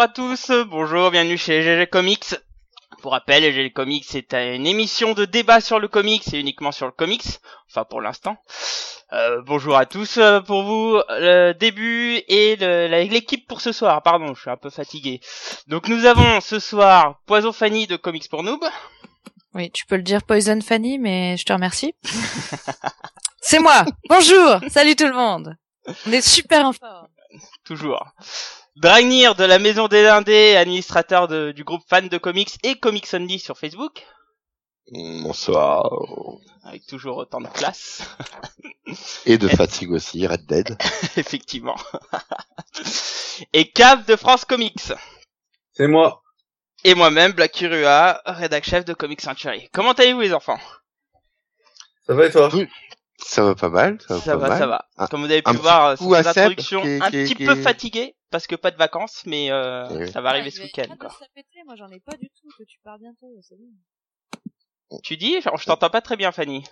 Bonjour à tous, bonjour, bienvenue chez GG Comics. Pour rappel, GG Comics c'est une émission de débat sur le comics et uniquement sur le comics, enfin pour l'instant. Euh, bonjour à tous euh, pour vous, le début et l'équipe pour ce soir, pardon, je suis un peu fatigué. Donc nous avons ce soir Poison Fanny de Comics pour Noob. Oui, tu peux le dire Poison Fanny, mais je te remercie. C'est moi Bonjour Salut tout le monde On est super en forme. Toujours. Dragnir de la Maison des Indés, administrateur du groupe fan de comics et Comics Only sur Facebook. Bonsoir. Avec toujours autant de classe. et de fatigue aussi, Red Dead. Effectivement. et Cave de France Comics. C'est moi. Et moi-même, Black Curua, rédac chef de Comics Century. Comment allez-vous les enfants? Ça va et toi? Ça va pas mal. Ça va, ça, va, ça va. Comme vous avez pu voir, c'est une introduction un petit peu fatiguée parce que pas de vacances, mais euh, ça va arriver ce week-end. Quoi. Moi, j'en ai pas du tout. Que tu pars bientôt, c'est bon. Tu dis Je t'entends pas très bien, Fanny.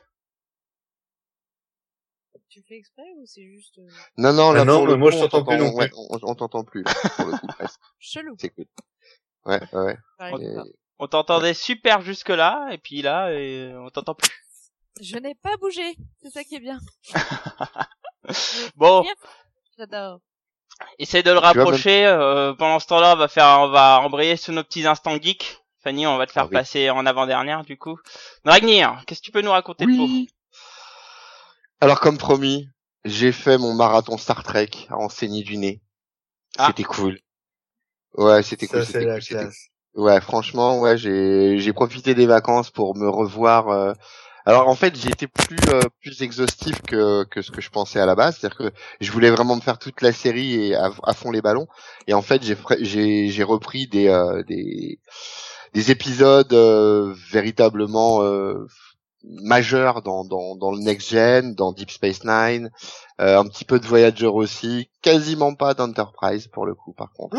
Tu fais exprès ou c'est juste euh, Non, non, là, ah non, moi je t'entends plus non plus. on, t'entend plus là, pour le coup, Chelou. C'est cool. Ouais, ouais. On, t'entendait super jusque là, et puis là, et on t'entend plus. Je n'ai pas bougé, c'est ça qui est bien. bon. J'adore. Essaye de le rapprocher. Euh, pendant ce temps-là, on va faire, on va embrayer sur nos petits instants geeks. Fanny, on va te faire ah passer en avant-dernière du coup. Dragnir, qu'est-ce que tu peux nous raconter de beau Alors comme promis, j'ai fait mon marathon Star Trek à enseigner du nez. Ah. C'était cool. Ouais, c'était cool. Cool, ouais, franchement, ouais, j'ai j'ai profité des vacances pour me revoir. Euh, alors en fait, j'ai été plus euh, plus exhaustif que que ce que je pensais à la base, c'est-à-dire que je voulais vraiment me faire toute la série et à, fond les ballons. Et en fait, j'ai j'ai j'ai repris des euh, des des épisodes euh, véritablement majeurs dans dans dans le next gen, dans Deep Space Nine, un petit peu de Voyager aussi, quasiment pas d'Enterprise pour le coup par contre.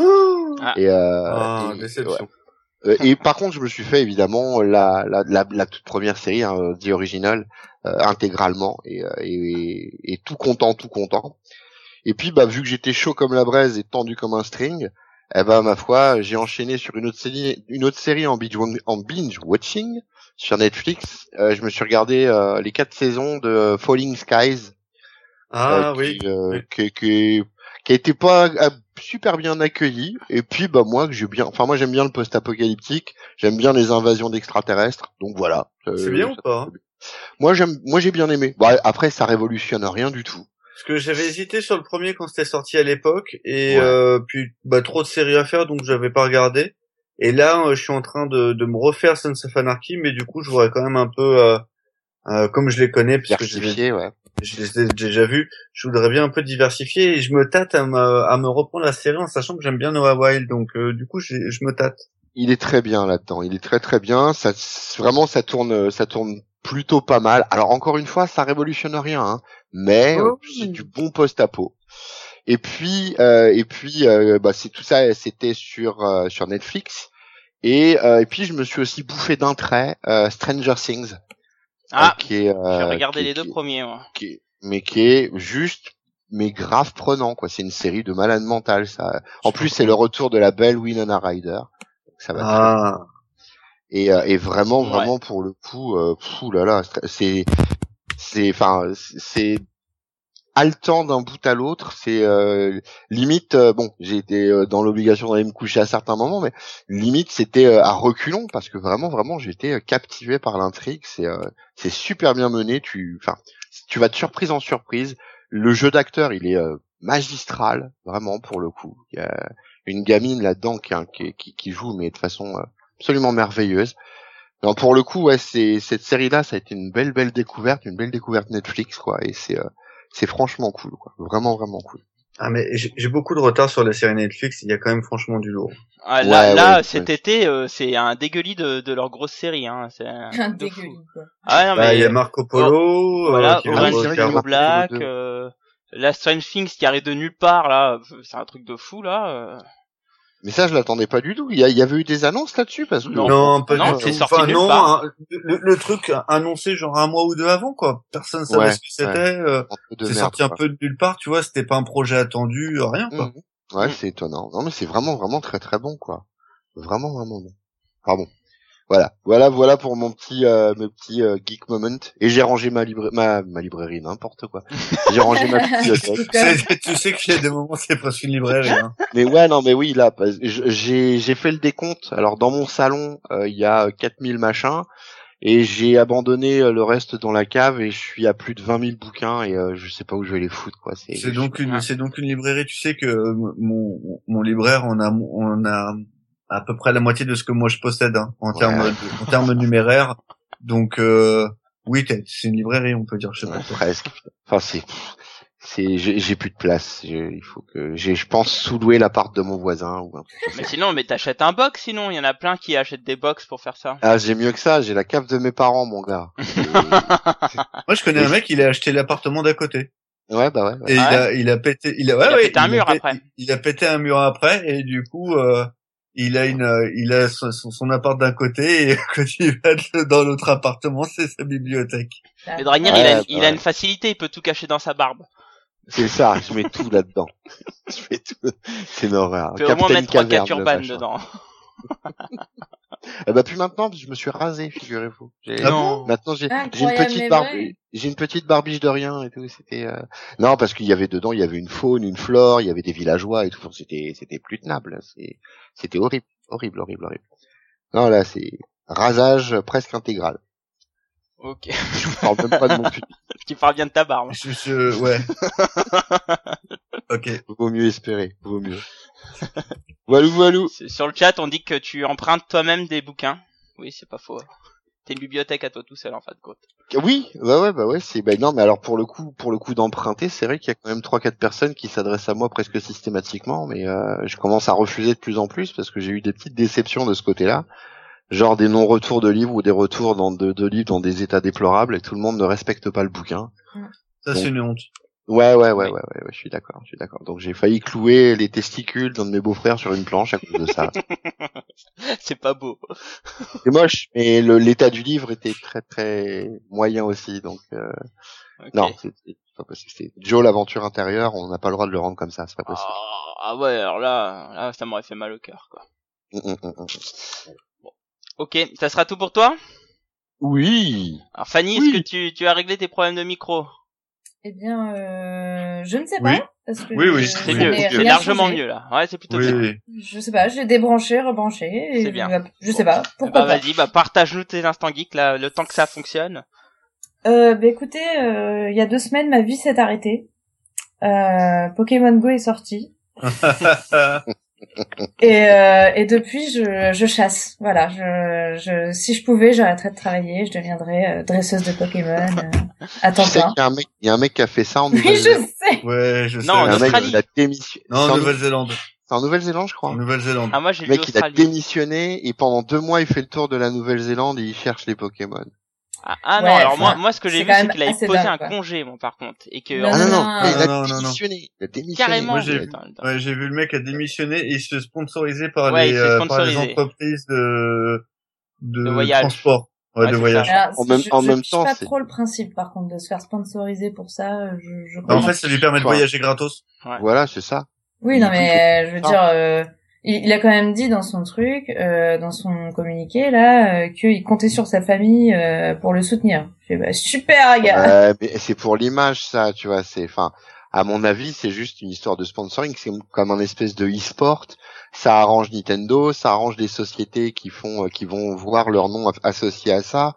Ah. Et, ah, déception. Euh, et par contre, je me suis fait évidemment la, la, la, la toute première série, hein, The Original, euh, intégralement et, euh, et, et, tout content, tout content. Et puis, bah, vu que j'étais chaud comme la braise et tendu comme un string, eh ben ma foi, j'ai enchaîné sur une autre série, une autre série en binge, en binge watching sur Netflix. je me suis regardé les quatre saisons de Falling Skies. Ah oui. Qui, qui, qui a été pas super bien accueilli. Et puis bah moi que j'ai bien enfin moi j'aime bien le post-apocalyptique. J'aime bien les invasions d'extraterrestres. Donc voilà. Euh, c'est bien ou pas? moi j'aime moi j'ai bien aimé. Bon, après ça révolutionne rien du tout. Parce que j'avais hésité sur le premier quand c'était sorti à l'époque. Et euh, puis bah trop de séries à faire donc j'avais pas regardé. Et là euh, je suis en train de, de me refaire Sons of Anarchy mais du coup je voudrais quand même un peu euh, comme je les connais parce que je ouais je les ai déjà vus. Je voudrais bien un peu diversifier et je me tâte à me, à me reprendre la série en sachant que j'aime bien Noah Wild. Donc euh, du coup, je, je me tâte. Il est très bien là-dedans. Il est très très bien. Ça vraiment, ça tourne, ça tourne plutôt pas mal. Alors encore une fois, ça révolutionne rien, hein, mais oh. euh, c'est du bon post-apo. Et puis euh, et puis euh, bah c'est tout ça, c'était sur euh, sur Netflix. Et, et puis je me suis aussi bouffé d'un trait Stranger Things. Ah, euh, j'ai regardé les deux premiers, moi. Qui mais qui est juste, mais grave prenant, quoi. C'est une série de malade mental, ça. En plus, c'est le retour de la belle Winona Ryder. Ça va. Ah. Et, euh, et vraiment, vraiment pour le coup, euh, là là, c'est, c'est, enfin, c'est haletant d'un bout à l'autre. C'est euh, limite, euh, bon, j'ai été euh, dans l'obligation d'aller me coucher à certains moments, mais limite c'était à reculons parce que vraiment, vraiment, j'étais captivé par l'intrigue. C'est c'est super bien mené. Tu, enfin, tu vas de surprise en surprise. Le jeu d'acteur, il est magistral, vraiment pour le coup. Il y a une gamine là-dedans qui, qui, qui, joue, mais de façon absolument merveilleuse. Non, pour le coup, ouais, c'est cette série-là, ça a été une belle, belle découverte, une belle découverte Netflix, quoi. Et c'est c'est franchement cool, quoi. Vraiment, vraiment cool. Ah mais j'ai beaucoup de retard sur les séries Netflix, il y a quand même franchement du lourd. Ah, là, là cet été, euh, c'est un dégueulis de, de leur grosse série. Hein. C'est un, dégueulis. Quoi. Ah non, bah, mais il y a Marco Polo, euh, voilà, Orange Black, euh, la Strange Things qui arrive de nulle part là, c'est un truc de fou là. Euh. Mais ça, je l'attendais pas du tout. Il y, avait eu des annonces là-dessus parce que non, pas non, c'est sorti non, hein, le, truc annoncé genre un mois ou deux avant quoi. Personne savait ce que c'était. Euh, c'est sorti un peu de nulle part, tu vois. C'était pas un projet attendu, rien quoi. Mhm. Ouais, Mm. c'est étonnant. Non, mais c'est vraiment, vraiment très, très bon, quoi. Vraiment, vraiment bon. Pardon. Voilà, voilà, voilà pour mon petit, euh, mes petits euh, geek moment. Et j'ai rangé ma librairie, ma, ma librairie, n'importe quoi. J'ai rangé ma bibliothèque. C'est- tu sais qu'il y a des moments c'est presque une librairie. Hein. Mais ouais, non, mais oui, là, j'ai, j'ai fait le décompte. Alors, dans mon salon, euh, il y a 4000 machins. Et j'ai abandonné euh, le reste dans la cave et je suis à plus de 20 000 bouquins et euh, je sais pas où je vais les foutre, quoi. C'est, C'est donc une, c'est donc une librairie. Tu sais que mon, mon libraire, on a, on a à peu près la moitié de ce que moi je possède hein, en Ouais. termes, de- en termes numéraires. Donc euh, oui, c'est une librairie, on peut dire. Je sais Ouais, pas. presque. Enfin, c'est, c'est, j'ai j'ai plus de place. Je- il faut que, j'ai, je pense sous-louer l'appart de mon voisin ou un truc. Mais sinon, mais t'achètes un box, sinon. Il y en a plein qui achètent des box pour faire ça. Ah, j'ai mieux que ça. J'ai la cave de mes parents, mon gars. Et- Moi, je connais un mec, il a acheté l'appartement d'à côté ouais, bah ouais. ouais. et il Ah ouais a, il a pété, il a, ouais, Il a ouais, pété un mur pé- après. Il a pété un mur après et du coup. Euh, il a une, euh, il a son, son- son appart d'un côté et quand il va dans l'autre appartement, c'est sa bibliothèque. Mais Dragnir, Ouais, il, a, il a ouais. une facilité, il peut tout cacher dans sa barbe. C'est ça. Je mets tout là-dedans. Je mets tout. C'est une horreur. Au moins Capitaine mettre trois quatre urbanes dedans. Eh bah plus maintenant, je me suis rasé, figurez-vous. J'ai- Ah non. Maintenant j'ai j'ai une petite barbe, j'ai une petite barbiche de rien et tout. C'était euh, non parce qu'il y avait dedans, il y avait une faune, une flore, il y avait des villageois et tout. Enfin, C'était c'était plus tenable. C'est c'était horrible, horrible, horrible, horrible. Non là c'est rasage presque intégral. Ok. Je parle même pas de mon putain. tu parles bien de ta barbe. Je, je- ouais. ok. Vaut mieux espérer, vaut mieux. Walou walou. Sur le chat, on dit que tu empruntes toi-même des bouquins. Oui, c'est pas faux. T'es une bibliothèque à toi tout seul en fin de compte. Oui, ouais, ouais, bah ouais, c'est, bah non, mais alors pour le coup, pour le coup d'emprunter, c'est vrai qu'il y a quand même trois, quatre personnes qui s'adressent à moi presque systématiquement, mais euh, je commence à refuser de plus en plus parce que j'ai eu des petites déceptions de ce côté-là, genre des non-retours de livres ou des retours dans de, de livres dans des états déplorables et tout le monde ne respecte pas le bouquin. Ça, c'est une honte. Ouais, ouais, ouais, Oui. ouais, ouais, ouais, je suis d'accord, je suis d'accord. Donc j'ai failli clouer les testicules d'un de mes beaux-frères sur une planche à cause de ça. c'est pas beau. C'est moche, mais l'état du livre était très, très moyen aussi, donc. Euh... Non, c'est c'est pas possible. C'est Joe l'aventure intérieure, on n'a pas le droit de le rendre comme ça, c'est pas possible. Ah, ah ouais, alors là, là, ça m'aurait fait mal au cœur, quoi. Ok, ça sera tout pour toi Oui. Alors Fanny, Oui. est-ce que tu, tu as réglé tes problèmes de micro Eh bien, euh, je ne sais Oui. pas. Parce que Oui, oui, C'est Oui, je mieux, c'est largement changé. mieux là. Ouais, c'est plutôt Oui, bien. Je sais pas, j'ai débranché, rebranché. C'est bien. bah, Je sais pas. Pourquoi bah pas. vas-y, bah partage-nous tes instants geeks là, le temps que ça fonctionne. Euh, bah écoutez, euh, il y a deux semaines, ma vie s'est arrêtée. Euh, Pokémon Go est sorti. Et, euh, et depuis, je, je chasse. Voilà, je, je, si je pouvais, j'arrêterais de travailler, je deviendrais euh, dresseuse de Pokémon euh, à temps Tu sais plein. qu'il y a un mec, il y a un mec qui a fait ça en Oui, je Nouvelle-Zélande. sais. ouais, je sais. Non, en un mec Australie. qui a démissionné. Non, en en Nouvelle-Zélande. C'est en Nouvelle-Zélande, je crois. En Nouvelle-Zélande. Ah moi j'ai Le mec, il a Australie. démissionné et pendant deux mois, il fait le tour de la Nouvelle-Zélande et il cherche les Pokémon. Ah, ah non, Ouais, alors moi, moi ce que j'ai vu c'est qu'il avait assez posé un quoi. congé, bon par contre, et que Non, Ah non, non, non, il a non, non, non. démissionné. Il a démissionné. carrément. Moi, j'ai- Attends, attends. Ouais, j'ai vu le mec a démissionné et il se fait sponsoriser par Ouais, les, euh, par les entreprises de, de, De voyage. transport. Ouais, Ouais, de voyage. Alors, En même- je, en je même temps, pas c'est- trop le principe, par contre, de se faire sponsoriser pour ça. Je, je Bah, en fait, ça lui permet de voyager gratos. Voilà, c'est ça. Oui, non, mais euh, je veux Ah. dire, euh, il, il a quand même dit dans son truc, euh, dans son communiqué là, euh, qu'il comptait sur sa famille euh, pour le soutenir. Je fais, bah, super, gars. Euh, mais c'est pour l'image, ça, tu vois. C'est, enfin, à mon avis, c'est juste une histoire de sponsoring. C'est comme un espèce de e-sport. Ça arrange Nintendo, ça arrange les sociétés qui font, euh, qui vont voir leur nom associé à ça,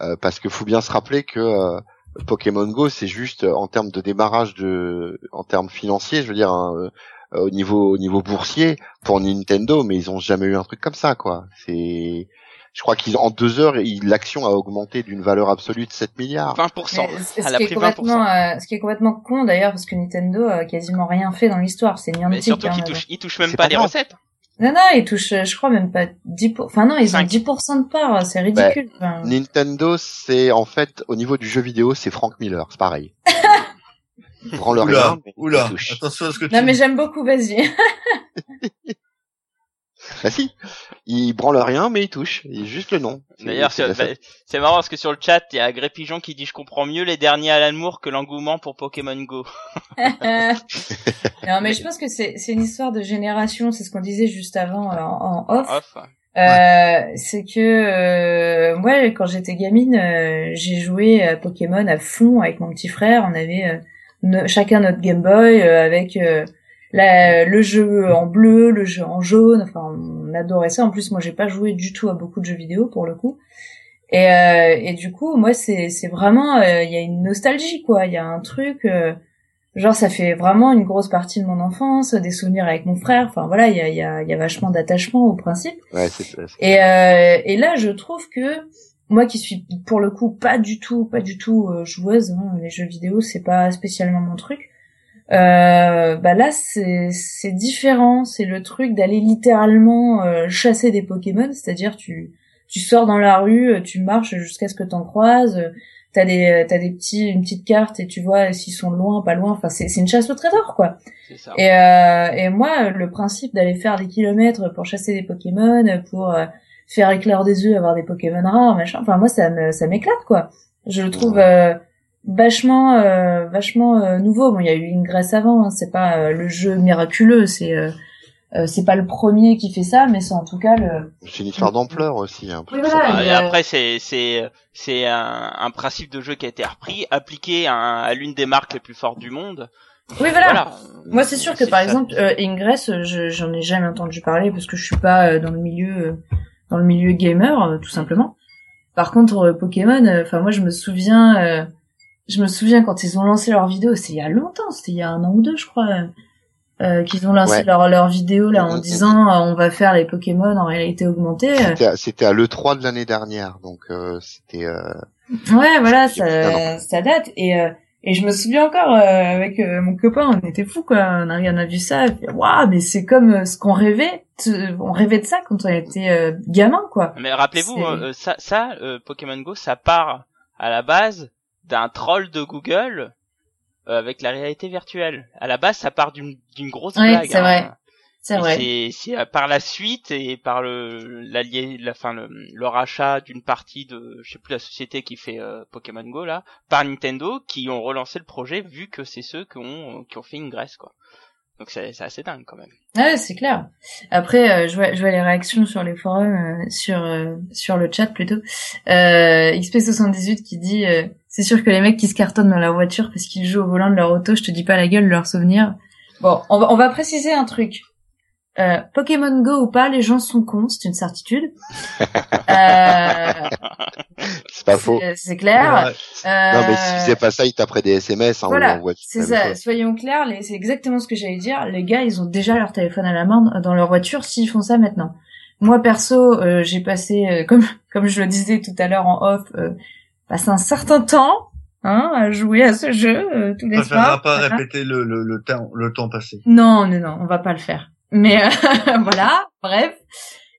Euh, parce que faut bien se rappeler que euh, Pokémon Go, c'est juste en termes de démarrage de, en termes financiers, je veux dire, hein, euh, au niveau, au niveau boursier pour Nintendo, mais ils ont jamais eu un truc comme ça, quoi. C'est, je crois qu'ils en deux heures, l'action a augmenté d'une valeur absolue de 7 milliards. 20%. Mais ce, Elle ce a qui est complètement, 20%. euh, ce qui est complètement con d'ailleurs, parce que Nintendo a quasiment rien fait dans l'histoire. C'est Mais Niantic. surtout hein, qu'il mais touche, il touche même pas pas les grave. recettes. Non, non, ils touchent, je crois même pas 10 pour... Enfin non, ils ont Cinq. 10% de part, c'est ridicule. Enfin, Nintendo, c'est en fait au niveau du jeu vidéo, c'est Frank Miller, c'est pareil. Branle Oula, rien, mais oula. il touche. Attention à ce que tu Non mais j'aime beaucoup, vas-y. Bah si, il branle rien, mais il touche. Il juste le nom. D'ailleurs, bah, c'est marrant parce que sur le chat, il y a Gré Pigeon qui dit je comprends mieux les derniers Alan Moore que l'engouement pour Pokémon Go. non, mais je pense que c'est une histoire de génération. C'est ce qu'on disait juste avant euh, en, off. Euh, c'est que euh, moi, quand j'étais gamine, euh, j'ai joué à Pokémon à fond avec mon petit frère. On avait chacun notre Game Boy avec le jeu en bleu, le jeu en jaune, enfin on adorait ça. En plus moi j'ai pas joué du tout à beaucoup de jeux vidéo pour le coup. Et, euh, et du coup moi c'est c'est vraiment euh, il y a une nostalgie quoi, il y a un truc euh, genre ça fait vraiment une grosse partie de mon enfance, des souvenirs avec mon frère. Enfin voilà il y a y a, y a vachement d'attachement au principe. Ouais, c'est Et et là je trouve que moi qui suis pour le coup pas du tout pas du tout joueuse, hein, les jeux vidéo c'est pas spécialement mon truc. Euh, bah là c'est c'est différent, c'est le truc d'aller littéralement euh, chasser des Pokémon, c'est-à-dire tu tu sors dans la rue, euh, tu marches jusqu'à ce que t'en croises, t'as des t'as des petits une petite carte et tu vois s'ils sont loin pas loin, enfin c'est c'est une chasse au trésor quoi. Ça. Et euh, et moi le principe d'aller faire des kilomètres pour chasser des Pokémon, pour faire éclore des œufs, avoir des Pokémon rares, machin, enfin moi ça me ça m'éclate quoi. Je le trouve vachement euh, vachement euh, nouveau. Bon, il y a eu Ingress avant, hein, c'est pas euh, le jeu miraculeux, c'est c'est pas le premier qui fait ça, mais c'est en tout cas le. C'est une histoire d'ampleur aussi. Hein, oui, voilà, et après, c'est c'est c'est un, un, principe de jeu qui a été repris, appliqué à, à l'une des marques les plus fortes du monde. Oui, voilà. Moi, c'est sûr que par exemple, Ingress, j'en ai jamais entendu parler parce que je suis pas dans le milieu dans le milieu gamer, tout simplement. Par contre, Pokémon, enfin moi, je me souviens je me souviens quand ils ont lancé leur vidéo, c'est il y a longtemps, c'était il y a un an ou deux, je crois, euh, qu'ils ont lancé leur, leur vidéo là en disant euh, on va faire les Pokémon en réalité augmentée. C'était à, l'E3 de l'année dernière, donc euh, c'était... Euh, ouais, voilà, ça, ça date. Et, et je me souviens encore, avec mon copain, on était fous, quoi. On a, on a vu ça, waouh, mais c'est comme ce qu'on rêvait. On rêvait de ça quand on était gamin, quoi. Mais rappelez-vous, ça, ça Pokémon Go, ça part à la base d'un troll de Google euh, avec la réalité virtuelle. À la base, ça part d'une d'une grosse blague. c'est vrai. C'est vrai. C'est euh, par la suite et par le l'allié, la fin le, le rachat d'une partie de, je sais plus la société qui fait euh, Pokémon Go là, par Nintendo, qui ont relancé le projet vu que c'est ceux qui ont qui ont fait une graisse quoi. Donc c'est assez dingue quand même. Ah c'est clair. Après, euh, je, vois, je vois les réactions sur les forums, euh, sur euh, sur le chat plutôt. XP78 qui dit c'est sûr que les mecs qui se cartonnent dans la voiture parce qu'ils jouent au volant de leur auto, je te dis pas la gueule leurs souvenirs. Bon, on va, on va préciser un truc. Euh, Pokémon Go ou pas, les gens sont cons, c'est une certitude. euh, c'est pas faux. C'est clair. Euh, non, mais s'ils faisaient pas ça, ils taperaient des SMS. Hein, voilà, c'est ça. Soyons clairs, c'est exactement ce que j'allais dire. Les gars, ils ont déjà leur téléphone à la main dans leur voiture s'ils font ça maintenant. Moi perso, euh, j'ai passé, euh, comme comme je le disais tout à l'heure en off, passé un certain temps hein, à jouer à ce jeu tous les soirs. On pas répéter le, le, le temps le temps passé. Non, non, non, on va pas le faire. Mais euh, voilà, bref.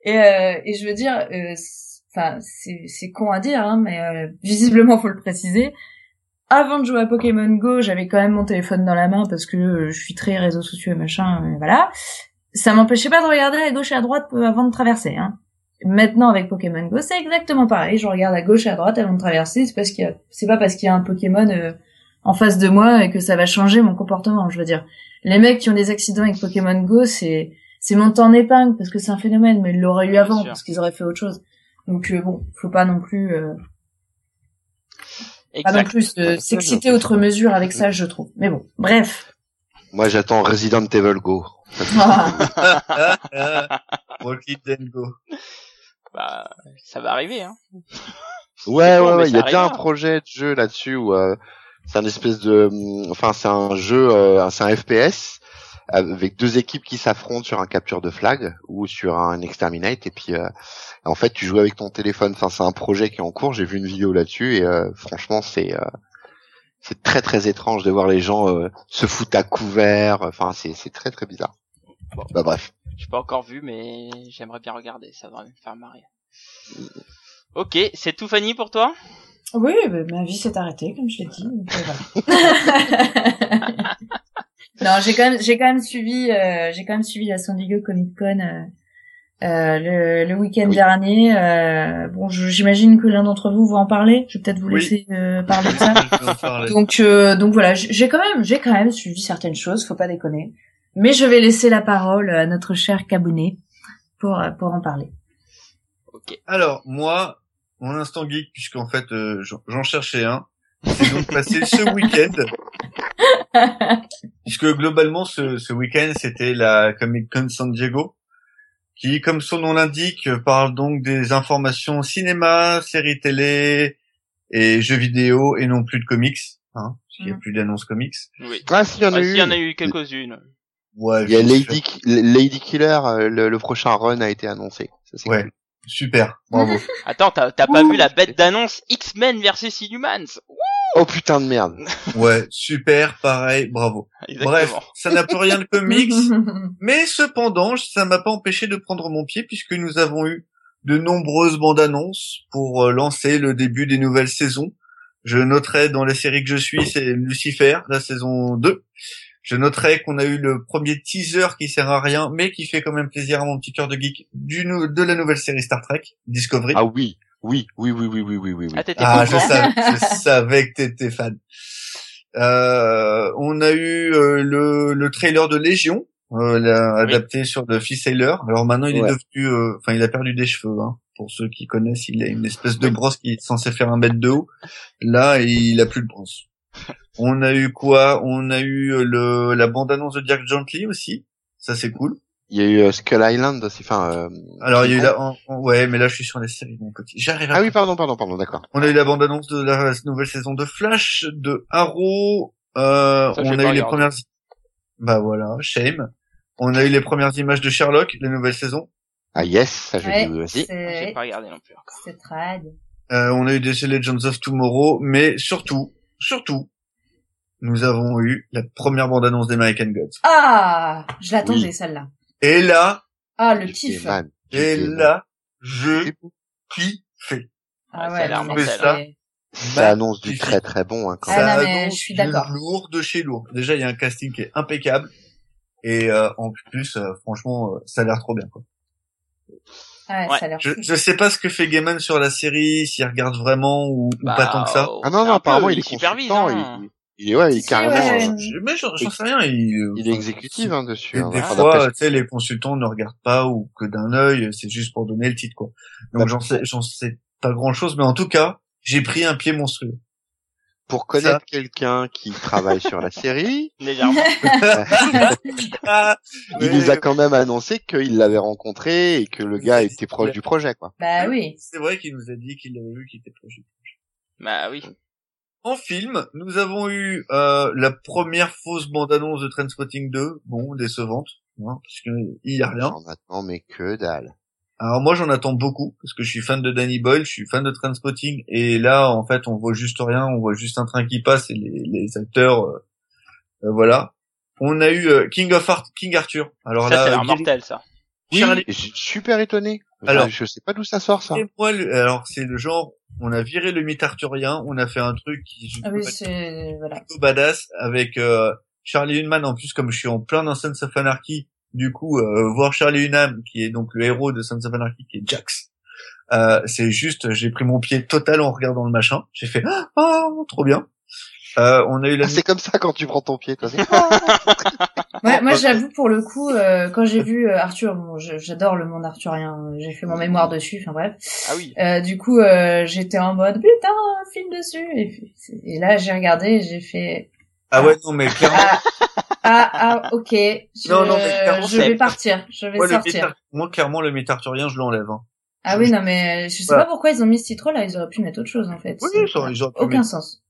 Et, euh, et je veux dire, euh, enfin, c'est, con à dire, hein, mais euh, visiblement faut le préciser. Avant de jouer à Pokémon Go, j'avais quand même mon téléphone dans la main parce que je suis très réseaux sociaux et machin, voilà. Ça m'empêchait pas de regarder à gauche et à droite avant de traverser. Hein. Maintenant avec Pokémon Go, c'est exactement pareil. Je regarde à gauche et à droite avant de traverser. C'est parce qu'il a, c'est pas parce qu'il y a un Pokémon en face de moi et que ça va changer mon comportement. Je veux dire, les mecs qui ont des accidents avec Pokémon Go, c'est c'est monté en épingle parce que c'est un phénomène, mais ils l'auraient eu avant parce qu'ils auraient fait autre chose. Donc euh, bon, faut pas non plus euh, pas non plus euh, s'exciter outre mesure avec ça, je trouve. Mais bon, bref. Moi, j'attends Resident Evil Go. Resident Go. Bah, ça va arriver, hein. Ouais, ouais, ouais. Il y a déjà un projet de jeu là-dessus où euh, c'est un espèce de, enfin c'est un jeu, euh, c'est un FPS avec deux équipes qui s'affrontent sur un capture de flag ou sur un exterminate et puis euh, en fait tu joues avec ton téléphone. Enfin c'est un projet qui est en cours. J'ai vu une vidéo là-dessus et euh, franchement c'est c'est très très étrange de voir les gens se foutre à couvert. Enfin c'est c'est très très bizarre. Bon, bah bref. J'ai pas encore vu mais j'aimerais bien regarder. Ça va me faire marrer. Ok, c'est tout Fanny pour toi? Oui, ma vie s'est arrêtée, comme je l'ai dit. non, j'ai quand même, j'ai quand même suivi, euh, j'ai quand même suivi la San Diego Comic Con euh, Euh, le, le week-end dernier, euh, bon, j'imagine que l'un d'entre vous va en parler. Je vais peut-être vous laisser euh, parler de ça. donc, euh, donc voilà, j'ai quand même, j'ai quand même suivi certaines choses. Faut pas déconner. Mais je vais laisser la parole à notre cher Cabounet pour pour en parler. Ok. Alors moi, mon instant geek, puisqu'en fait j'en cherchais un, c'est donc passé ce week-end. puisque globalement ce, ce week-end c'était la Comic Con San Diego qui, comme son nom l'indique, parle donc des informations cinéma, séries télé et jeux vidéo et non plus de comics, hein, parce n'y a mm. plus d'annonces comics. Oui. Ah, s'il y en a eu. y en a eu quelques-unes. Ouais, il y a Lady, Lady Killer, euh, le, prochain run a été annoncé. Ça, ouais. Cool. Super, bravo. Attends, t'as pas vu la bête d'annonce X-Men versus Inhumans Oh putain de merde. Ouais, super, pareil, bravo. Bref, ça n'a plus rien de comics, mais cependant, ça m'a pas empêché de prendre mon pied puisque nous avons eu de nombreuses bandes annonces pour euh, lancer le début des nouvelles saisons. Je noterai dans la série que je suis, c'est Lucifer, la saison 2. Je noterai qu'on a eu le premier teaser qui sert à rien, mais qui fait quand même plaisir à mon petit cœur de geek du, de la nouvelle série Star Trek, Discovery. Ah oui, oui, oui, oui, oui, oui, oui, oui. Ah, ah je, savais, je savais que t'étais fan. Euh, on a eu euh, le, le trailer de Légion, euh, adapté sur The Fist Sailor. Alors maintenant, il est devenu, euh, enfin, il a perdu des cheveux. Hein. Pour ceux qui connaissent, il a une espèce de brosse qui est censée faire un mètre de haut. Là, il a plus de brosse. On a eu quoi? On a eu euh, le la bande annonce de Jack Gently aussi. Ça c'est cool. Il y a eu euh, Skull Island aussi, enfin. Euh, Alors il y a eu la, ouais, mais là je suis sur les séries mon petit. J'arrive. Ah oui, pardon, pardon, pardon, d'accord. On a eu la bande annonce de la nouvelle saison de Flash, de Arrow. Euh, on a eu les premières. Bah voilà, Shame. On a eu les premières images de Sherlock, la nouvelle saison. Ah yes, ça j'ai vu aussi. J'ai pas regardé non plus encore. C'est trad. Euh, on a eu des Legends of Tomorrow, mais surtout, surtout, nous avons eu la première bande-annonce d'American Gods. Ah, je l'attendais celle-là. Et là, ah le kiff. Et là, je kiffe. Ah ouais, ça, mais ça, ça annonce du très très bon. Hein, quand ah non, mais je suis d'accord. Lourd de chez lourd. Déjà, il y a un casting qui est impeccable. Et euh, en plus, euh, franchement, euh, ça a l'air trop bien. Quoi. Ah ouais, Ça a l'air je, je sais pas ce que fait Gaiman sur la série, s'il regarde vraiment ou, ou pas bah, tant que ça. Ah non, non, apparemment il est consultant. Hein. Il, il est ouais, il est carrément. Ouais. Euh, mais j'en sais rien. Il, il est exécutif hein, dessus. Hein, des fois, tu sais, les consultants ne regardent pas ou que d'un œil. C'est juste pour donner le titre, quoi. Donc bah, j'en sais, j'en sais pas grand chose, mais en tout cas, j'ai pris un pied monstrueux. Pour connaître quelqu'un qui travaille sur la série, légèrement, il nous a quand même annoncé qu'il l'avait rencontré et que le gars était proche du projet, quoi. Bah oui. C'est vrai qu'il nous a dit qu'il l'avait vu, qu'il était proche du projet. Bah oui. En film, nous avons eu euh, la première fausse bande-annonce de Trainspotting 2, bon, décevante, hein, parce qu'il y a rien. Attends mais que dalle. Alors moi j'en attends beaucoup parce que je suis fan de Danny Boyle, je suis fan de Transpotting et là en fait on voit juste rien, on voit juste un train qui passe et les, les acteurs euh, euh, voilà. On a eu King of Art, King Arthur. Alors ça, là, c'est mortel ça. Oui, je suis super étonné. Alors, je sais pas d'où ça sort ça. alors c'est le genre on a viré le mythe arthurien, on a fait un truc qui ah oui, c'est voilà. badass avec euh, Charlie Hunnam en plus comme je suis en plein dans Sons of Anarchy, du coup euh, voir Charlie Hunnam qui est donc le héros de Sons of Anarchy qui est Jax. Euh, c'est juste j'ai pris mon pied total en regardant le machin, j'ai fait ah oh, trop bien. Euh, on a eu la... Ah, c'est comme ça quand tu prends ton pied, toi. ouais, moi, j'avoue pour le coup, euh, quand j'ai vu euh, Arthur, bon, j'adore le monde arthurien. J'ai fait mon mémoire dessus. Enfin bref. Ah oui. Euh, du coup, euh, j'étais en mode putain, un film dessus. Et, et là, j'ai regardé, j'ai fait. Ah ouais, non mais clairement. Ah, ah, ah ok. Je, non, non, mais clairement, je vais partir. Je vais sortir. moi, clairement, le mythe arthurien, je l'enlève. Hein. Ah oui, non mais je sais pas pourquoi ils ont mis ce titre là. Ils auraient pu mettre autre chose en fait. Oui, ils auraient aucun sens.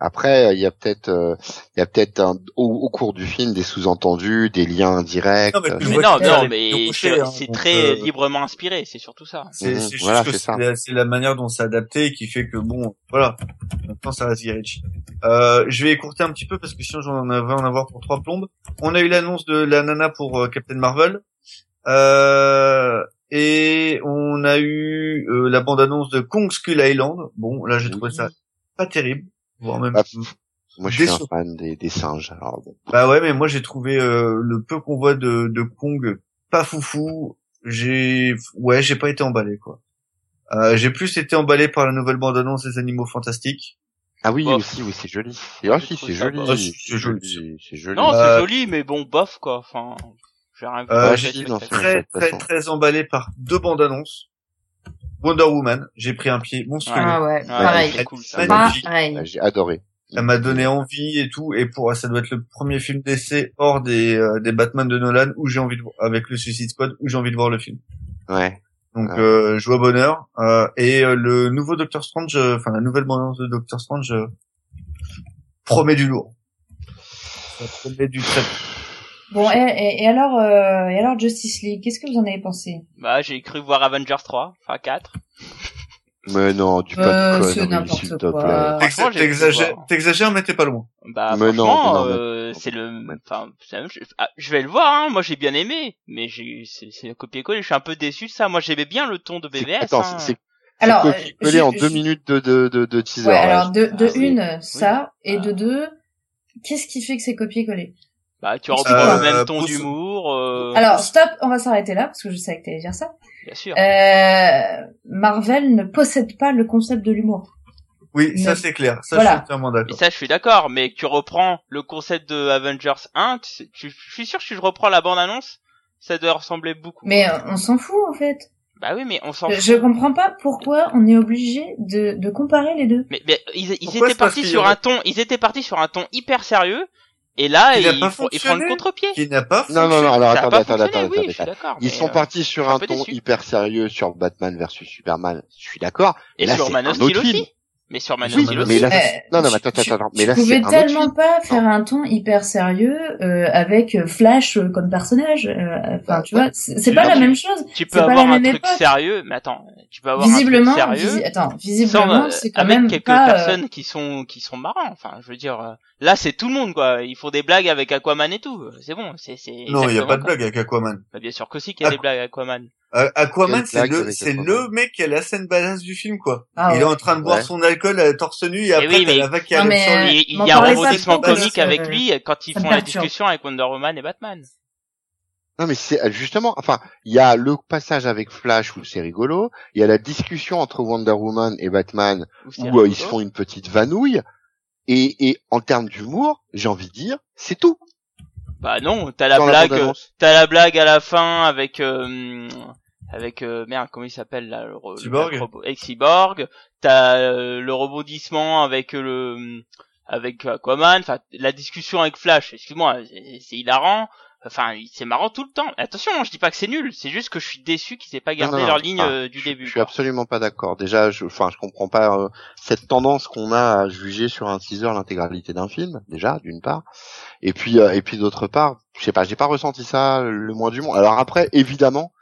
Après, il y a peut-être, euh, il y a peut-être au, cours du film des sous-entendus, des liens directs. Non, mais, non, non, mais c'est hein, très euh, librement inspiré, c'est surtout ça. C'est mmh, voilà, c'est la manière dont c'est adapté qui fait que bon, voilà. Maintenant, ça reste Rich. Euh, je vais écourter un petit peu parce que sinon j'en avais en avoir pour trois plombes. On a eu l'annonce de la nana pour euh, Captain Marvel. et on a eu la bande-annonce de Kong Skull Island. Bon, là j'ai trouvé ça pas terrible même. Bah, moi, je suis un fan des, des singes. Alors bon. Bah ouais, mais moi j'ai trouvé euh, le peu qu'on voit de, de Kong pas foufou j'ai ouais, j'ai pas été emballé quoi. Euh, j'ai plus été emballé par la nouvelle bande-annonce des Animaux Fantastiques. Ah oui, Bof. aussi, oui, c'est joli. Et ah, si, c'est joli, c'est joli, c'est joli. Non, c'est Euh, joli, mais bon, bof quoi. Enfin, j'ai rien vu. Euh, j'ai c'est- Très très très emballé par deux bandes annonces. Wonder Woman, j'ai pris un pied monstrueux. Ah ouais, Ouais, pareil. c'est cool, ça. Pareil. J'ai adoré. Ça m'a donné envie et tout, et pour ça doit être le premier film d'essai hors des euh, des Batman de Nolan où j'ai envie de voir avec le Suicide Squad où j'ai envie de voir le film. Ouais. Donc Ah. euh, joie bonheur euh, et euh, le nouveau Doctor Strange, euh, enfin la nouvelle bande de Doctor Strange euh, promet du lourd. Ça promet du très. Bon, et, et, et alors, euh, et alors Justice League, qu'est-ce que vous en avez pensé? Bah, j'ai cru voir Avengers 3, enfin 4. Mais non, du Euh, pas de c'est conneries, n'importe s'il te plaît. T'exagères, t'exagères, mais t'es pas loin. Bah, Mais non, franchement, euh, c'est le, enfin, c'est la même chose. Ah, je vais le voir, hein. Moi, j'ai bien aimé, mais j'ai, c'est, copier-coller. Je suis un peu déçu de ça. Moi, j'aimais bien le ton de C'est- BVS. Attends, hein. c'est Alors, c'est euh, copié-collé je- en je- deux minutes de, de, de, de teaser. Ouais, alors de, de Ah, une, ça, et de Ah. deux, qu'est-ce qui fait que c'est copié-collé Bah, tu Euh, reprends le même ton pour- d'humour, euh, Alors, stop, on va s'arrêter là, parce que je savais que t'allais dire ça. bien sûr. Euh, Marvel ne possède pas le concept de l'humour. Oui, Mais- ça c'est clair. Ça Voilà. je suis Mais d'accord. ça, je suis d'accord, mais tu reprends le concept de Avengers 1, tu sais- tu- je suis sûr que si je reprends la bande-annonce, ça doit ressembler beaucoup. Mais euh, on s'en fout, en fait. Bah oui, mais on s'en fout. je comprends pas pourquoi on est obligé de, de comparer les deux. Mais, mais ils, étaient partis sur un ton, ils étaient partis sur un ton hyper sérieux, et là, ils font le fonctionné. contre-pied. Qui n'a pas Non, non, non, fonctionné. alors attendez, attendez, fonctionné, attendez, oui, attendez, je suis d'accord. Ils sont euh, partis sur un ton déçu. hyper sérieux sur Batman versus Superman. Je suis d'accord. Et là, sur c'est Man un of Steel autre film. aussi. Mais sur Man of Oui, Steel aussi. mais là, Euh, c'est- non, non, mais attends, tu- attends, attends, mais tu là, c'est tellement pas faire un ton hyper sérieux euh, avec euh, Flash euh, comme personnage. euh, Enfin, tu Ouais. vois, c'est pas Non, la tu- même chose. Tu peux avoir un truc époque. sérieux, mais attends, tu peux avoir Visiblement, un truc sérieux. visi- attends, visiblement, c'est quand avec même quelques pas. euh, personnes qui sont qui sont marrants enfin je veux dire là c'est tout le monde quoi ils font des blagues avec Aquaman et tout c'est bon c'est c'est Non, il y a pas de comme- blague avec Aquaman. Bah, bien sûr que si qu'il y a Ah. des blagues avec Aquaman Euh, Aquaman, c'est le, c'est le mec qui a la scène badass du film, quoi. ah il ouais. est en train de boire Ouais. son alcool à torse nu et après oui, mais- la vague qui arrive sur euh, lui. il, y a un rebondissement comique que avec lui quand ils ça font la discussion avec Wonder Woman et Batman Non, mais c'est euh, justement, enfin, il y a le passage avec Flash où c'est rigolo. Il y a la discussion entre Wonder Woman et Batman où euh, ils se font une petite vanouille. Et, et en termes d'humour, j'ai envie de dire, c'est tout. Bah non t'as la Dans blague t'as la blague à la fin avec euh, avec euh, merde comment il s'appelle là le, Cyborg. avec t'as euh, le rebondissement avec euh, le avec Aquaman. Enfin la discussion avec Flash excuse-moi c'est c'est hilarant enfin c'est marrant tout le temps attention je dis pas que c'est nul c'est juste que je suis déçu qu'ils aient pas gardé non, non. leur ligne euh, du je, début Je suis quoi. absolument pas d'accord. Déjà, je, enfin, je comprends pas euh, cette tendance qu'on a à juger sur un teaser l'intégralité d'un film. Déjà, d'une part, et puis, euh, et puis d'autre part, je sais pas, j'ai pas ressenti ça le moins du monde. Alors après, évidemment,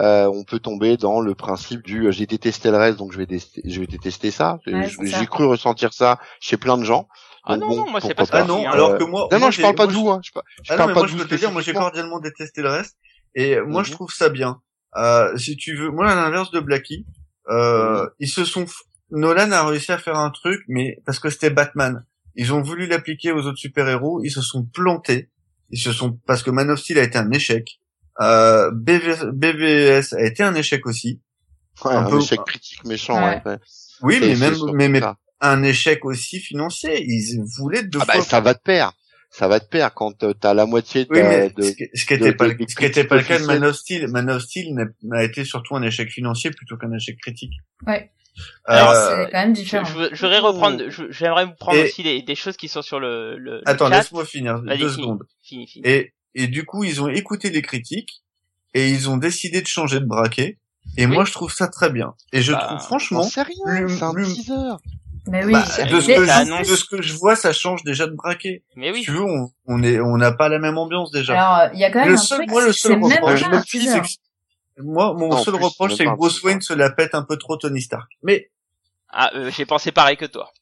euh, on peut tomber dans le principe du euh, j'ai détesté le reste, donc je vais, détester, je vais détester. Ouais, ça. j'ai cru ressentir ça chez plein de gens. Ah Donc non bon, non moi c'est pas Ah ça non, aussi, hein. alors Euh, que moi. Non, moi, non, je parle pas moi, de vous. Hein. Je, par- je Ah non, parle mais pas moi de je vous peux te dire, moi j'ai cordialement détesté le reste. Et moi Mhm. je trouve ça bien. Euh, si tu veux, moi à l'inverse de Blackie, euh, ils se sont, Nolan a réussi à faire un truc, mais parce que c'était Batman. Ils ont voulu l'appliquer aux autres super-héros, ils se sont plantés. Ils se sont, parce que Man of Steel a été un échec. Euh, BV BVS a été un échec aussi. Ouais, un un, peu- échec critique méchant. Ouais. Ouais. Oui, mais même, mais, mais. Un échec aussi financier. Ils voulaient deux Ah bah, fois. ça va de pair. Ça va de pair quand euh, t'as la moitié de, Oui, mais de- ce qui, ce qui de- était pas, de- ce qui était pas le cas de Man of Steel. Man of Steel n'a- n'a été surtout un échec financier plutôt qu'un échec critique. Ouais. Alors, c'est Euh, quand même je, différent. je, je voudrais reprendre je- j'aimerais vous prendre Et- aussi des, des choses qui sont sur le, le, attends, laisse-moi finir deux fini, secondes. fini, fini. Et, et du coup, ils ont écouté les critiques et ils ont décidé de changer de braquet. Et Oui. moi, je trouve ça très bien. Et je Bah, trouve franchement, c'est un teaser. Mais oui. bah, c'est- de, ce que je, de ce que je vois, ça change déjà de braquet. mais oui Si tu veux, on, on est, on n'a pas la même ambiance déjà. Alors, il y a quand même le un seul, truc, moi, le seul reproche, c'est que- moi, mon Non, seul plus, reproche, c'est que Bruce. Wayne se la pète un peu trop Tony Stark. Mais ah euh, j'ai pensé pareil que toi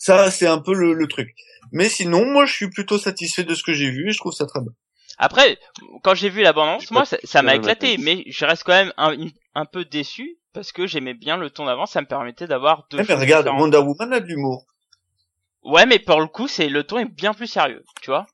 ça, c'est un peu le, le truc. Mais sinon, moi, je suis plutôt satisfait de ce que j'ai vu et je trouve ça très bien. Après, quand j'ai vu la bande J'ai moi, ça m'a éclaté, mais je reste quand même un peu déçu parce que j'aimais bien le ton d'avant, ça me permettait d'avoir deux Eh, mais regarde, différentes. Wonder Woman a de l'humour. Ouais, mais pour le coup, c'est le ton est bien plus sérieux, tu vois.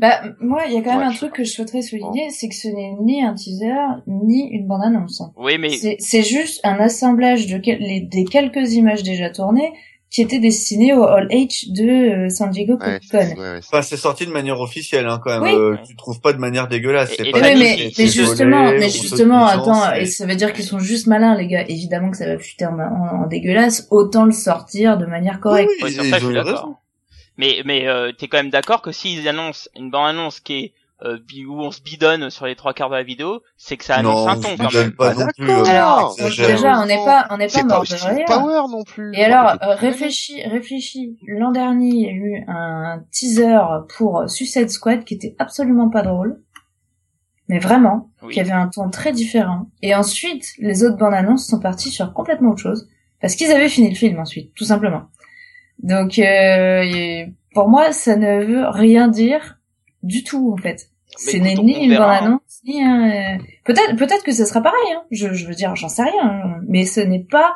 Bah, moi, il y a quand même un truc que je souhaiterais souligner, c'est que ce n'est ni un teaser, ni une bande-annonce. Oui, mais... C'est juste un assemblage de des quelques images déjà tournées qui étaient destinées au All Age de euh, San Diego Comic Con. enfin, c'est sorti de manière officielle, hein, quand même. Euh, tu trouves pas de manière dégueulasse. Pas mais, mais, justement, mais justement, attends, et ça veut dire qu'ils sont juste malins, les gars. Évidemment que ça va fuiter en, en, dégueulasse. Autant le sortir de manière correcte. Oui, oui, ça, mais mais euh, t'es quand même d'accord que s'ils annoncent une bande annonce qui est euh, où on se bidonne sur les trois quarts de la vidéo, c'est que ça annonce un ton quand même. Pas non plus, euh, alors déjà on n'est pas on n'est pas mort de rire. Power non plus. Et alors euh, réfléchis réfléchis. L'an dernier il y a eu un teaser pour Suicide Squad qui était absolument pas drôle. Mais vraiment, qui avait un ton très différent. Et ensuite, les autres bandes annonces sont parties sur complètement autre chose. Parce qu'ils avaient fini le film ensuite, tout simplement. Donc euh, pour moi, ça ne veut rien dire du tout en fait. C'est ni une bande annonce ni un... peut-être peut-être que ce sera pareil. Hein. Je, je veux dire, j'en sais rien, hein. mais ce n'est pas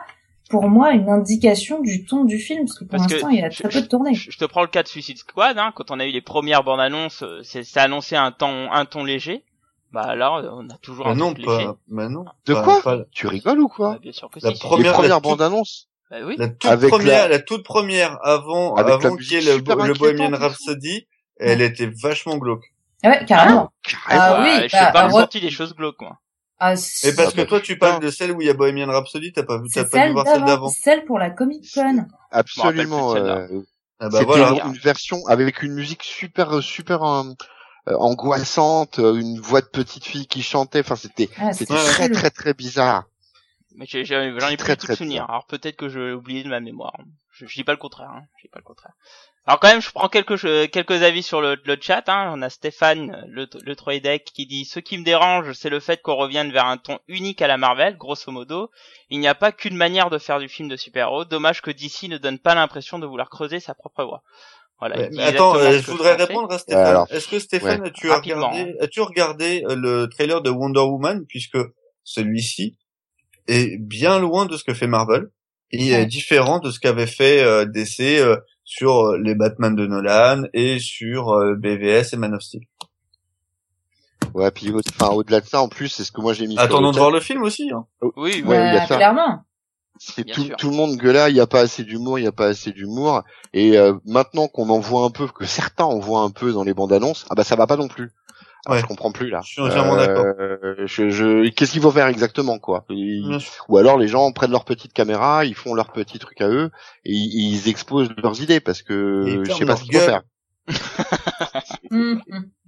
pour moi une indication du ton du film parce que pour l'instant il y a très peu de tournées. Je, te prends le cas de Suicide Squad. Hein, quand on a eu les premières bandes annonces, euh, c'est annoncé un ton un ton léger. Bah alors, on a toujours un non, ton léger. Mais non. De quoi Tu rigoles ou quoi bah, Bien sûr que la si, première, bandes annonces. Bah oui. La toute première, la... toute première avant, avant qu'il y ait le, le Bohemian Rhapsody, elle était vachement glauque. Ah ouais, carrément. Ah, oui. Je bah, pas ressorti des choses glauques, moi. Ah, Et parce que toi, tu parles de celle où il y a Bohemian Rhapsody, t'as pas vu, t'as pas dû voir celle d'avant. Celle pour la Comic Con. Absolument. Euh, ah bah voilà. une version avec une musique super, super euh, angoissante, une voix de petite fille qui chantait. Enfin, c'était, ah, c'était très, très, très bizarre. Mais j'en ai, plus de souvenirs. Alors peut-être que je l'ai oublié de ma mémoire. Je, je dis pas le contraire. Hein. Je dis pas le contraire. Alors quand même, je prends quelques quelques avis sur le, le chat. Hein. On a Stéphane, le, le deck qui dit ce qui me dérange, c'est le fait qu'on revienne vers un ton unique à la Marvel, grosso modo. Il n'y a pas qu'une manière de faire du film de super-héros. Dommage que DC ne donne pas l'impression de vouloir creuser sa propre voie. Voilà, attends, euh, je voudrais répondre à Stéphane. Est-ce que Stéphane, as-tu regardé, as-tu regardé euh, le trailer de Wonder Woman puisque celui-ci est bien loin de ce que fait Marvel? Il est différent de ce qu'avait fait euh, DC euh, sur euh, les Batman de Nolan et sur BVS et Man of Steel. Ouais, puis enfin au-delà de ça, en plus, c'est ce que moi j'ai mis. Attendons de voir le film aussi. Hein. Oh, oui, ouais, il y a ça. clairement. C'est tout, tout, le monde gueule il n'y a pas assez d'humour, il n'y a pas assez d'humour. Et maintenant qu'on en voit un peu, que certains en voient un peu dans les bandes annonces, ah bah ça va pas non plus. Ah, ouais. Je comprends plus là. Je suis entièrement d'accord. Euh, je, je... Qu'est-ce qu'il faut faire exactement quoi? Ou alors les gens prennent leur petite caméra, ils font leur petit truc à eux et ils, exposent leurs idées parce que je sais pas ce qu'il faut faire.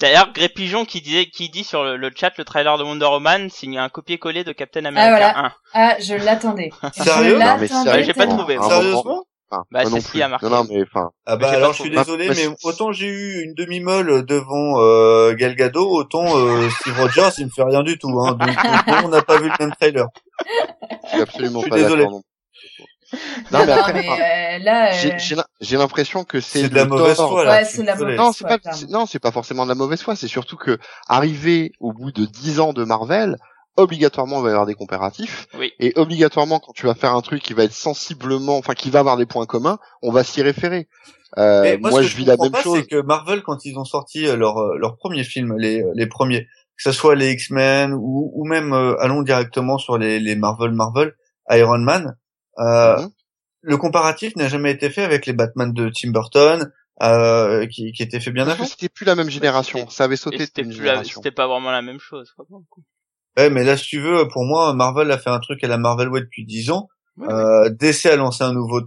D'ailleurs, Gré Pigeon qui disait, qui dit sur le, chat le trailer de Wonder Woman signe un copier-coller de Captain America ah, 1. Ah, je l'attendais. Sérieux? Non, mais j'ai pas trouvé. Sérieusement? Bah, c'est ce qui a marqué. Non, non, mais enfin. Ah bah alors je suis désolé, mais autant j'ai eu une demi-molle devant euh, Gal Gadot, autant euh, Steve Rogers, il me fait rien du tout. Hein, donc on n'a pas vu le même trailer. Je suis absolument pas désolé. Non, non, mais, après, mais euh, là, euh... j'ai l'impression que c'est de la mauvaise foi. Là, ouais, c'est de la mauvaise non, c'est pas, non, c'est pas forcément de la mauvaise foi. C'est surtout que arriver au bout de dix ans de Marvel, obligatoirement il va y avoir des comparatifs oui. et obligatoirement quand tu vas faire un truc qui va être sensiblement enfin qui va avoir des points communs on va s'y référer euh, moi, je vis la même chose c'est que Marvel quand ils ont sorti euh, leur euh, leur premier film les euh, les premiers que ce soit les X-Men ou ou même allons directement sur les les Marvel Marvel Iron Man euh, mhm. le comparatif n'a jamais été fait avec les Batman de Tim Burton euh, qui, qui était fait bien avant. C'était plus la même génération, ça avait sauté. C'était pas vraiment la même chose. Quoi. Ouais, mais là, si tu veux, pour moi, Marvel a fait un truc à la Marvel Way depuis 10 ans. euh, DC a lancé un nouveau,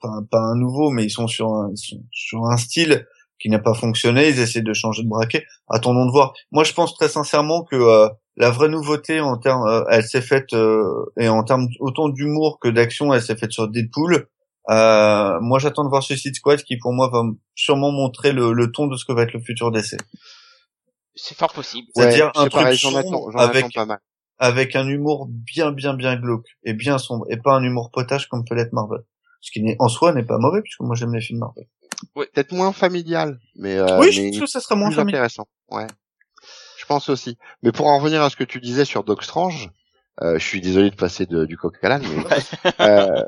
enfin pas un nouveau, mais ils sont sur un, sur un style qui n'a pas fonctionné. Ils essaient de changer de braquet. Attendons de voir. Moi, je pense très sincèrement que euh, la vraie nouveauté en termes, euh, elle s'est faite euh, et en termes autant d'humour que d'action, elle s'est faite sur Deadpool. moi, j'attends de voir Suicide Squad, qui pour moi va sûrement montrer le, le ton de ce que va être le futur DC. C'est fort possible. C'est-à-dire un truc avec, avec un humour bien, bien, bien glauque et bien sombre et pas un humour potage comme peut l'être Marvel. Ce qui en soi n'est pas mauvais puisque moi j'aime les films Marvel. Oui. Peut-être moins familial, mais euh, oui, je pense que ça sera moins intéressant. Ouais, je pense aussi. Mais pour en revenir à ce que tu disais sur Doc Strange, euh, je suis désolé de passer de, du coq à l'âne, mais euh,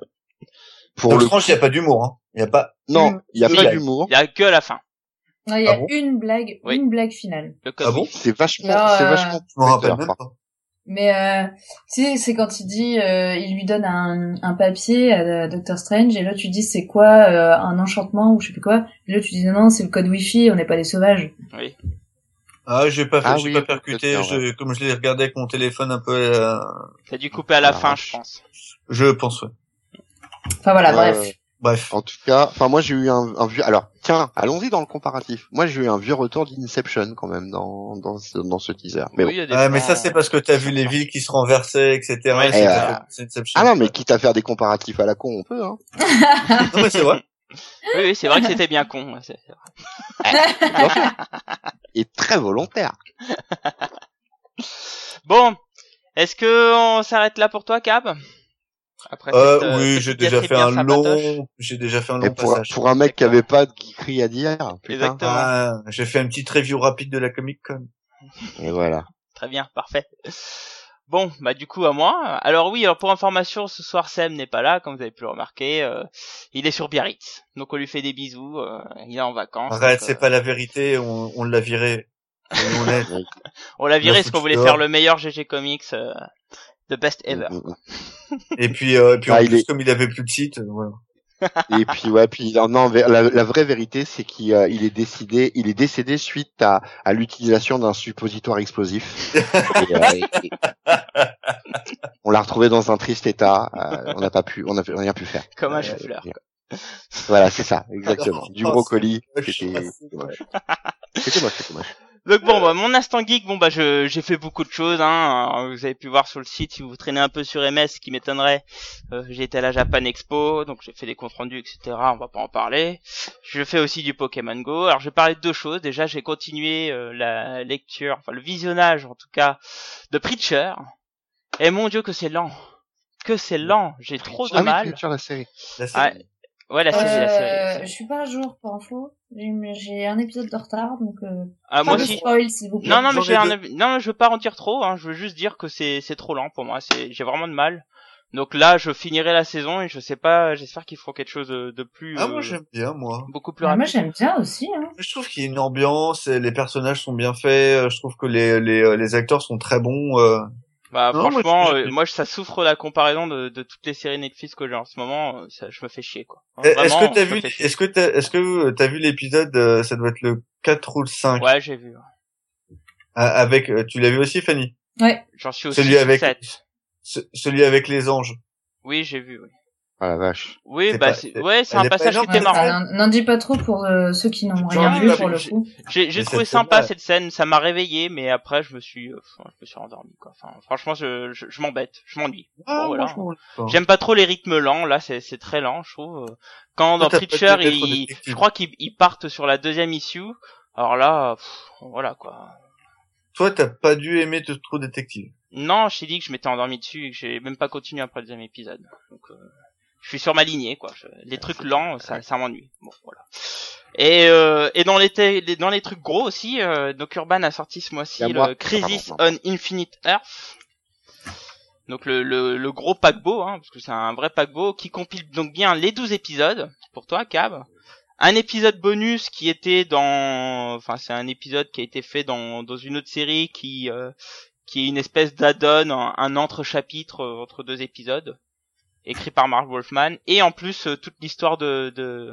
pour Doc Strange, il n'y a pas d'humour. Hein. Il y a pas. Non, il y a pas d'humour. Il y a que à la fin. Il y a ah une blague, une blague finale. ah bon C'est vachement, c'est vachement. Je me rappelle même pas. Mais euh, c'est c'est quand il dit, euh, il lui donne un, un papier à, Doctor Strange et là tu dis c'est quoi euh, un enchantement ou je sais plus quoi? Et là tu dis non c'est le code Wi-Fi, on n'est pas des sauvages. Oui. Ah j'ai pas ah, j'ai pas percuté, je, comme je l'ai regardé avec mon téléphone un peu. Euh... T'as dû couper à la ah, fin je pense. Je pense ouais. Enfin voilà bref. Bref. En tout cas, enfin moi j'ai eu un, un vieux. Alors tiens, allons-y dans le comparatif. Moi j'ai eu un vieux retour d'Inception quand même dans dans ce, dans ce teaser. Mais, oui, ah, mais ça c'est parce que t'as vu les villes qui se renversaient, etc. et euh... Ah non, mais quitte à faire des comparatifs à la con, on peut. Hein. non mais c'est vrai. Oui, oui c'est vrai que c'était bien con. Et très volontaire. bon, est-ce que on s'arrête là pour toi, Cab? Après euh, euh, oui, j'ai déjà fait un long, j'ai déjà fait un long pour, passage. Pour un mec qui avait pas de cri à dire. Exactement. Ah, j'ai fait un petit review rapide de la Comic Con. Et voilà. Très bien, parfait. Bon, bah du coup à moi. Alors oui, alors pour information, ce soir Sam n'est pas là, comme vous avez pu le remarquer. Euh, il est sur Biarritz, donc on lui fait des bisous. Euh, il est en vacances. Arrête, c'est pas la vérité. On, on l'a viré. On, on l'a viré parce qu'on voulait faire le meilleur GG Comics The best ever. Mm, mm, mm. et puis, euh, en ah, plus, comme il avait plus de site, euh, voilà. et puis ouais, puis non, la, vraie vérité, c'est qu'il euh, il est décidé, il est décédé suite à, à l'utilisation d'un suppositoire explosif. Euh, on l'a retrouvé dans un triste état. on n'a pas pu, on n'a rien pu faire. Comme un chef-fleur. Voilà, c'est ça, exactement. Du brocoli. C'était moche. C'était moche, c'était moche. Donc bon, bah, mon instant geek, bon bah je j'ai fait beaucoup de choses. Hein. Vous avez pu voir sur le site si vous traînez un peu sur MS, ce qui m'étonnerait. Euh, j'ai été à la Japan Expo, donc j'ai fait des comptes rendus, etc. On va pas en parler. Je fais aussi du Pokémon Go. Alors je vais parler de deux choses. Déjà, j'ai continué euh, la lecture, enfin le visionnage en tout cas, de Preacher. Et mon dieu que c'est lent, que c'est lent. J'ai trop de ah mal. Oui, Preacher, la série. La série. Ouais, la série, la série. Euh, je suis pas à jour pour info. J'ai un épisode de retard, donc. Euh, ah, moi aussi. Spoil, s'il vous plaît. Non, non, mais j'ai un... non, je veux pas en dire trop. Hein. Je veux juste dire que c'est c'est trop lent pour moi. C'est j'ai vraiment de mal. Donc là, je finirai la saison et je sais pas. J'espère qu'ils feront quelque chose de plus. Ah, moi euh, j'aime bien, moi. Beaucoup plus. Ah, moi j'aime bien aussi. Hein. Je trouve qu'il y a une ambiance, et les personnages sont bien faits. Je trouve que les les les acteurs sont très bons. Bah franchement, euh, moi, ça souffre la comparaison de, de, toutes les séries Netflix que j'ai en ce moment. Euh, ça, je me fais chier quoi. Eh, est-ce que t'as vu Est-ce que t'as Est-ce que t'as vu l'épisode euh, Ça doit être le 4 ou le 5. Ouais, j'ai vu. Ah, avec, tu l'as vu aussi, Fanny? Ouais. J'en suis aussi celui avec, celui avec les anges. Oui, j'ai vu. Oui. Ah la vache. Oui, bah c'est ouais, c'est un passage qui était marrant. N'en dis pas trop pour euh, ceux qui n'ont rien vu pour le coup. J'ai j'ai trouvé sympa cette scène, ça m'a réveillé, mais après je me suis, euh, je me suis endormi quoi. Enfin, franchement, je je, je m'embête, je m'ennuie. Ah, bon, voilà. J'aime pas trop les rythmes lents, là c'est c'est très lent, je trouve. Quand dans Preacher, ils, je crois qu'ils partent sur la deuxième issue. Alors là, voilà quoi. Toi, t'as pas dû aimer trop détective. Non, je t'ai dit que je m'étais endormi dessus et que j'ai même pas continué après le deuxième épisode. Donc, euh je suis sur ma lignée quoi. les trucs lents, ça, ça m'ennuie. Bon voilà. Et euh, et dans les, dans les trucs gros aussi, euh, Doc Urban a sorti ce mois-ci le Crisis on Infinite Earth. Donc le, le, le gros paquebot, hein, parce que c'est un vrai paquebot qui compile donc bien les 12 épisodes pour toi, Cab. Un épisode bonus qui était dans, enfin c'est un épisode qui a été fait dans dans une autre série qui euh, qui est une espèce d'add-on, un, un entre-chapitre euh, entre deux épisodes écrit par Mark Wolfman, et en plus euh, toute l'histoire de, de,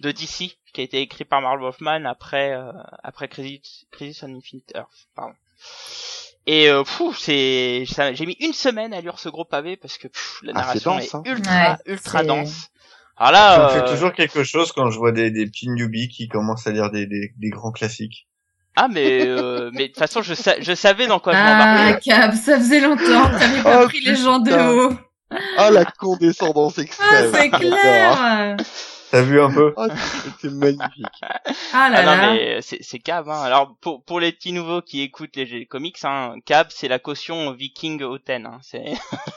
de DC qui a été écrit par Mark Wolfman après euh, après Crisis, Crisis on Infinite Earth. Pardon. Et euh, c'est j'ai mis une semaine à lire ce gros pavé parce que la ah, narration est, hein. ultra ultra dense. Alors là, ça me fait euh, toujours quelque chose quand je vois des, des petits newbies qui commencent à lire des, des, des grands classiques. Ah mais euh, mais de toute façon je, je savais dans quoi je m'embarquais. Ah Cap, ça faisait longtemps que t'avais pas oh, pris les gens de haut. Ah, la condescendance extrême. Ah, c'est clair. T'as vu un peu oh, C'était magnifique. Ah là ah non, mais c'est, c'est Cab. Hein. Alors pour pour les petits nouveaux qui écoutent les, comics, hein, Cab c'est la caution Viking Oten. Hein. C'est.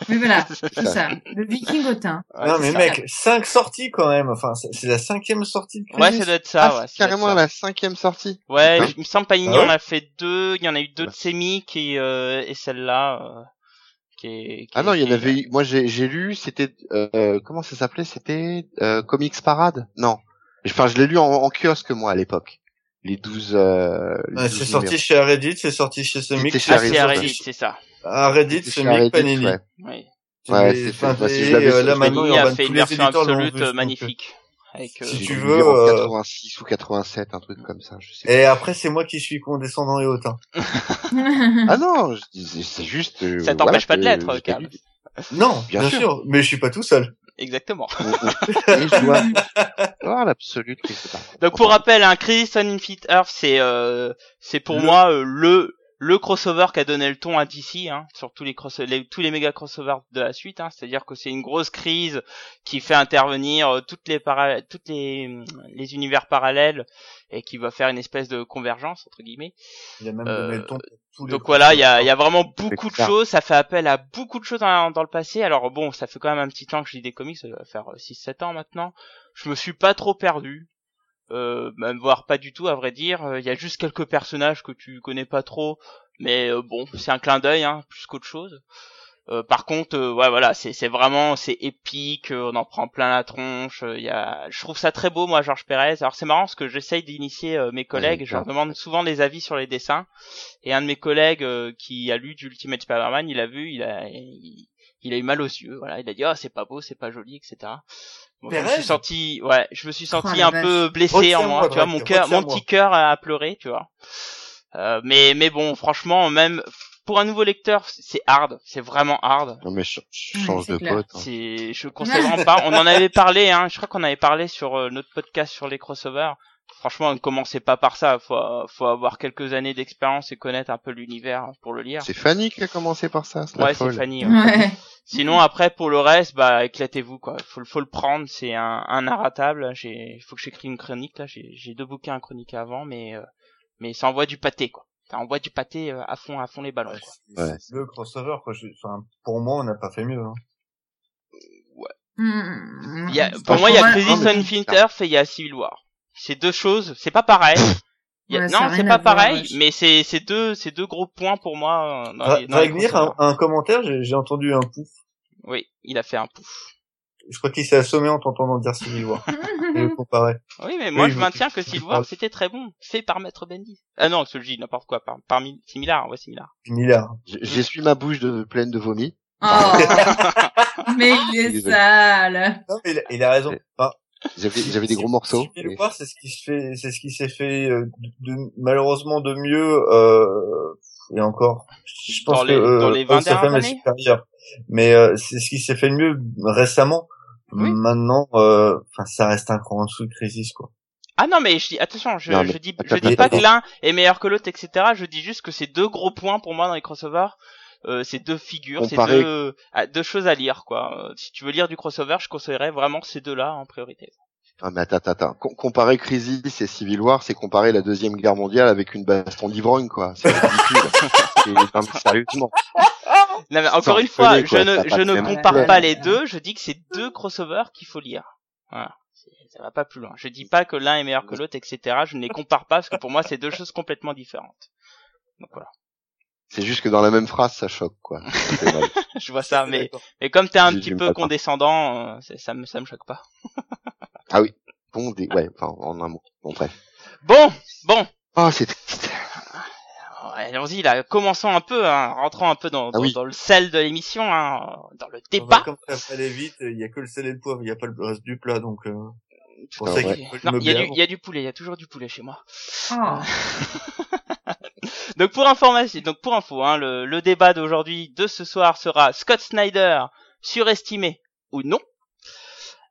Oui voilà, c'est ça. Le Viking Oten. non mais mec, cinq sorties quand même. Enfin, c'est la cinquième sortie de Ouais, ça doit être ça. Ah, ouais, carrément la cinquième sortie. Ouais, il me semble pas ah en a fait deux. Il y en a eu deux de Semi qui euh, et celle-là. Euh ah non, il y en avait. Moi, j'ai j'ai lu. C'était euh, comment ça s'appelait? C'était euh, Comics Parade? Non. Enfin, je l'ai lu en, en, kiosque moi à l'époque. les 12 euh, c'est sorti chez Reddit, c'est sorti chez Semic. Ah, c'est Reddit, c'est ça. Ah, Reddit, Semic, Panini. Ouais. Oui. Ouais, c'est fait. Bah, si je l'avais là maintenant, il a fait une version absolue magnifique. Avec, euh, si tu veux, euh... 86 ou 87, un truc comme ça, je sais. Et après, c'est moi qui suis condescendant et hautain. ah non, c'est juste. Euh, ça t'empêche pas de l'être, Carl. Non, bien, bien sûr. sûr. mais je suis pas tout seul. Exactement. oh, l'absolu. Donc pour rappel, un Crisis on Infinite Earth, c'est euh, c'est pour moi euh, le le crossover qui a donné le ton à DC, hein, sur tous les, cross les tous les méga crossovers de la suite. Hein, C'est-à-dire que c'est une grosse crise qui fait intervenir euh, toutes les toutes les les univers parallèles et qui va faire une espèce de convergence entre guillemets. Il a même donné le ton donc voilà, il y a, y a, vraiment beaucoup de choses, ça fait appel à beaucoup de choses dans, dans, le passé. Alors bon, ça fait quand même un petit temps que je lis des comics, ça va faire 6-7 euh, ans maintenant. Je me suis pas trop perdu, euh, même voire pas du tout à vrai dire. Il y a juste quelques personnages que tu connais pas trop, mais euh, bon, c'est un clin d'œil, hein, plus qu'autre chose. Euh, par contre, euh, ouais, voilà, c'est c'est vraiment c'est épique, euh, on en prend plein la tronche. Il y a, je trouve ça très beau, moi, Georges Pérez. Alors c'est marrant parce que j'essaye d'initier mes collègues, je leur demande souvent des avis sur les dessins. Et un de mes collègues qui a lu du Ultimate Spider-Man, il a vu, il a il, a eu mal aux yeux. Voilà, il a dit ah c'est pas beau, c'est pas joli, etc. Bon, je me suis senti, ouais, je me suis oh, senti un peu blessé en moi, tu vois, mon cœur, mon petit cœur a pleuré, tu vois. Euh, mais mais bon, franchement, même pour un nouveau lecteur, c'est hard, c'est vraiment hard. Non mais je, change de pote. Hein. C'est, je conseille vraiment pas. On en avait parlé, hein. Je crois qu'on avait parlé sur euh, notre podcast sur les crossovers. Franchement, ne commencez pas par ça. Faut, faut avoir quelques années d'expérience et connaître un peu l'univers pour le lire. C'est Fanny qui a commencé par ça. Ouais, c'est Fanny. Ouais. Sinon, après, pour le reste, bah, éclatez-vous, quoi. Faut, faut le prendre. C'est un, un narratable. J'ai, faut que j'écris une chronique, là. J'ai deux bouquins à chronique avant, mais, euh, mais ça envoie du pâté, quoi on voit du pâté euh, à fond, à fond les ballons. Ouais, Le crossover, quoi. Enfin, pour moi, on n'a pas fait mieux. Hein. Ouais. Il y a, pour moi, il y a Crisis on Infinite Earth et il y a Civil War. C'est deux choses, c'est pas pareil. non, c'est pas pareil, mais c'est c'est deux c'est deux gros points pour moi. Euh, dans les, dans venir un, un, commentaire, j'ai entendu un pouf. Oui, il a fait un pouf. Je crois qu'il s'est assommé en t'entendant dire Civil War. Oui, mais moi je maintiens que Civil War c'était très bon, fait par Maître Bendy. Ah non, ce dis n'importe quoi, par, par similar, ouais, similar. Similar. J'essuie ma bouche de, pleine de vomi. Oh. mais il est sale. Non, mais il a, raison. Enfin, j'avais des gros morceaux. C'est ce qui se fait, c'est ce qui s'est fait euh, de, malheureusement de mieux. Euh, et encore, je pense dans que les, euh, dans les 20 dernières années? Mais euh, c'est ce qui s'est fait de mieux récemment. Maintenant, euh, enfin, ça reste un cran en dessous de Crisis, quoi. Ah non, mais je dis attention, je, je dis, je dis pas que l'un est meilleur que l'autre, etc. Je dis juste que c'est deux gros points pour moi dans les crossovers. Euh, c'est deux figures, c'est deux, ah, deux choses à lire, quoi. Euh, si tu veux lire du crossover, je conseillerais vraiment ces deux-là en priorité. Ah mais attends, attends, attends. comparer Crisis et Civil War, c'est comparer la deuxième guerre mondiale avec une baston d'ivrogne, quoi. C'est ridicule. sérieusement. Non, mais encore une fois, je ne, je ne compare pas les deux, je dis que c'est deux crossovers qu'il faut lire. Voilà. Ça va pas plus loin. Je dis pas que l'un est meilleur que l'autre, etc. Je ne les compare pas parce que pour moi, c'est deux choses complètement différentes. Donc voilà. C'est juste que dans la même phrase, ça choque, quoi. je vois ça, mais, mais comme t'es un petit peu condescendant, euh, ça me, ça me choque pas. ah oui. Bon, des... ouais, enfin, en un mot. Bon, bref. Bon, bon. Oh, c'est allons-y là, commençons un peu, hein, rentrons un peu dans, ah dans, le sel de l'émission, hein, dans le débat. Comme ça aller vite, il y a que le sel et le poivre, il y a pas le reste du plat, donc. Euh, il y, a du, y a du poulet, il y a toujours du poulet chez moi. Oh. donc pour information, donc pour info, hein, le, le débat d'aujourd'hui, de ce soir, sera Scott Snyder surestimé ou non.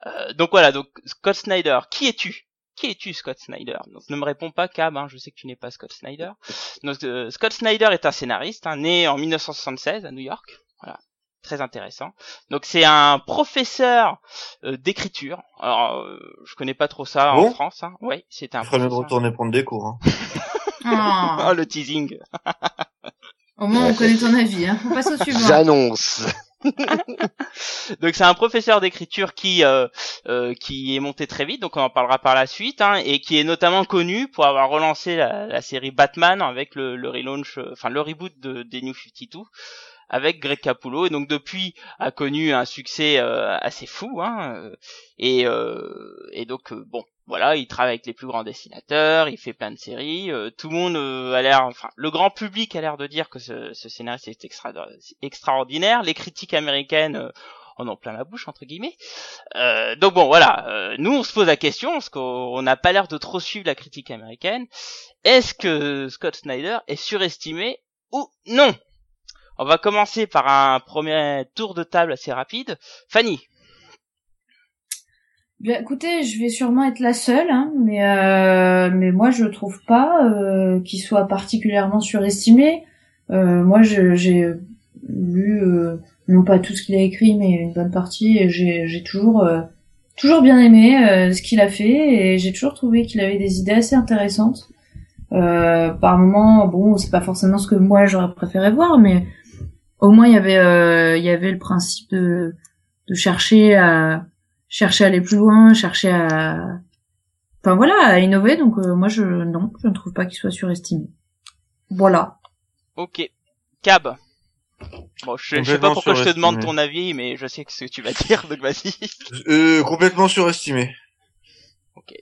Euh, donc voilà, donc Scott Snyder, qui es-tu? Qui es-tu Scott Snyder? Donc ne me réponds pas Cab, hein, je sais que tu n'es pas Scott Snyder. Donc euh, Scott Snyder est un scénariste, hein, né en 1976 à New York. Voilà, très intéressant. Donc c'est un professeur euh, d'écriture. Alors euh, je connais pas trop ça en France. Hein. Ouais, c'est un. Je ferais de retourner prendre des cours. Hein. oh. le teasing. Au moins on connaît ton avis. Hein. On passe au suivant. J'annonce. donc c'est un professeur d'écriture qui euh, euh, qui est monté très vite, donc on en parlera par la suite, hein, et qui est notamment connu pour avoir relancé la, série Batman avec le, le relaunch, euh, enfin le reboot de des New 52 avec Greg Capullo et donc depuis a connu un succès assez fou hein, et et donc bon voilà, il travaille avec les plus grands dessinateurs, il fait plein de séries, euh, tout le monde euh, a l'air, enfin, le grand public a l'air de dire que ce, ce scénariste est extra, extraordinaire, les critiques américaines euh, en ont plein la bouche entre guillemets. donc bon, voilà, nous on se pose la question parce qu'on n'a pas l'air de trop suivre la critique américaine. Est-ce que Scott Snyder est surestimé ou non? On va commencer par un premier tour de table assez rapide. Fanny. Bien, écoutez, je vais sûrement être la seule, hein, mais euh, mais moi je trouve pas euh, qu'il soit particulièrement surestimé. Euh, moi, j'ai lu euh, non pas tout ce qu'il a écrit, mais une bonne partie, et j'ai toujours euh, toujours bien aimé ce qu'il a fait, et j'ai toujours trouvé qu'il avait des idées assez intéressantes. par moments, bon, c'est pas forcément ce que moi j'aurais préféré voir, mais au moins il y avait il y avait le principe de de chercher à chercher à aller plus loin, chercher à, enfin voilà, à innover. Donc euh, moi je non, je ne trouve pas qu'il soit surestimé. Voilà. Ok. Cab. Bon, je, sais pas pourquoi je te demande ton avis, mais je sais que ce que tu vas dire, donc vas-y. Euh, complètement surestimé. Ok.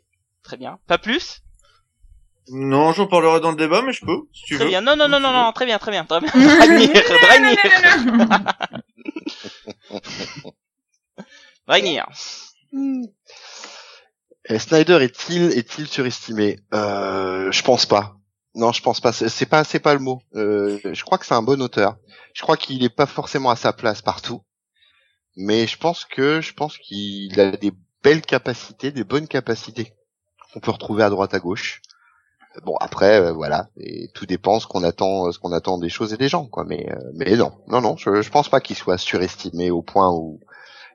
Très bien. Pas plus? Non, j'en parlerai dans le débat, mais je peux, si tu très veux. bien. Non, non, non, non, non, très bien, très bien, très bien. Rainier. Snyder est-il est-il surestimé? Euh, Je pense pas. Non, je pense pas. C'est pas c'est pas le mot. Euh, je crois que c'est un bon auteur. Je crois qu'il est pas forcément à sa place partout, mais je pense que je pense qu'il a des belles capacités, des bonnes capacités qu'on peut retrouver à droite à gauche. Bon après euh, voilà, et tout dépend ce qu'on attend ce qu'on attend des choses et des gens quoi. Mais euh, mais non non non, je, je pense pas qu'il soit surestimé au point où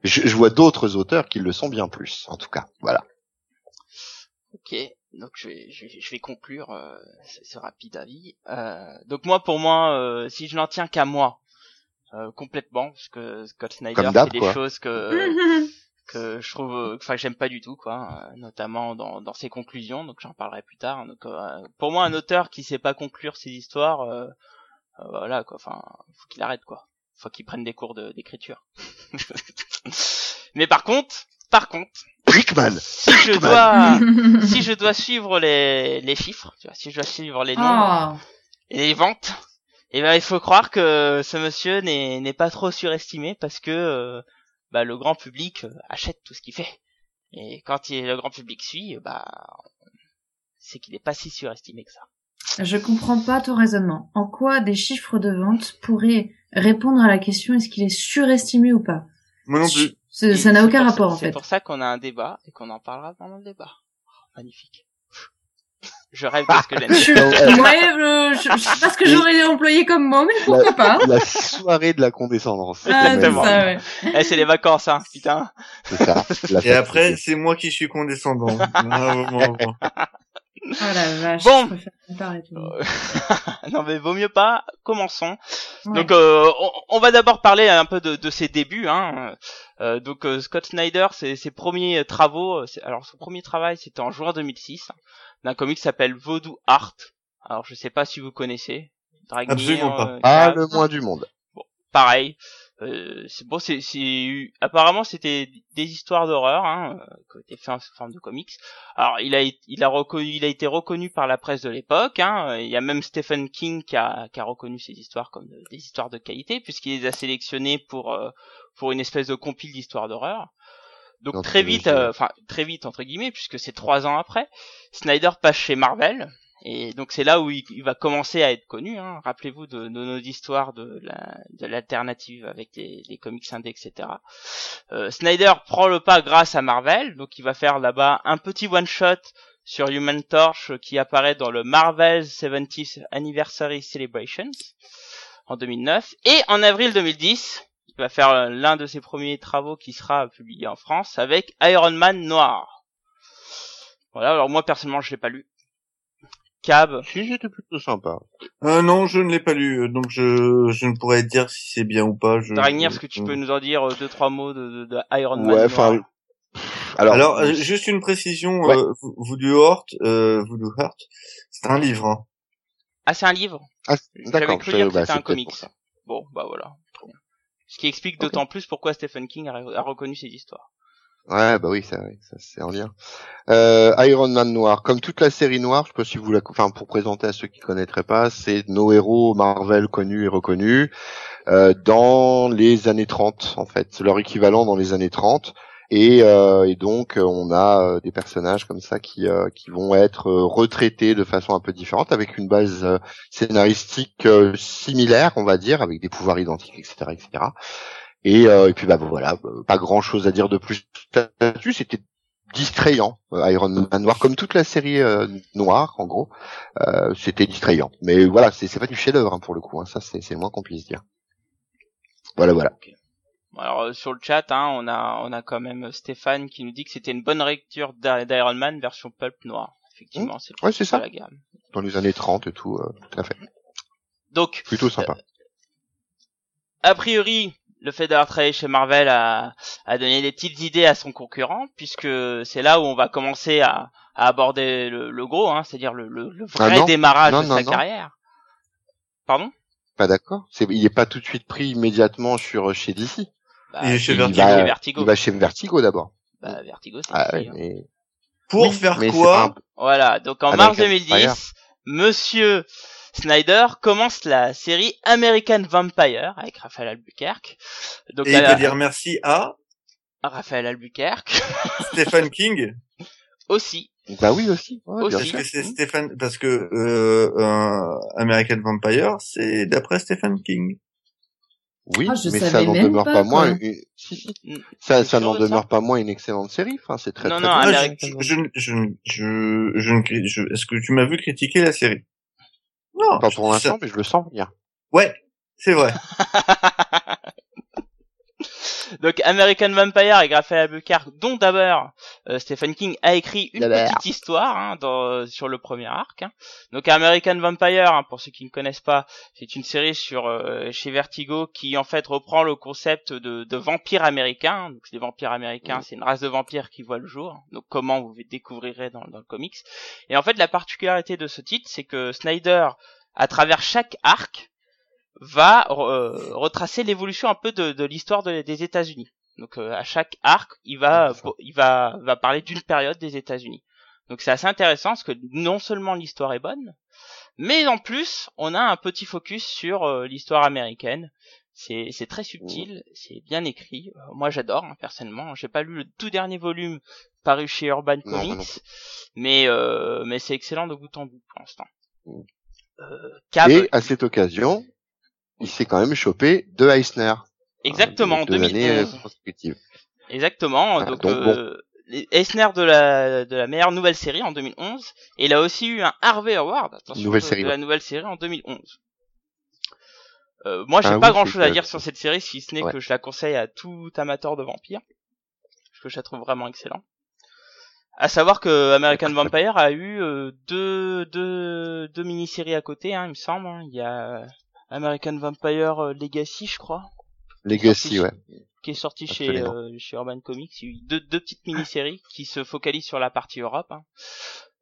je, je vois d'autres auteurs qui le sont bien plus, en tout cas. Voilà. Ok, donc je vais, je vais, conclure euh, ce, rapide avis. Euh, donc moi, pour moi, euh, si je n'en tiens qu'à moi, euh, complètement, parce que Scott Snyder fait des choses que que je trouve, enfin j'aime pas du tout, quoi, notamment dans, dans ses conclusions. Donc j'en parlerai plus tard. Donc pour moi, un auteur qui sait pas conclure ses histoires, voilà, quoi. Enfin, faut qu'il arrête, quoi faut qu'ils prennent des cours d'écriture. Mais par contre, par contre, si je dois, si je dois suivre les, les chiffres, tu vois, si je dois suivre les nombres oh. et les ventes, eh ben il faut croire que ce monsieur n'est pas trop surestimé parce que euh, bah, le grand public euh, achète tout ce qu'il fait. Et quand il, le grand public suit, bah c'est qu'il n'est pas si surestimé que ça. Je comprends pas ton raisonnement. En quoi des chiffres de vente pourraient répondre à la question est-ce qu'il est surestimé ou pas? Moi non plus. Ça n'a aucun rapport en fait. C'est pour ça qu'on a un débat et qu'on en parlera pendant le débat. Oh, magnifique. Je rêve de ce que j'aime. ouais, je, sais pas ce que j'aurais employé comme mot, mais pourquoi pas. La soirée de la condescendance. Ah, c'est ça, ouais. Eh, c'est les vacances, hein, putain. C'est ça. Et après, c'est moi qui suis condescendant. Oh la vache, bon. Je non mais vaut mieux pas. Commençons. Donc euh, on, va d'abord parler un peu de, de ses débuts. Hein. Euh, donc euh, Scott Snyder, ses, ses premiers travaux. Alors son premier travail, c'était en juin 2006 d'un comic qui s'appelle Voodoo Art. Alors je sais pas si vous connaissez. Absolument pas. ah le moins du monde. Bon, pareil. Euh, c'est bon, c'est, apparemment c'était des histoires d'horreur hein, euh, qui ont été faites en forme de comics. Alors il a il a reconnu il a été reconnu par la presse de l'époque. Hein. Il y a même Stephen King qui a, qui a reconnu ces histoires comme des histoires de qualité puisqu'il les a sélectionnées pour euh, pour une espèce de compile d'histoires d'horreur. Donc très vite, enfin très vite entre guillemets puisque c'est trois ans après, Snyder passe chez Marvel et donc c'est là où il, va commencer à être connu. Hein. Rappelez-vous de, nos histoires de l'alternative avec les, comics indés, etc. Euh, Snyder prend le pas grâce à Marvel, donc il va faire là-bas un petit one-shot sur Human Torch qui apparaît dans le Marvel 70th Anniversary Celebrations en 2009. Et en avril 2010, il va faire l'un de ses premiers travaux qui sera publié en France avec Iron Man Noir. Voilà, alors moi personnellement je l'ai pas lu, Cab. Si, j'étais plutôt sympa. Euh, non, je ne l'ai pas lu, donc je, je ne pourrais dire si c'est bien ou pas. Je, est-ce que tu peux nous en dire euh, deux, trois mots de, de, Iron Man Ouais, enfin... Alors, Alors euh, juste une précision, ouais. euh, Voodoo Heart, euh, Voodoo Heart, c'est un livre. Hein. Ah, c'est un livre ah, D'accord, cru dire que c'était un comics. Bon, bah voilà. Ce qui explique d'autant plus pourquoi Stephen King a, a reconnu ces histoires. Ouais, bah oui, ça, ça c'est en lien. Euh, Iron Man noir, comme toute la série noire, je sais vous la, enfin pour présenter à ceux qui connaîtraient pas, c'est nos héros Marvel connus et reconnus euh, dans les années 30 en fait, leur équivalent dans les années 30. Et, euh, et donc on a euh, des personnages comme ça qui qui vont être retraités de façon un peu différente, avec une base scénaristique similaire, on va dire, avec des pouvoirs identiques, etc., etc. Et, euh, et puis bah voilà, pas grand chose à dire de plus là-dessus. C'était distrayant, euh, Iron Man noir, comme toute la série euh, noire en gros. Euh, c'était distrayant. Mais voilà, c'est pas du chef-d'œuvre hein, pour le coup. Hein. Ça, c'est le moins qu'on puisse dire. Voilà, voilà. Alors euh, sur le chat, hein, on a on a quand même Stéphane qui nous dit que c'était une bonne lecture d'Iron Man version pulp noir. Effectivement, c'est ouais, c'est ça. La gamme. Dans les années 30 et tout, tout à fait. Donc plutôt sympa. a priori, le fait d'avoir travaillé chez Marvel a, a, donné des petites idées à son concurrent, puisque c'est là où on va commencer à, à aborder le, le gros, hein, c'est-à-dire le, le, le, vrai ah démarrage de sa carrière. Pardon? Pas d'accord. il est pas tout de suite pris immédiatement sur chez DC. Bah, il est chez Vertigo. Va, Vertigo. Il va chez Vertigo d'abord. Bah, Vertigo, c'est ah, mais... Pour faire quoi Voilà. Donc en ah, mars 2010, Monsieur Snyder commence la série American Vampire avec Raphaël Albuquerque. Donc, Et il peut dire merci à Raphaël Albuquerque. Stephen King. Aussi. Bah oui aussi. aussi. Parce que c'est Stephen, parce que euh, American Vampire, c'est d'après Stephen King. Oui, ah, mais ça n'en demeure pas, moins. Une... Si, si. Mm. Ça, ça n'en demeure pas moins une excellente série. Enfin, c'est très non, très. Non, American... je, je, je, je, je, est-ce que tu m'as vu critiquer la série? Non. Pas pour l'instant, mais je le sens venir. Ouais, c'est vrai. Donc American Vampire et Raphaël Albuquerque, dont d'abord euh, Stephen King a écrit une petite histoire hein, dans, sur le premier arc. Hein. Donc American Vampire, hein, pour ceux qui ne connaissent pas, c'est une série sur euh, chez Vertigo qui en fait reprend le concept de, de vampires américains. Donc les vampires américains, c'est une race de vampires qui voit le jour. Donc comment vous découvrirez dans, dans le comics. Et en fait la particularité de ce titre, c'est que Snyder, à travers chaque arc, va euh, retracer l'évolution un peu de, de l'histoire des États-Unis. Donc euh, à chaque arc, il va il va va parler d'une période des États-Unis. Donc c'est assez intéressant parce que non seulement l'histoire est bonne, mais en plus on a un petit focus sur euh, l'histoire américaine. C'est c'est très subtil, c'est bien écrit. moi j'adore hein, personnellement. J'ai pas lu le tout dernier volume paru chez Urban Comics, mais mais c'est excellent de bout en bout pour l'instant. Et à cette occasion, il s'est quand même chopé deux Eisner. Exactement, en 2011. Exactement, donc, euh, Eisner de la de la meilleure nouvelle série en 2011 et il a aussi eu un Harvey Award attention, nouvelle de, série, la nouvelle série en 2011. Euh, moi j'ai ah pas grand chose à dire sur cette série si ce n'est que je la conseille à tout amateur de vampires parce que je la trouve vraiment excellent. À savoir que American Vampire a eu euh, deux, deux, deux mini-séries à côté, hein, il me semble. Hein. Il y a American Vampire euh, Legacy, je crois. Legacy, ouais. Qui est sorti chez, euh, chez Urban Comics. Il y a eu deux, deux petites mini-séries qui se focalisent sur la partie Europe. Hein.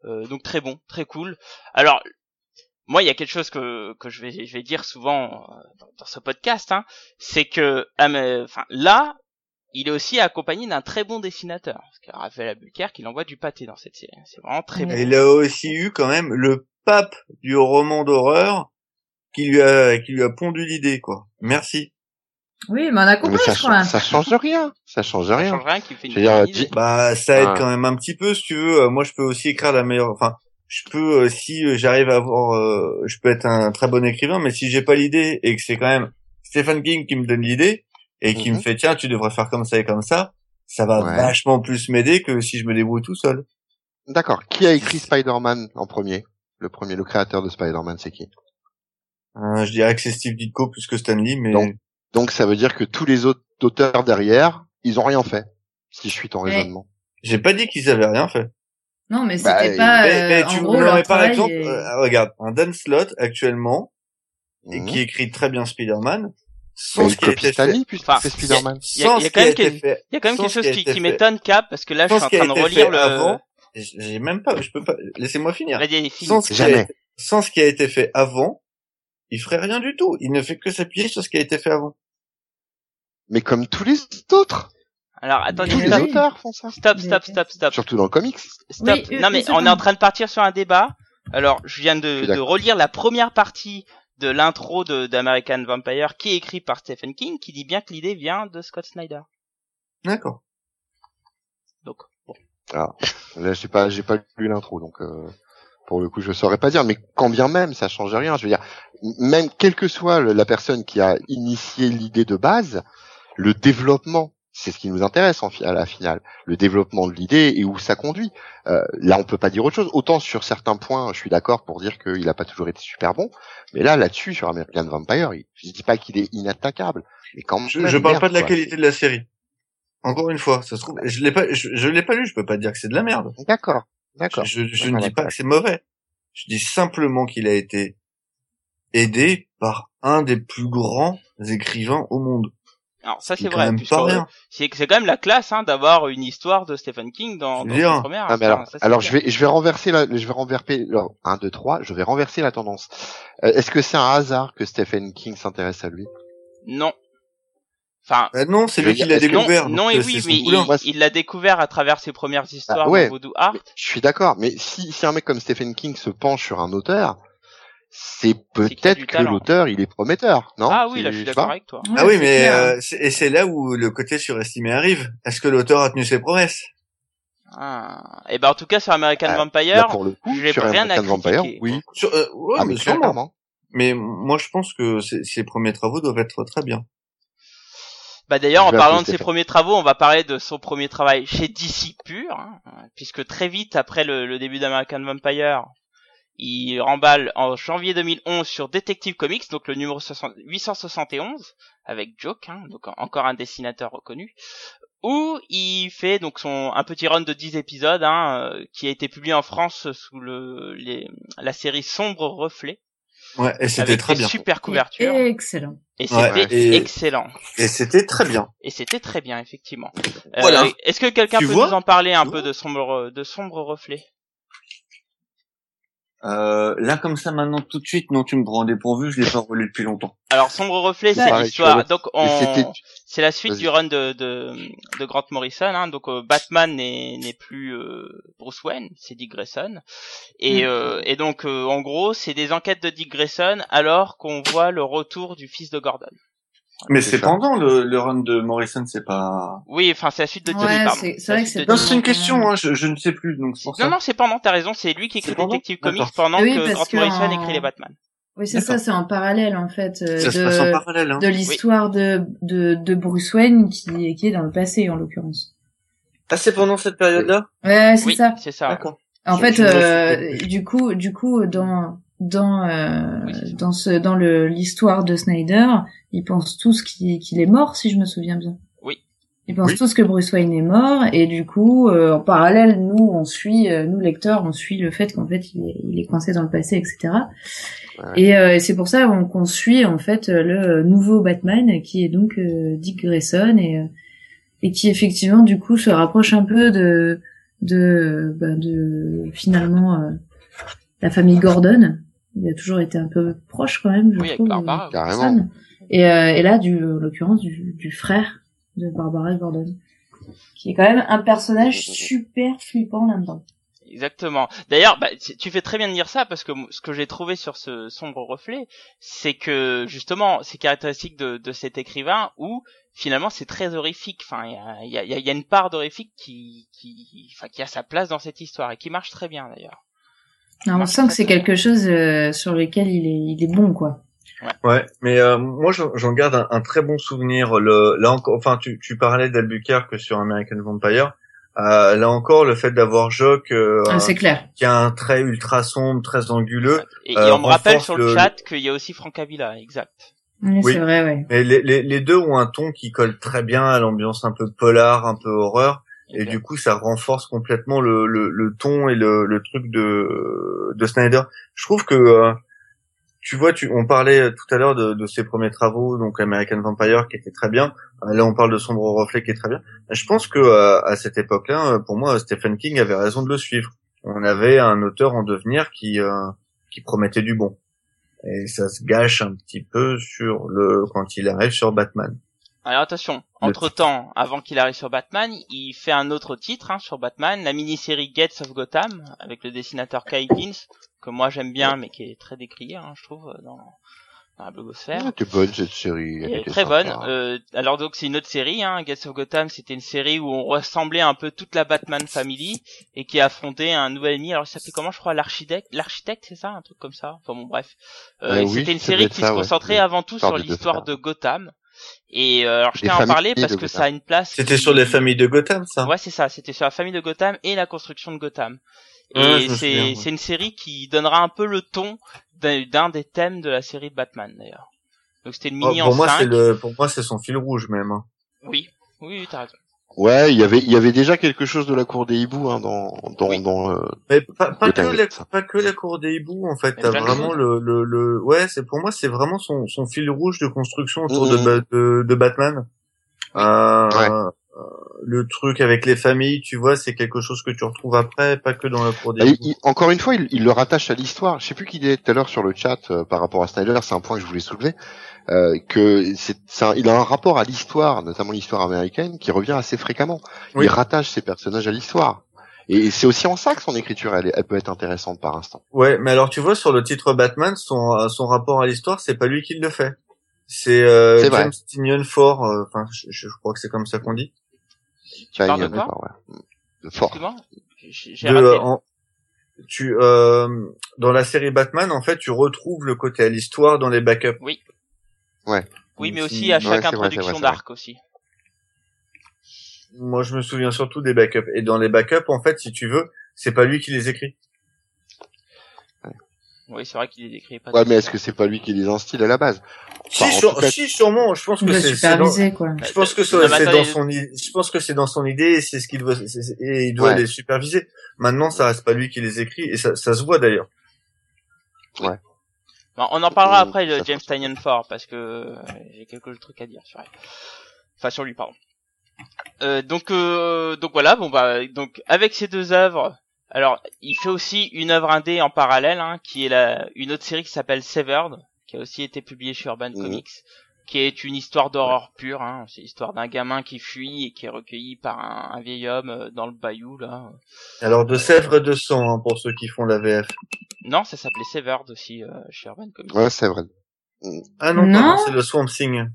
Euh, donc très bon, très cool. Alors, moi, il y a quelque chose que, que je, vais, je vais dire souvent dans, ce podcast, hein, c'est que enfin, là, il est aussi accompagné d'un très bon dessinateur. Parce que Raphaël Albuquerque, il envoie du pâté dans cette série. C'est vraiment très bon. il a aussi eu quand même le pape du roman d'horreur qui lui a qui lui a pondu l'idée quoi. Merci. Oui, mais on a compris, ça, je crois. Ça change rien. Ça change rien. Ça change rien qui fait une Bah, ça aide quand même un petit peu, si tu veux. Euh, moi, je peux aussi écrire la meilleure. Enfin, je peux euh, si euh, j'arrive à avoir, je peux être un très bon écrivain, mais si j'ai pas l'idée et que c'est quand même Stephen King qui me donne l'idée et qui me mhm. fait tiens, tu devrais faire comme ça et comme ça, ça va vachement plus m'aider que si je me débrouille tout seul. D'accord. Qui a écrit Spider-Man en premier? Le premier, le créateur de Spider-Man, c'est qui? Euh, je dirais que c'est Steve Ditko plus que Stanley, mais donc, donc ça veut dire que tous les autres auteurs derrière, ils ont rien fait. Si je suis ton raisonnement. J'ai pas dit qu'ils avaient rien fait. Non, mais bah, c'était pas. Mais, euh, tu en par exemple, euh, regarde, un Dan Slott actuellement et qui mhm. écrit très bien Spider-Man. Sans ce qui a été fait. Spider-Man. Il y, a, quand même quelque chose qui, qui m'étonne Cap parce que là je suis en train de relire le. J'ai même pas, je peux pas. Laissez-moi finir. Sans Jamais. sans ce qui a été fait avant, il ferait rien du tout. Il ne fait que s'appuyer sur ce qui a été fait avant. Mais comme tous les autres. Alors attendez, Tous les stop, auteurs font ça. stop, stop, stop, stop, Surtout dans le comics. stop. Oui, euh, non mais on est en train de partir sur un débat. Alors je viens de, relire la première partie de l'intro de d'American Vampire qui est écrit par Stephen King, qui dit bien que l'idée vient de Scott Snyder. D'accord. Donc bon. Là, j'ai pas, j'ai pas lu l'intro, donc euh, pour le coup, je saurais pas dire. Mais quand bien même, ça change rien. Je veux dire, même quelle que soit la personne qui a initié l'idée de base, le développement, c'est ce qui nous intéresse en à la finale. Le développement de l'idée et où ça conduit. Euh, là, on peut pas dire autre chose. Autant sur certains points, je suis d'accord pour dire qu'il a pas toujours été super bon. Mais là, là-dessus, sur American Vampire, je dis pas qu'il est inattaquable, mais quand même. Je, je parle merde, pas de la quoi. qualité de la série. Encore une fois, ça se trouve, je l'ai pas, je, je l'ai pas lu, je peux pas dire que c'est de la merde. D'accord, d'accord. je, je ne dis pas que c'est mauvais. Je dis simplement qu'il a été aidé par un des plus grands écrivains au monde. Alors ça C'est vrai. même puisque, pas rien. C'est c'est quand même la classe hein, d'avoir une histoire de Stephen King dans, dans première. Ah, mais alors, ça, je vais, je vais renverser la, je vais renverser, alors, 1, 2, 3, je vais renverser la tendance. Euh, Est-ce que c'est un hasard que Stephen King s'intéresse à lui? Non. Enfin, Ah non, c'est Je lui qui l'a non, découvert. non donc, et euh, oui, mais il l'a découvert à travers ses premières histoires Ah, ouais. dans Voodoo Art. Je suis d'accord, mais si, si un mec comme Stephen King se penche sur un auteur, c'est peut-être que l'auteur, il est prometteur, non? Ah oui, là je suis d'accord avec toi. Ouais, Ah oui, mais euh, c'est- et c'est là où le côté surestimé arrive. Est-ce que l'auteur a tenu ses promesses? Ah. Et ben en tout cas sur American Ah, Là, Vampire, pour le coup, j'ai sur rien à American Vampire, critiquer. oui. Sur, euh, ouais, Ah, mais mais sûrement. clairement. Mais moi, je pense que ses premiers travaux doivent être très bien. Bah d'ailleurs, en parlant de ses premiers travaux, on va parler de son premier travail chez DC pur, hein, puisque très vite après le, le début d'American Vampire, il remballe en janvier 2011 sur Detective Comics, donc le numéro 60 871 avec Joke, hein, donc en- encore un dessinateur reconnu, où il fait donc son un petit run de 10 épisodes, hein, euh, qui a été publié en France sous le les, la série Sombre Reflet, Ouais, et c'était très bien. super couvertures, Excellent. et Ouais, c'était et- excellent. Et c'était très bien. Et c'était très bien, effectivement. Euh, Voilà. Est-ce que quelqu'un peut vois nous en parler un peu de sombre, de sombre reflet? Euh, là, comme ça, maintenant, tout de suite, non, tu me prends dépourvu, je l'ai pas relu depuis longtemps. Alors, sombre reflet, c'est l'histoire. Donc, on, c'est la suite du run de, de, de Grant Morrison. Hein. Donc, euh, Batman n'est, n'est plus euh, Bruce Wayne, c'est Dick Grayson. Et, Mm. euh, et donc, euh, en gros, c'est des enquêtes de Dick Grayson alors qu'on voit le retour du fils de Gordon. Mais C'est pendant le, le run de Morrison, c'est pas... Oui, enfin, c'est la suite de Dick. Ouais, pardon. c'est- vrai que c'est Non, c'est une question, hein, je, je ne sais plus, donc ça. Non, non, c'est pendant, t'as raison, c'est lui qui écrit pendant Detective Comics pendant Oui, que Grant Morrison en- écrit les Batman. Oui, c'est ça, c'est en parallèle en fait euh, Ça se passe en de, parallèle, hein. de l'histoire de, de, de Bruce Wayne qui, qui est dans le passé en l'occurrence. Ah, c'est pendant cette période-là? Ouais, c'est Oui, ça. c'est ça. D'accord. En Je- fait, je euh, du coup, du coup, dans dans euh, Oui, dans ce dans le l'histoire de Snyder, ils pensent tous qu'il qu'il est mort, si je me souviens bien. Oui. Ils pensent Oui. tous que Bruce Wayne est mort, et du coup, euh, en parallèle, nous, on suit, euh, nous lecteurs, on suit le fait qu'en fait, il est, il est coincé dans le passé, etc. Ouais. Et, euh, et c'est pour ça qu'on suit en fait euh, le nouveau Batman, qui est donc euh, Dick Grayson, et euh, et qui effectivement du coup se rapproche un peu de de bah, de finalement euh, la famille Gordon. Il a toujours été un peu proche quand même, je Oui, avec trouve. Barbara. de Carrément. Et, euh, et là, du, en l'occurrence, du, du frère de Barbara Gordon, qui est quand même un personnage super flippant là-dedans. Exactement. D'ailleurs, bah, tu fais très bien de dire ça parce que ce que j'ai trouvé sur ce sombre reflet, c'est que justement, c'est caractéristique de, de cet écrivain où finalement c'est très horrifique. Enfin, il y a, il y, a, il y a une part d'horrifique qui, qui, enfin, qui a sa place dans cette histoire et qui marche très bien d'ailleurs. Non, on sent que c'est quelque chose euh, sur lequel il est, il est bon, quoi. Ouais, mais euh, moi j'en j'en garde un, un très bon souvenir. Le, là encore, enfin, tu, tu parlais d'Albuquerque sur American Vampire. Euh, là encore, le fait d'avoir Jock euh, Ah, c'est clair. qui a un trait ultra sombre, très anguleux. Et, et Euh, on me rappelle sur le, le- chat qu'il y a aussi Frank Avila, exact. Oui, Oui. c'est vrai, ouais. Et les, les, les deux ont un ton qui colle très bien à l'ambiance un peu polar, un peu horreur. Et du coup, ça renforce complètement le, le, le ton et le, le truc de, de Snyder. Je trouve que, euh, tu vois, tu, on parlait tout à l'heure de, de ses premiers travaux, donc American Vampire, qui était très bien. Euh, Là, on parle de Sombre Reflet, qui est très bien. Je pense que euh, à cette époque-là, euh, pour moi, Stephen King avait raison de le suivre. On avait un auteur en devenir qui, euh, qui promettait du bon. Et ça se gâche un petit peu sur le quand il arrive sur Batman. Alors attention, entre temps, avant qu'il arrive sur Batman, il fait un autre titre hein, sur Batman, la mini-série Gates of Gotham, avec le dessinateur Kai Higgins, que moi j'aime bien, mais qui est très décrié, hein, je trouve, dans, dans la blogosphère. Elle était bonne cette série. Elle était très sympa. bonne. Euh, alors donc c'est une autre série, hein, Gates of Gotham, c'était une série où on ressemblait un peu toute la Batman Family et qui affrontait un nouvel ennemi. Alors il s'appelait comment, je crois, l'architecte, l'architecte, c'est ça, un truc comme ça. Enfin bon, bref. Euh, Euh, oui, c'était une série qui ça, se concentrait avant tout sur l'histoire de Gotham. Et euh, alors je tiens à en parler parce que Gotham. ça a une place. C'était qui- sur les familles de Gotham, ça. Ouais, c'est ça. C'était sur la famille de Gotham et la construction de Gotham. Et c'est ouais. c'est une série qui donnera un peu le ton d'un des thèmes de la série de Batman d'ailleurs. Donc c'était une Oh, mini pour en moi, 5. c'est le, pour moi, c'est son fil rouge même. hein. Oui, oui, oui, t'as raison. Ouais, il y avait, il y avait déjà quelque chose de la cour des hiboux hein, dans, dans, Oui. dans. euh, Mais pas, pas que la, ça. pas que la cour des hiboux, en fait. T'as vraiment le, le, le, ouais, c'est pour moi, c'est vraiment son, son fil rouge de construction autour de, Ba- de, de Batman. Euh, Ouais. Le truc avec les familles, tu vois, c'est quelque chose que tu retrouves après, pas que dans la cour des il- encore une fois, il, il le rattache à l'histoire. Je sais plus qui disait tout à l'heure sur le chat euh, par rapport à Snyder, c'est un point que je voulais soulever, euh, que c'est, il a un rapport à l'histoire, notamment l'histoire américaine, qui revient assez fréquemment. Oui. Il rattache ses personnages à l'histoire. Et c'est aussi en ça que son écriture, elle, est- elle peut être intéressante par instant. Ouais, mais alors tu vois sur le titre Batman, son euh, son rapport à l'histoire, c'est pas lui qui le fait. C'est euh. James Tynion Ford, euh, enfin je, je crois que c'est comme ça qu'on dit. Tu parles de quoi pas, ouais. De fort. De, en- tu euh, dans la série Batman, en fait, tu retrouves le côté à l'histoire dans les backups. Oui, Donc, mais si- aussi à Ouais, chaque introduction d'arc aussi. Moi, je me souviens surtout des backups. Et dans les backups, en fait, si tu veux, c'est pas lui qui les écrit. Oui, c'est vrai qu'il est décrit pas. Ouais, mais est-ce que c'est pas lui qui les instille à la base? Si, Enfin, sur- cas- si, sûrement. Je pense que c'est dans, quoi. je pense que Non, c'est dans son i- je pense que c'est dans son idée et c'est ce qu'il c'est- et il doit Ouais. les superviser. Maintenant, ça reste pas lui qui les écrit et ça, ça se voit d'ailleurs. Bon, on en parlera Euh, après de James Tynion Ford parce que euh, j'ai quelques trucs à dire sur elle. Enfin sur lui, pardon. Euh, donc euh, donc voilà, bon bah donc avec ces deux œuvres, alors il fait aussi une œuvre indé en parallèle, hein, qui est la une autre série qui s'appelle Severed, qui a aussi été publiée chez Urban Mhm. Comics, qui est une histoire d'horreur pure. Hein, c'est l'histoire d'un gamin qui fuit et qui est recueilli par un, un vieil homme euh, dans le bayou là. Alors de sèvres de sang hein, pour ceux qui font la VF. Non, ça s'appelait Severed aussi euh, chez Urban Comics. Ouais, c'est vrai. Ah non, Non. c'est le Swamp Thing.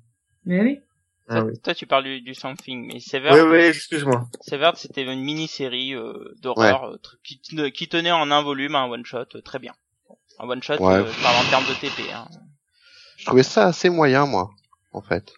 Mais oui. Ah toi, oui. toi, tu parles du, du Something, mais Severed, oui, excuse-moi. Severed, c'était une mini-série euh, d'horreur euh, qui, qui tenait en un volume, un one-shot, euh, très bien. Un one-shot, Ouais. euh, je parle en termes de TP. Hein. Je trouvais ça assez moyen, moi, en fait.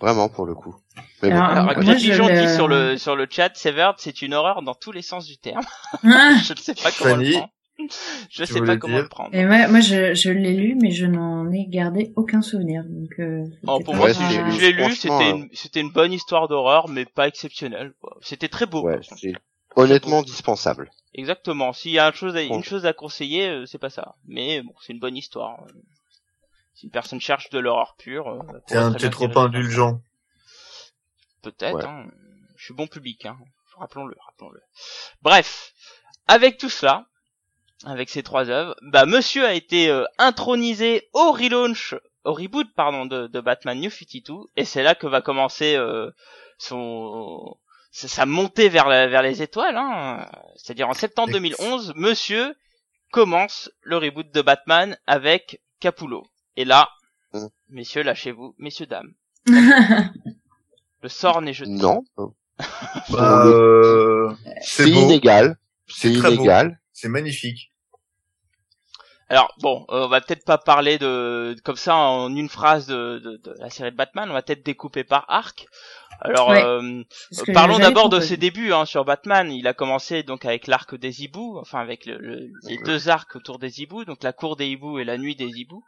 Vraiment, pour le coup. Mais bon. Alors, Alors, moi, Pigeon dit sur le, sur le chat, Severed, c'est une horreur dans tous les sens du terme. Ah je ne sais pas comment Fanny, le prendre. Je tu sais pas comment dire le prendre. Et moi, moi je, je l'ai lu, mais je n'en ai gardé aucun souvenir. Donc, euh, Oh, pour moi, si je, je l'ai lu, c'était euh, une, c'était une bonne histoire d'horreur, mais pas exceptionnelle. C'était très beau. Ouais, c'est honnêtement dispensable. Exactement. S'il y a une chose à, une chose à conseiller, euh, c'est pas ça. Mais bon, c'est une bonne histoire. Euh, Si une personne cherche de l'horreur pure, euh, T'es pourrait un bien trop indulgent. Peut-être. Ouais. Hein. Je suis bon public. Hein. Rappelons-le, rappelons-le. Bref, avec tout cela, avec ces trois œuvres, bah Monsieur a été euh, intronisé au relaunch, au reboot pardon de, de Batman New 52, et c'est là que va commencer euh, son sa montée vers la- vers les étoiles. Hein. C'est-à-dire en septembre 2011, Monsieur commence le reboot de Batman avec Capullo. Et là, Mm. messieurs, lâchez-vous, messieurs dames, le sort n'est jeté. Non. Bah, euh, C'est inégal. C'est inégal. C'est magnifique. Alors bon, euh, on va peut-être pas parler de comme ça en une phrase de, de, de la série de Batman. On va peut-être découper par arc. Alors Ouais. euh, parlons d'abord de ses débuts hein, sur Batman. Il a commencé donc avec l'arc des hiboux, enfin avec le, le- les deux arcs autour des hiboux, donc la cour des hiboux et la nuit des hiboux.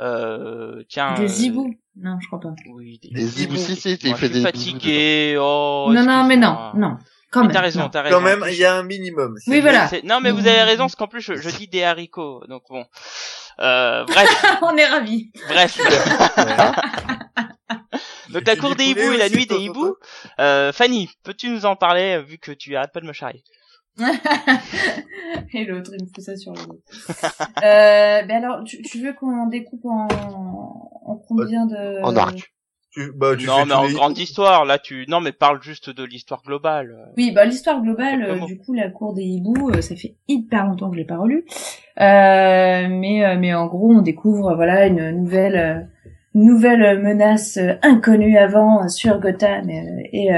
Euh, tiens. Des euh, zibous Non, je crois pas. Oui, des, Des hiboux. hiboux, si, si, il fait je suis des fatigué. Oh, non, non, mais non, non. Quand Mais même. t'as raison, t'as raison. Quand même, il y a un minimum. Oui, voilà. Non, mais vous avez raison, parce qu'en plus, je, je dis des haricots. Donc bon. Euh, bref, On est ravis. bref. Donc la cour des hiboux et la nuit des hiboux. Euh, Fanny, peux-tu nous en parler, euh, vu que tu arrêtes pas de me charrier Et l'autre, il me fait ça sur le dos. euh, ben alors, tu, tu veux qu'on découpe en, en combien de... En arc. Bah, non, mais en grande histoire, là, tu, non, mais parle juste de l'histoire globale. Oui, bah l'histoire globale, euh, du coup, la cour des hiboux, euh, ça fait hyper longtemps que je l'ai pas relu, euh, mais mais en gros, on découvre voilà une nouvelle nouvelle menace inconnue avant sur Gotham et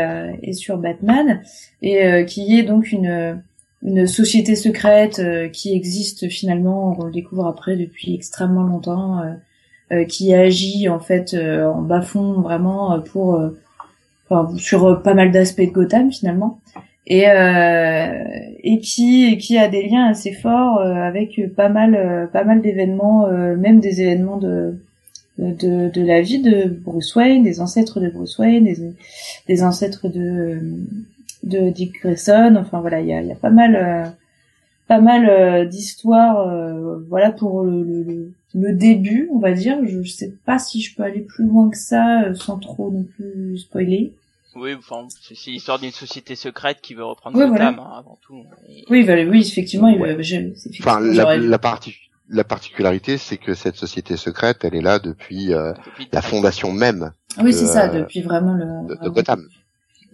et, sur Batman. Et qui est donc une une société secrète qui existe finalement, on le découvre après depuis extrêmement longtemps euh, qui agit en fait euh, en bas fond vraiment euh, pour enfin, sur pas mal d'aspects de Gotham finalement et et qui qui a des liens assez forts avec pas mal pas mal d'événements même des événements de de, de la vie de Bruce Wayne, des ancêtres de Bruce Wayne, des, des ancêtres de de Dick Grayson. Enfin voilà, il y a, y a pas mal pas mal d'histoires. voilà pour le, le, le début, on va dire. Je sais pas si je peux aller plus loin que ça euh, sans trop non plus spoiler. Oui, enfin, c'est l'histoire d'une société secrète qui veut reprendre oui, voilà. hein, avant tout. Oui, bah, oui, effectivement, il veut, enfin, la, la, partie, la particularité, c'est que cette société secrète, elle est là depuis, euh, la fondation même. Oui, c'est ça, depuis vraiment le. De, Gotham.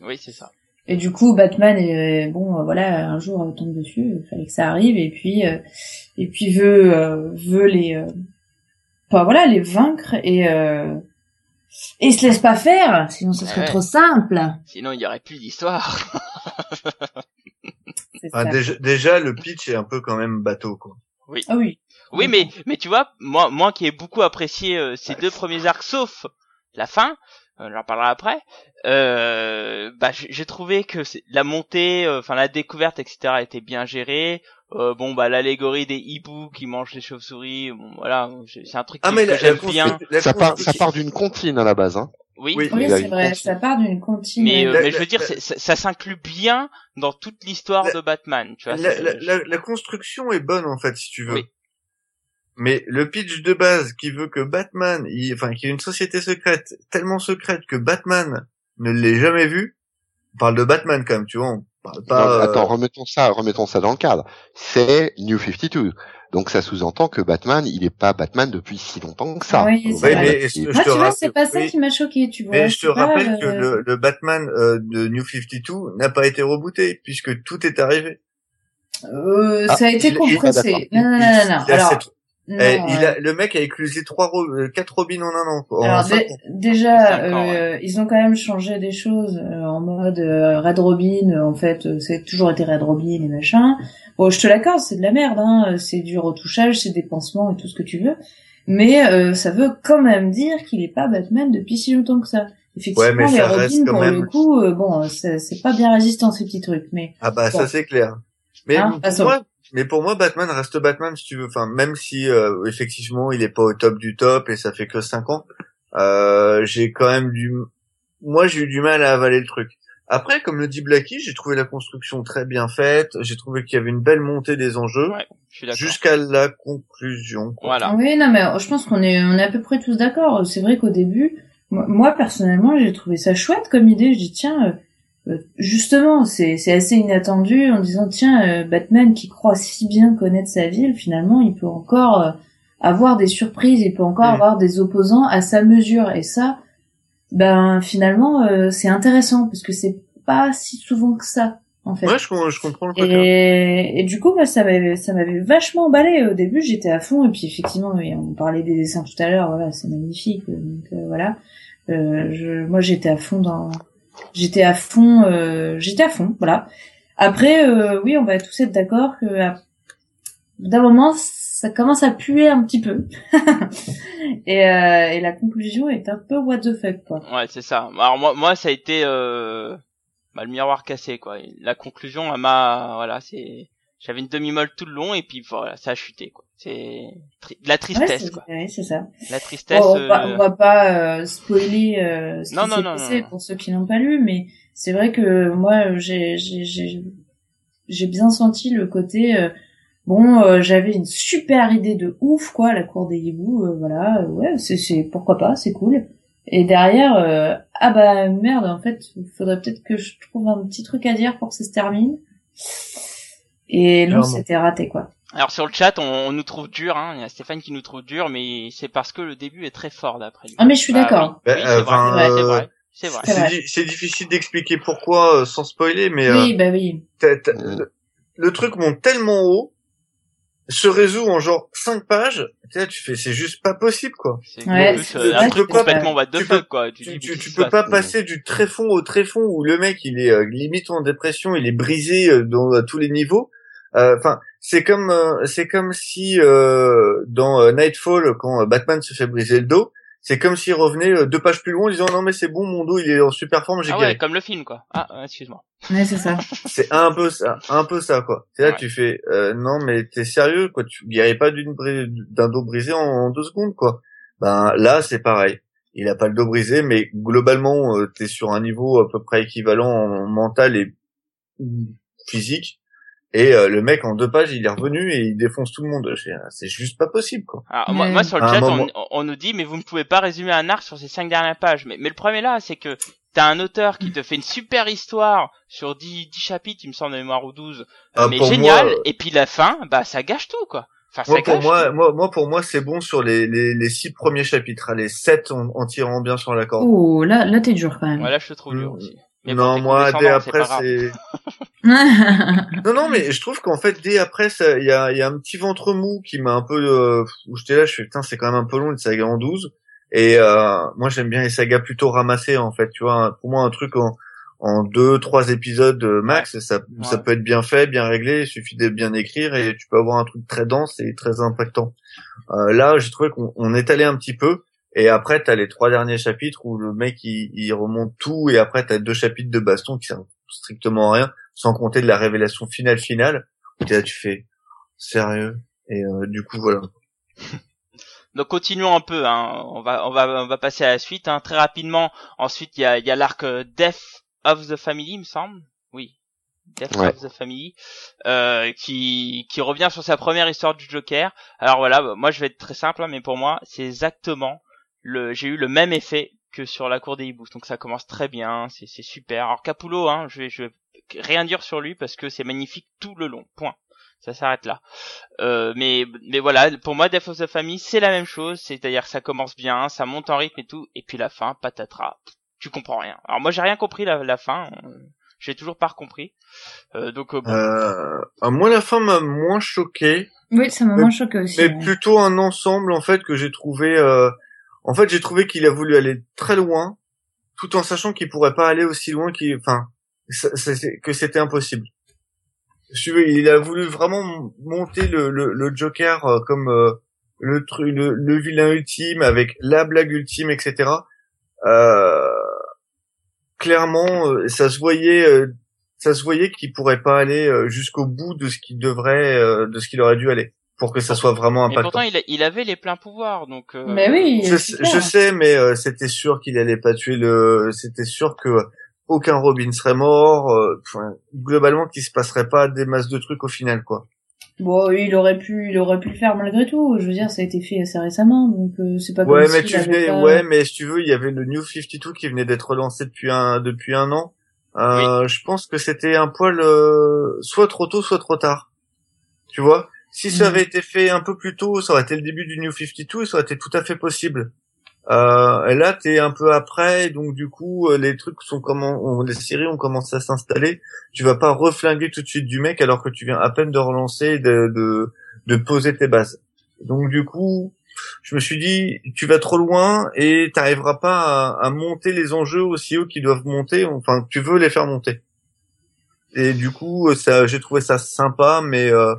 Oui, c'est ça. Et du coup, Batman, est, bon, voilà, un jour tombe dessus, il fallait que ça arrive, et puis, euh, et puis veut, veut les, enfin voilà, les vaincre et euh, et se laissent pas faire, sinon ce serait trop simple. Sinon il y aurait plus d'histoire. ah, déjà, déjà, le pitch est un peu quand même bateau quoi. Oui. Ah oui. Oui, mais mais tu vois, moi moi qui ai beaucoup apprécié euh, ces deux premiers arcs, sauf la fin, euh, j'en parlerai après. Euh, bah j'ai trouvé que la montée, euh, enfin la découverte, etc. était bien gérée. Euh, bon bah l'allégorie des hiboux qui mangent les chauves-souris, bon voilà, c'est un truc ah, que, j'aime bien. Ça part, ça part d'une comptine à la base, hein. Oui, oui, c'est vrai, ça part d'une comptine. Mais, euh, mais je veux dire, ça, ça s'inclut bien dans toute l'histoire de Batman, tu vois. La, la, construction est bonne en fait, si tu veux. Oui. Mais le pitch de base qui veut que Batman, il, enfin, qu'il y ait une société secrète tellement secrète que Batman ne l'ait jamais vu. On parle de Batman quand même, tu vois. Euh, attends, remettons ça, remettons ça dans le cadre. C'est New 52. Donc ça sous-entend que Batman, il est pas Batman depuis si longtemps que ça. Oui, mais Moi, tu vois, c'est pas ça qui m'a choqué, tu vois. Mais je te rappelle que euh, le, Batman euh, de New 52 n'a pas été rebooté puisque tout est arrivé. Euh, ça a ah, été compressé. Non, non, non, non. Alors, eh, il a, le mec a éclusé trois, euh, quatre robins en un an. Alors déjà, euh, ils ont quand même changé des choses euh, en mode Red Robin. En fait, c'est toujours été Red Robin et machin. Bon, je te l'accorde, c'est de la merde. Hein. C'est du retouchage, c'est des pansements et tout ce que tu veux. Mais ça veut quand même dire qu'il est pas Batman depuis si longtemps que ça. Effectivement, les Robins, pour le coup, bon, c'est pas bien résistant ces petits trucs. Mais ah bah ça c'est clair. Mais hein, moi, mais pour moi, Batman reste Batman si tu veux. Enfin, même si euh, effectivement il est pas au top du top et ça fait que 5 ans, euh, j'ai quand même du, moi j'ai eu du mal à avaler le truc. Après, comme le dit Blacky, j'ai trouvé la construction très bien faite. J'ai trouvé qu'il y avait une belle montée des enjeux jusqu'à la conclusion. Voilà. Oui, non, mais je pense qu'on est, on est à peu près tous d'accord. C'est vrai qu'au début, moi personnellement, j'ai trouvé ça chouette comme idée. Je dis tiens euh, justement, c'est assez inattendu en disant tiens, euh, Batman qui croit si bien connaître sa ville, finalement, il peut encore euh, avoir des surprises, il peut encore avoir des opposants à sa mesure. Et ça, ben finalement, c'est intéressant parce que c'est pas si souvent que ça. En fait. Ouais, je, je comprends le et, et, du coup, ça m'avait, ça m'avait vachement emballé au début. J'étais à fond, et puis effectivement, on parlait des dessins tout à l'heure. Voilà, c'est magnifique. Donc voilà, je, moi j'étais à fond dans, J'étais à fond, euh, j'étais à fond, voilà. Après, euh, oui, on va tous être d'accord que d'un moment, ça commence à puer un petit peu. et, euh, et la conclusion est un peu what the fuck, quoi. Ouais, c'est ça. Alors moi, moi, ça a été euh, bah, le miroir cassé, quoi. La conclusion, elle m'a, voilà, c'est j'avais une demi-molle tout le long et puis voilà, ça a chuté quoi. C'est de la tristesse quoi. Ouais, c'est ça. La tristesse. on, va, on, va, pas euh, spoiler euh, ce qui s'est passé pour ceux qui n'ont pas lu, mais c'est vrai que moi j'ai j'ai j'ai bien senti le côté euh, bon euh, j'avais une super idée de ouf quoi la cour des hiboux voilà ouais c'est c'est pourquoi pas c'est cool et derrière ah bah merde en fait il faudrait peut-être que je trouve un petit truc à dire pour que ça se termine et non, c'était raté, quoi. Alors sur le chat, on, nous trouve dur, hein. il y a Stéphane qui nous trouve dur, mais c'est parce que le début est très fort d'après lui. Ah mais je suis d'accord. oui, c'est vrai, c'est vrai. C'est difficile d'expliquer pourquoi sans spoiler, mais oui, bah oui. le truc monte tellement haut se résout en genre 5 pages, tu tu fais, c'est juste pas possible, quoi. C'est ouais, euh, un truc complètement what the fuck, quoi. Tu, tu, tu, peux pas passer du tréfond au tréfond où le mec, il est euh, limite en dépression, il est brisé euh, dans, à tous les niveaux. Enfin, c'est comme, c'est comme si dans Nightfall, quand Batman se fait briser le dos, c'est comme s'il revenait euh, deux pages plus loin en disant non mais c'est bon mon dos il est en super forme j'ai ah ouais, comme le film quoi. Ah excuse-moi. Ouais c'est ça. C'est un peu ça un peu ça quoi. C'est là tu fais euh, non mais t'es sérieux quoi. Tu guéris pas d'une d'un dos brisé en, deux secondes quoi. Ben là c'est pareil. Il a pas le dos brisé mais globalement euh, t'es sur un niveau à peu près équivalent en mental et physique et euh, le mec en deux pages, il est revenu et il défonce tout le monde. C'est juste pas possible, quoi. Alors, moi, sur le chat, on, nous dit, mais vous ne pouvez pas résumer un arc sur ces cinq dernières pages. Mais, mais le problème là, c'est que t'as un auteur qui te fait une super histoire sur dix, dix chapitres, il me semble de mémoire ou 12, ah, mais génial. Et puis la fin, bah ça gâche tout, quoi. Enfin, moi, pour moi, moi, moi, pour moi, c'est bon sur les, les, les six premiers chapitres. Les sept en, en tirant bien sur la corde. Oh, là, là, t'es dur quand même. Voilà, je te trouve dur mm. Non, moi, dès après, c'est... non, non, mais je trouve qu'en fait, dès après, il y a, y a un petit ventre mou qui m'a un peu... Euh, où j'étais là, je suis putain, c'est quand même un peu long, une saga en 12. Et euh, moi, j'aime bien les sagas plutôt ramassées, en fait. Tu vois, pour moi, un truc en, en deux, trois épisodes euh, max, ça, ça peut être bien fait, bien réglé. Il suffit de bien écrire et tu peux avoir un truc très dense et très impactant. Euh, là, j'ai trouvé qu'on étalait un petit peu. Et après, t'as les trois derniers chapitres où le mec il, remonte tout, et après t'as deux chapitres de baston qui servent strictement à rien, sans compter de la révélation finale finale. Et là, tu fais sérieux? Et euh, du coup, voilà. Donc continuons un peu. Hein. On va on va on va passer à la suite hein. très rapidement. Ensuite, il y a il y a l'arc euh, Death of the Family, il me semble. Oui. Death of the Family, euh, qui, qui revient sur sa première histoire du Joker. Alors voilà, moi je vais être très simple, hein, mais pour moi c'est exactement j'ai eu le même effet que sur la cour des hiboux. Donc ça commence très bien, c'est super. Alors Capullo, hein, je vais, je vais rien dire sur lui parce que c'est magnifique tout le long. Point. Ça s'arrête là. Euh, mais mais voilà, pour moi Death of the Family, c'est la même chose, c'est-à-dire ça commence bien, ça monte en rythme et tout, et puis la fin, patatras, tu comprends rien. Alors moi j'ai rien compris la, la fin, j'ai toujours pas compris. Euh, donc euh, bon. euh, moi la fin m'a moins choqué. Oui, ça m'a moins choqué aussi. Mais plutôt un ensemble en fait que j'ai trouvé euh, en fait, j'ai trouvé qu'il a voulu aller très loin, tout en sachant qu'il pourrait pas aller aussi loin qu'il, enfin, que c'était impossible. Il a voulu vraiment monter le, le, Joker euh, comme euh, le, le, le vilain ultime avec la blague ultime, etc. Euh, clairement, euh, ça se voyait, ça se voyait qu'il pourrait pas aller jusqu'au bout de ce qu'il devrait, de ce qu'il aurait dû aller pour que ça soit vraiment impactant. Mais pourtant, il, avait les pleins pouvoirs, donc. Euh... Mais oui. Je, sais, mais euh, c'était sûr qu'il allait pas tuer le. C'était sûr que aucun Robin serait mort. Euh, globalement, qu'il se passerait pas des masses de trucs au final, quoi. Bon, il aurait pu, il aurait pu le faire malgré tout. Je veux dire, ça a été fait assez récemment, donc euh, c'est pas. Ouais, mais tu venais, ouais, mais si tu veux, il y avait le New 52 qui venait d'être lancé depuis un depuis un an. Je pense que c'était un poil soit trop tôt, soit trop tard. Tu vois? Si ça mm. avait été fait un peu plus tôt, ça aurait été le début du New 52, ça aurait été tout à fait possible. Euh, et là, t'es un peu après, donc du coup, euh, les trucs sont comment, les séries ont commencé à s'installer. Tu vas pas reflinguer tout de suite du mec alors que tu viens à peine de relancer, de, de, de poser tes bases. Donc du coup, je me suis dit, tu vas trop loin et t'arriveras pas à, à, monter les enjeux aussi haut qu'ils doivent monter. Enfin, tu veux les faire monter. Et du coup, ça, j'ai trouvé ça sympa, mais euh,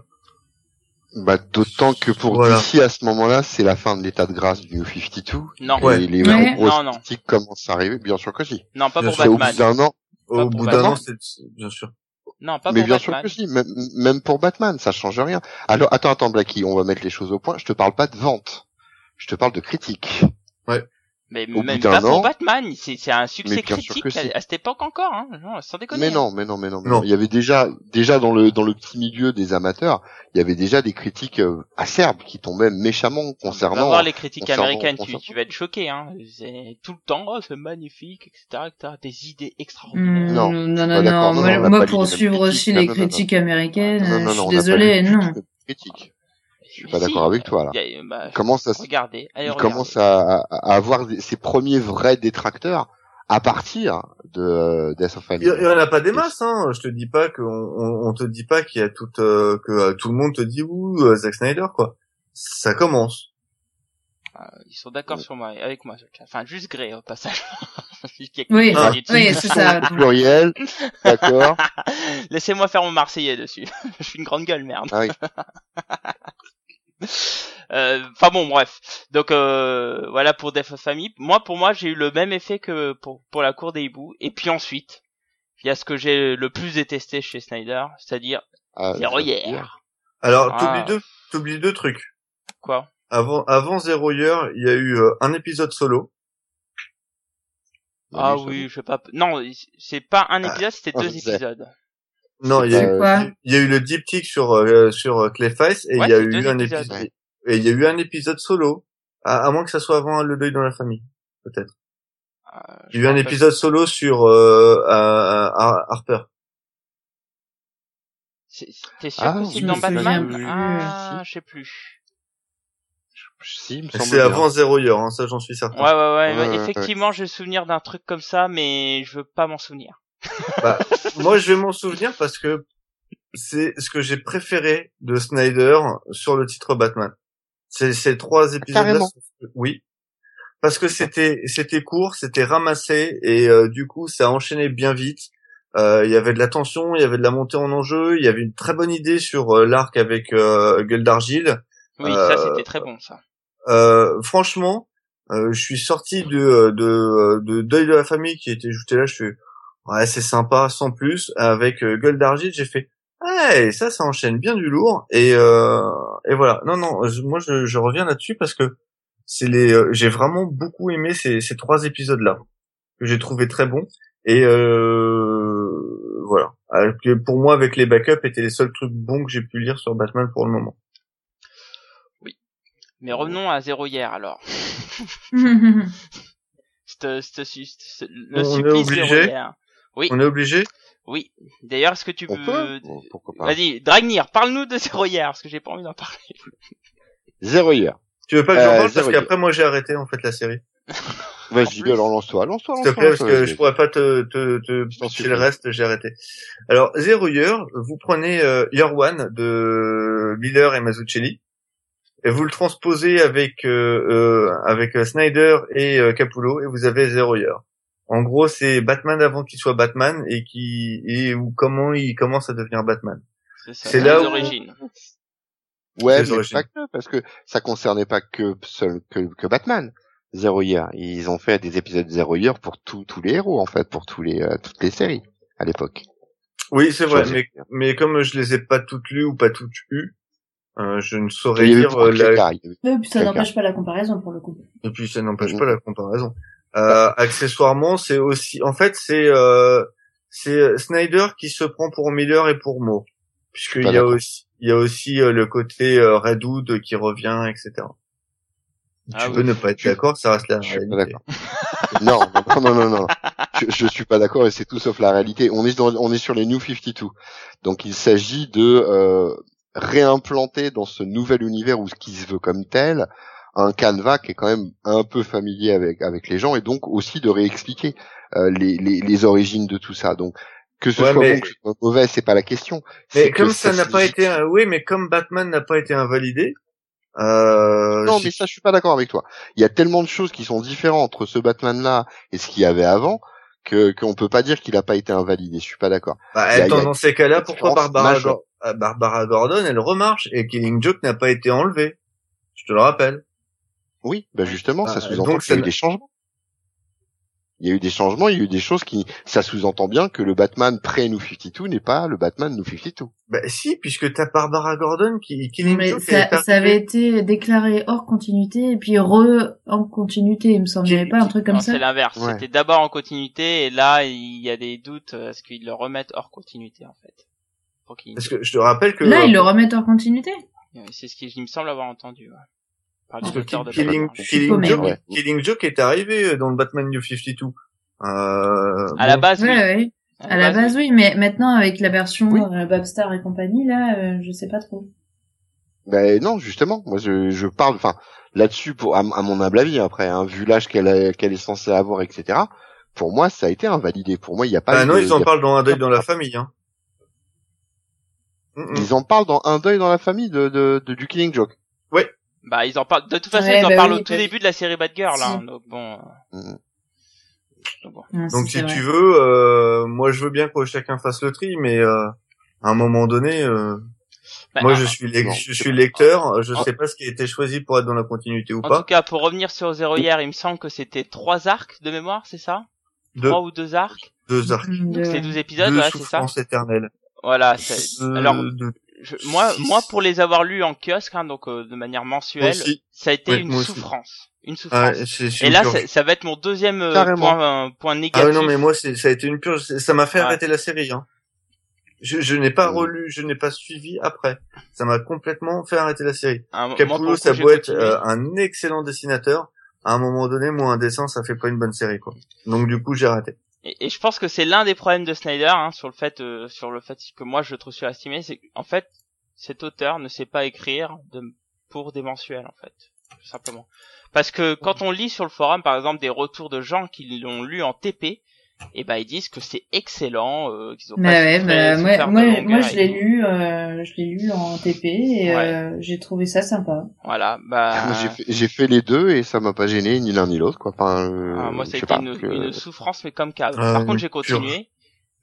bah, d'autant que pour voilà. DC, à ce moment-là, c'est la fin de l'état de grâce du New 52. Non. Et les ouais. grosses non, critiques commencent à arriver, bien sûr que si. Non, pas pour Batman. Au bout d'un an. Au bout d'un an, c'est, bien sûr. Non, pas Mais pour bien Batman. sûr que si, même, même pour Batman, ça change rien. Alors, attends, attends, Blacky, on va mettre les choses au point. Je te parle pas de vente. Je te parle de critique. Ouais. Mais même pas pour Batman, c'est un succès critique à, cette époque encore, hein, sans déconner. Mais non, mais non, mais non, mais non. Il y avait déjà, déjà dans le dans le petit milieu des amateurs, il y avait déjà des critiques euh, acerbes qui tombaient méchamment concernant. Va voir les critiques américaines, tu, tu, vas être choqué, hein. Tout le temps, oh, c'est magnifique, etc., etc. Des idées extraordinaires. Mmh, non, non, non, non, Moi, pour suivre aussi les critiques américaines, je suis désolé, non critique. Je suis pas d'accord avec toi là. bah, commence à regardez, il commence à, à, avoir ses premiers vrais détracteurs à partir de Death of Il y, en a pas des masses, hein. Je te dis pas qu'on on, on, te dit pas qu'il y a tout euh, que euh, tout le monde te dit ouh euh, Zack Snyder quoi. Ça commence. Ah, ils sont d'accord sur moi, avec moi. Enfin, juste Grey au passage. oui, ah. oui, c'est ça. Pluriel, d'accord. Laissez-moi faire mon Marseillais dessus. Je suis une grande gueule, merde. Ah oui. Euh, enfin bon, bref. Donc euh, voilà pour Death of Family. Moi, pour moi, j'ai eu le même effet que pour pour la cour des hiboux. Et puis ensuite, il y a ce que j'ai le plus détesté chez Snyder, c'est-à-dire ah, Zero Year. Alors, ah. t'oublies deux, t'oublies deux trucs. Quoi? Avant, avant Zero Year, il y a eu euh, un épisode solo. Ah oui, je sais pas. Non, c'est pas un épisode, c'était deux épisodes. Non, il y, a eu, il y a eu le diptyque sur euh, sur Clayface et il y a eu un épisode. Et il y a eu un épisode solo, à, moins que ça soit avant le deuil dans la famille, peut-être. Euh, il y a eu un épisode solo sur euh, Harper. T'es sûr ah, que c'est dans Batman? Ah, je sais plus. Si, c'est avant Zero Year, hein, ça j'en suis certain. Ouais, ouais, ouais. effectivement, j'ai souvenir d'un truc comme ça, mais je veux pas m'en souvenir. Bah, moi, je vais m'en souvenir parce que c'est ce que j'ai préféré de Snyder sur le titre Batman. C'est ces trois épisodes-là. Oui, parce que c'était c'était court, c'était ramassé et euh, du coup ça enchaînait bien vite. Euh, il y avait de la tension, il y avait de la montée en enjeu, il y avait une très bonne idée sur euh, l'arc avec Gueule d'argile. Oui, ça c'était très bon ça. franchement, je suis sorti de, de de Deuil de la famille qui était ajouté là, je suis ouais c'est sympa sans plus. Avec Gueule d'argile, j'ai fait Ouais, ça, ça enchaîne bien du lourd. Et, euh, et voilà. Non, non, moi, je, je reviens là-dessus parce que c'est les, euh, j'ai vraiment beaucoup aimé ces, ces trois épisodes-là que j'ai trouvé très bons. Et euh, voilà. Pour moi, avec les backups, étaient les seuls trucs bons que j'ai pu lire sur Batman pour le moment. Oui. Mais revenons à Zéro hier alors. le On est obligé. Oui. On est obligé. Oui. D'ailleurs, est-ce que tu peux... Vas-y, Dragnir, parle-nous de Zero Year, parce que j'ai pas envie d'en parler. Zero Year. Tu veux pas que j'en euh, parle parce qu'après moi j'ai arrêté en fait la série. Vas-y, alors lance-toi, lance-toi, S'il te plaît, parce que je pourrais pas te, te, te le reste, j'ai arrêté. Alors, Zero Year, vous prenez euh, Year One de Miller et Mazzucchelli, et vous le transposez avec euh, euh avec Snyder et Capullo, et vous avez Zero Year. En gros, c'est Batman avant qu'il soit Batman et qui et ou comment il commence à devenir Batman. C'est là l'origine. Ouais, mais pas que, parce que ça concernait pas que seul que, que Batman. Zero Year. Ils ont fait des épisodes Zero Year pour tous tous les héros en fait, pour tous les euh, toutes les séries à l'époque. Oui, c'est vrai, mais, mais comme je les ai pas toutes lues ou pas toutes eues, euh, je ne saurais dire euh, la... Et puis ça n'empêche pas la comparaison pour le coup. Et puis ça n'empêche pas la comparaison. Euh, accessoirement, c'est aussi, en fait, c'est euh, c'est Snyder qui se prend pour Miller et pour Moore, puisqu'il y a aussi il y a aussi euh, le côté euh, Redwood qui revient, etc. Ah tu peux ne pas être d'accord, ça reste la réalité. non, non, non, non, non. Je, je suis pas d'accord et c'est tout sauf la réalité. On est dans, on est sur les New 52. Donc il s'agit de euh, réimplanter dans ce nouvel univers ou ce qui se veut comme tel un canevas qui est quand même un peu familier avec avec les gens et donc aussi de réexpliquer euh, les, les, les origines de tout ça. Donc que ce soit bon, que ce soit mauvais, c'est pas la question. Mais comme ça n'a pas été, un... oui, mais comme Batman n'a pas été invalidé. Euh... Non, mais ça, je suis pas d'accord avec toi. Il y a tellement de choses qui sont différentes entre ce Batman-là et ce qu'il y avait avant que qu'on peut pas dire qu'il a pas été invalidé. Je suis pas d'accord. Bah, dans ces cas-là, pourquoi Barbara, euh, Barbara Gordon, elle remarche et Killing Joke n'a pas été enlevé? Je te le rappelle. Oui, bah justement, ça sous-entend qu'il y a eu des changements. Il y a eu des changements, il y a eu des choses qui, ça sous-entend bien que le Batman pré-New 52 n'est pas le Batman New 52. Bah si, puisque t'as Barbara Gordon qui, qui mais ça, ça, avait été déclaré hors continuité et puis re en continuité, il me avait pas un truc comme ça. C'est l'inverse. C'était d'abord en continuité et là, il y a des doutes à ce qu'ils le remettent hors continuité, en fait. Parce que je te rappelle que... Là, ils le remettent hors continuité. C'est ce qu'il me semble avoir entendu, ouais. Killing, Killing, Joke, Killing Joke est arrivé euh, dans le Batman New 52. Euh, à la base, oui. À, la base, oui, mais maintenant avec la version oui. Euh, Babstar et compagnie, là, euh, je sais pas trop. Ben non, justement, moi je, je parle, enfin là-dessus pour à, mon humble avis après, hein, vu l'âge qu'elle qu'elle est censée avoir, etc. Pour moi, ça a été invalidé. Pour moi, il n'y a pas. Ah non, ils en parlent dans un deuil dans la famille. Hein. Ils en parlent dans un deuil dans la famille de, de, de du Killing Joke. Oui. Bah ils en parlent. De toute façon, ils en bah parlent au tout début de la série Bad Girl. Hein, donc bon. Donc, si tu veux, euh, moi je veux bien que chacun fasse le tri, mais euh, à un moment donné, euh, bah, moi je suis je suis lecteur, je sais pas ce qui a été choisi pour être dans la continuité ou pas. En tout cas, pour revenir sur Zéro hier, il me semble que c'était trois arcs de mémoire, c'est ça? Trois ou deux arcs? Deux arcs. Donc c'est douze épisodes, voilà, c'est ça. éternelle. Voilà. Alors, moi, moi pour les avoir lus en kiosque, hein, donc de manière mensuelle, ça a été une souffrance une souffrance. et là, ça, va être mon deuxième euh, point, euh, point négatif. Ah non, mais moi, ça a été une purge. Ça m'a fait arrêter la série. Hein. Je, je n'ai pas mmh. relu, je n'ai pas suivi après. Ça m'a complètement fait arrêter la série. Capullo, ça peut être euh, un excellent dessinateur. À un moment donné, moi, un dessin, ça fait pas une bonne série, quoi. Donc du coup, j'ai arrêté. Et, je pense que c'est l'un des problèmes de Snyder, hein, sur le fait, sur le fait que moi je trouve surestimé, c'est qu'en fait, cet auteur ne sait pas écrire pour des mensuels, en fait, tout simplement. Parce que quand on lit sur le forum, par exemple, des retours de gens qui l'ont lu en TP, et ben ils disent que c'est excellent, euh, qu'ils ont bah ouais, bah, moi, moi, moi je l'ai lu, euh, je l'ai lu en TP et euh, j'ai trouvé ça sympa. Voilà, bah. J'ai fait, j'ai fait les deux et ça m'a pas gêné ni l'un ni l'autre quoi. Enfin, euh, ah, moi ça a été une, une, souffrance mais comme cas. Par contre j'ai continué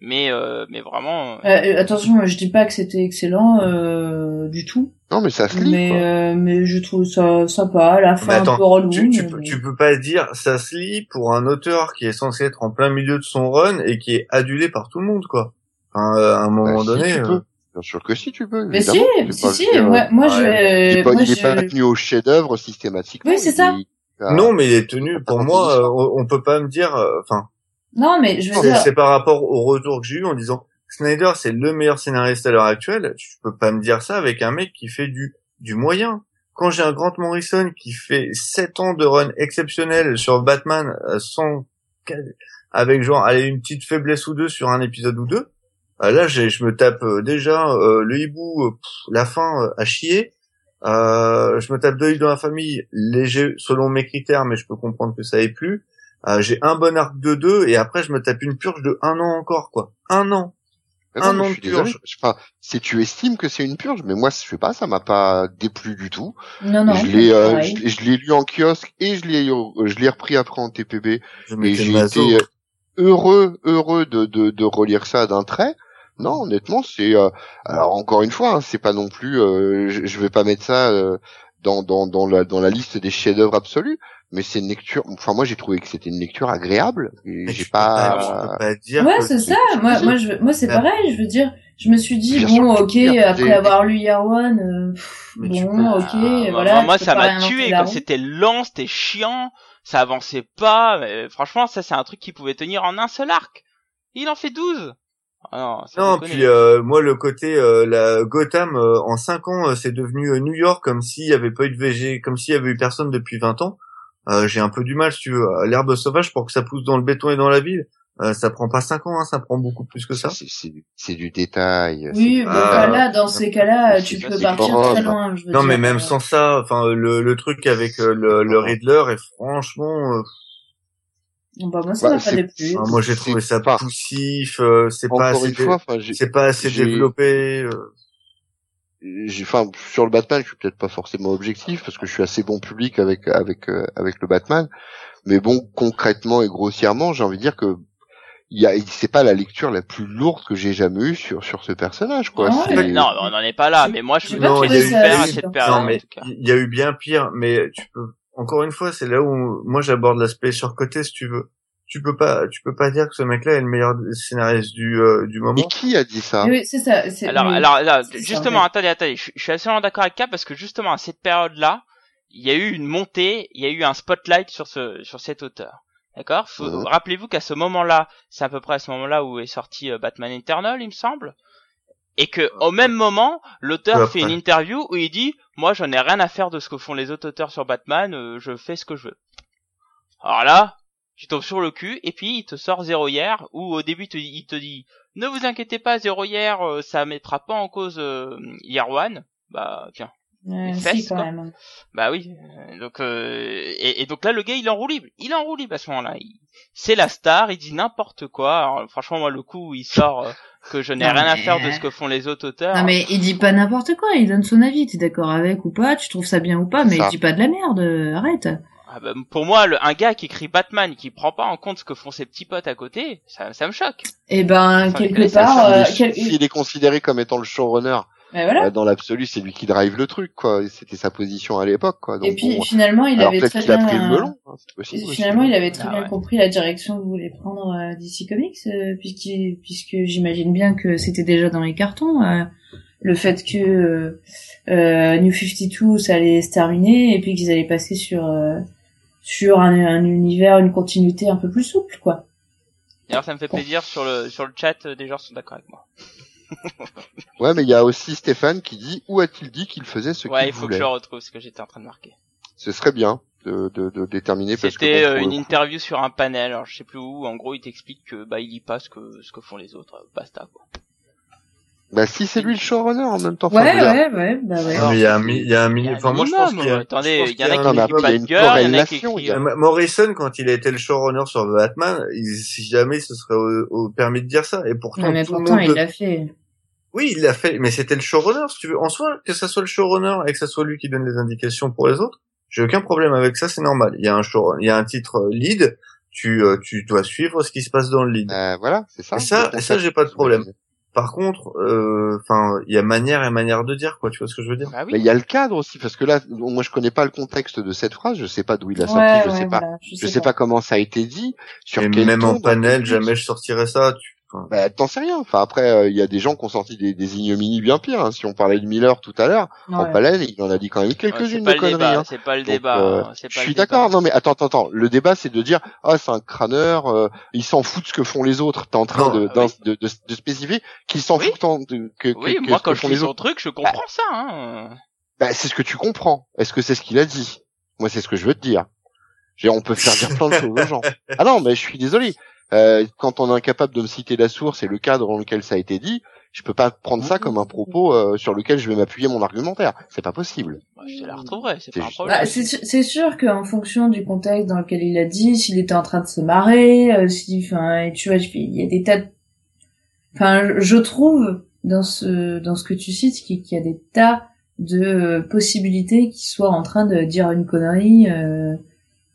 mais euh, mais vraiment. Euh, euh... attention, je dis pas que c'était excellent euh, du tout. Non, mais ça se lit. Mais quoi. Euh, mais je trouve ça sympa. La fin un peu relou. Tu, tu, peux, tu peux pas dire ça se lit pour un auteur qui est censé être en plein milieu de son run et qui est adulé par tout le monde, quoi. Enfin, euh, à un moment bah, donné. Si tu peux. Bien sûr que si tu peux. Mais si, si, si. Moi, moi, je. Il est pas, il est pas tenu au chef-d'œuvre systématiquement. Oui, c'est ça. Non, mais il est tenu. Pour moi, on, on peut pas me dire. Enfin non, mais je veux dire... C'est par rapport au retour que j'ai eu en disant Snyder, c'est le meilleur scénariste à l'heure actuelle. Tu peux pas me dire ça avec un mec qui fait du du moyen. Quand j'ai un Grant Morrison qui fait 7 ans de run exceptionnel sur Batman euh, sans avec genre allez une petite faiblesse ou deux sur un épisode ou deux, euh, là je me tape euh, déjà le hibou la fin à chier. je me tape deux dans la famille léger selon mes critères mais je peux comprendre que ça ait plus. Euh, j'ai un bon arc de deux et après je me tape une purge de un an encore quoi. Un an. un an de purge. si tu estimes que c'est une purge, mais moi je sais pas, ça m'a pas déplu du tout. Non non. Je l'ai, euh, je, l'ai lu en kiosque et je l'ai, je l'ai repris après en TPB. et j'ai été heureux, heureux de, de, de relire ça d'un trait. Non, honnêtement, c'est euh, alors encore une fois, hein, c'est pas non plus. je, je vais pas mettre ça dans dans dans la dans la liste des chefs-d'œuvre absolus mais c'est une lecture enfin moi j'ai trouvé que c'était une lecture agréable j'ai pas, pas dire ouais c'est ça. moi moi je moi c'est pareil. Je veux dire je me suis dit bon ok après avoir lu Year One euh, bon ok ah, voilà moi ça m'a tué c'était lent c'était chiant ça avançait pas mais franchement ça c'est un truc qui pouvait tenir en un seul arc. Il en fait 12 ah non, non puis euh, moi le côté euh, la Gotham en 5 ans c'est devenu New York comme s'il y avait pas eu de VG comme s'il y avait eu personne depuis 20 ans euh, j'ai un peu du mal, si tu veux. L'herbe sauvage, pour que ça pousse dans le béton et dans la ville, euh, ça prend pas cinq ans, hein, ça prend beaucoup plus que ça. C'est du détail. Oui, mais là, dans ces cas-là, tu peux partir très loin. Je veux non, dire, mais même euh. sans ça, enfin, le, le truc avec euh, le, le Riddler est franchement. Bah, moi, ça bah, m'a pas déplu. moi, j'ai trouvé ça pas poussif. c'est pas assez. C'est pas assez développé enfin sur le Batman je suis peut-être pas forcément objectif parce que je suis assez bon public avec avec euh, avec le Batman mais bon concrètement et grossièrement j'ai envie de dire que il y a c'est pas la lecture la plus lourde que j'ai jamais eue sur sur ce personnage quoi non, on n'en est pas là mais moi je me non, y a eu cette période il y a eu bien pire mais tu peux encore une fois c'est là où moi j'aborde l'aspect surcoté si tu veux tu peux pas tu peux pas dire que ce mec-là est le meilleur scénariste du euh, du moment. Mais qui a dit ça? Oui, c'est ça. Alors alors là, justement, attendez, attendez, je, suis assez d'accord avec Cap parce que justement à cette période-là, il y a eu une montée, il y a eu un spotlight sur ce sur cet auteur. D'accord? Mhm. Rappelez-vous qu'à ce moment-là, c'est à peu près à ce moment-là où est sorti euh, Batman Eternal, il me semble, et que au même moment, l'auteur fait une interview où il dit "Moi, j'en ai rien à faire de ce que font les autres auteurs sur Batman, euh, je fais ce que je veux." Alors là, tu tombes sur le cul et puis il te sort zéro hier ou au début il te dit ne vous inquiétez pas zéro hier euh, ça mettra pas en cause euh, Year One bah tiens fesses, quoi. Bah oui. Donc et, et, donc là le gars il est en roue libre. Il est en roue libre à ce moment-là. C'est la star. Il dit n'importe quoi. Alors, franchement moi le coup où il sort que je n'ai rien à faire de ce que font les autres auteurs. Non mais il dit pas n'importe quoi, il donne son avis, t'es d'accord avec ou pas, tu trouves ça bien ou pas, mais il dit pas de la merde, arrête. Ah bah, pour moi, le, un gars qui écrit Batman, qui prend pas en compte ce que font ses petits potes à côté, ça, ça me choque. Et eh ben quelque part, euh, s'il est considéré comme étant le showrunner, voilà. Euh, dans l'absolu, c'est lui qui drive le truc, quoi. C'était sa position à l'époque, quoi. et puis finalement, il avait très bien. Pris le melon, hein, finalement, il avait très ah bien compris la direction que voulait prendre euh, DC Comics, euh, puisque, puisque j'imagine bien que c'était déjà dans les cartons. Euh, le fait que euh, New 52 ça allait se terminer et puis qu'ils allaient passer sur sur un, un, univers, une continuité un peu plus souple, quoi. D'ailleurs, ça me fait plaisir sur le sur le chat, des gens sont d'accord avec moi. Ouais, mais il y a aussi Stéphane qui dit où a-t-il dit qu'il faisait ce qu'il voulait Ouais, il faut que je retrouve ce que j'étais en train de marquer. Ce serait bien de, de, de déterminer parce que c'était euh, une interview sur un panel, alors je sais plus où. En gros, il t'explique que bah il lit pas ce que ce que font les autres, basta quoi. Bah si c'est lui le showrunner en même temps. Ouais ouais ouais bah ouais. il y a un il y a un mini enfin moi je pense qu'il y a attendez, il y en a qui pas de gueule, il y en a qui Morrison quand il a été le showrunner sur Batman, si jamais ce serait au, permis de dire ça et pourtant non, mais pourtant il l'a fait. Oui, il l'a fait, mais c'était le showrunner, si tu veux. En soi, que ça soit le showrunner et que ça soit lui qui donne les indications pour les autres, j'ai aucun problème avec ça, c'est normal. Il y a un show, il y a un titre euh, lead, tu, euh, tu dois suivre ce qui se passe dans le lead. Euh, voilà, c'est ça. Et ça, et ça, j'ai pas de problème. Par contre, enfin, il y a manière et manière de dire, quoi. Tu vois ce que je veux dire? Bah Mais il y a le cadre aussi, parce que là, moi, je connais pas le contexte de cette phrase. Je sais pas d'où il a sorti. je sais pas. je, sais, pas. comment ça a été dit. Sur et même en panel, jamais je sortirais ça. Tu bah, t'en sais rien. Enfin, après, il euh, y a des gens qui ont sorti des, des ignominies bien pires. Hein. Si on parlait de Miller tout à l'heure, en palais, il en a dit quand même quelques-unes de conneries. Hein. C'est pas le débat. Euh, je suis d'accord. Non, mais attends, attends, attends. Le débat, c'est de dire, ah, c'est un crâneur. Euh, il s'en fout de ce que font les autres. T'es en train de, ah de, de, de, spécifier qu'il s'en fout tant de, que, oui, que, moi, quand je font les autres. truc, je comprends bah, ça. Hein. Bah, c'est ce que tu comprends. Est-ce que c'est ce qu'il a dit? Moi, c'est ce que je veux te dire. On peut faire dire plein de choses aux gens. Ah non, mais je suis désolé. Euh, quand on est incapable de me citer la source et le cadre dans lequel ça a été dit, je peux pas prendre ça comme un propos euh, sur lequel je vais m'appuyer mon argumentaire. C'est pas possible. Bah, je te la retrouverai, c'est pas un problème. Bah, c'est sûr qu'en fonction du contexte dans lequel il a dit, s'il était en train de se marrer, euh, si, enfin, tu vois, il y a des tas de... Enfin, je trouve dans ce dans ce que tu cites qu'il y a des tas de possibilités qu'il soit en train de dire une connerie. Euh,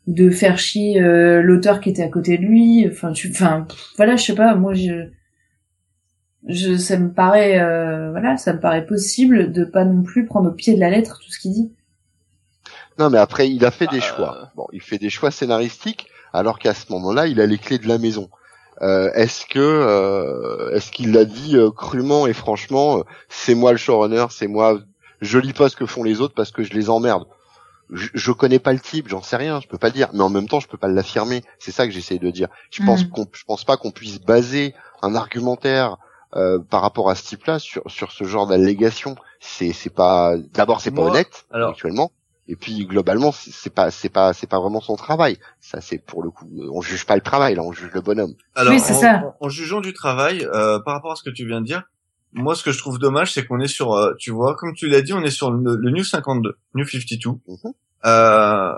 de faire chier euh, l'auteur qui était à côté de lui. Enfin tu enfin voilà je sais pas moi je je ça me paraît euh, voilà ça me paraît possible de pas non plus prendre au pied de la lettre tout ce qu'il dit. Non mais après il a fait des bah, choix. Euh. bon il fait des choix scénaristiques alors qu'à ce moment-là il a les clés de la maison. Est-ce que est-ce qu'il l'a dit crûment et franchement c'est moi le showrunner c'est moi je lis pas ce que font les autres parce que je les emmerde je, je connais pas le type, j'en sais rien, je peux pas dire, mais en même temps, je peux pas l'affirmer. C'est ça que j'essaie de dire. Je pense mm. qu'on, je pense pas qu'on puisse baser un argumentaire euh, par rapport à ce type-là sur sur ce genre d'allégation. C'est c'est pas, d'abord c'est pas honnête actuellement. Et puis globalement, c'est pas c'est pas c'est pas vraiment son travail. Ça c'est pour le coup, on juge pas le travail là, on juge le bonhomme. Alors, oui, c'est ça. En, jugeant du travail, euh, par rapport à ce que tu viens de dire, moi, ce que je trouve dommage, c'est qu'on est sur, euh, tu vois, comme tu l'as dit, on est sur le, New 52, New 52. Mhm. euh,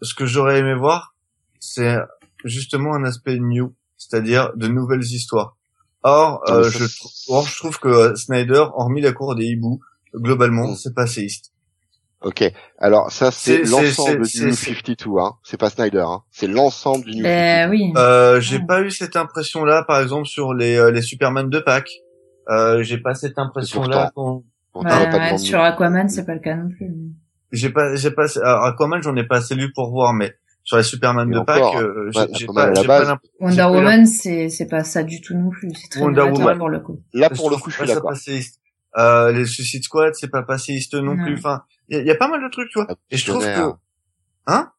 ce que j'aurais aimé voir, c'est justement un aspect new, c'est-à-dire de nouvelles histoires. Or, euh, je, or, je trouve que euh, Snyder, hormis la cour des hiboux, globalement, mhm. c'est passéiste. Ok, alors ça c'est l'ensemble du New 52, hein. C'est pas Snyder, hein. C'est l'ensemble du New ben, 52. Oui. Euh, j'ai pas eu cette impression-là, par exemple, sur les, les Superman de Pâques. Euh, j'ai pas cette impression-là qu'on. sur Aquaman, c'est pas le cas non plus. J'ai pas, j'ai pas. Aquaman, j'en ai pas assez lu pour voir, mais sur les Superman de Pâques, euh, j'ai pas, pas Wonder Woman, c'est c'est pas ça du tout non plus. C'est très Wonder Woman pour le coup. Là pour le coup, je suis d'accord. Euh, les Suicide Squad, c'est pas passéiste non, plus. Enfin, il y, a pas mal de trucs, tu vois. Et je trouve que, hein?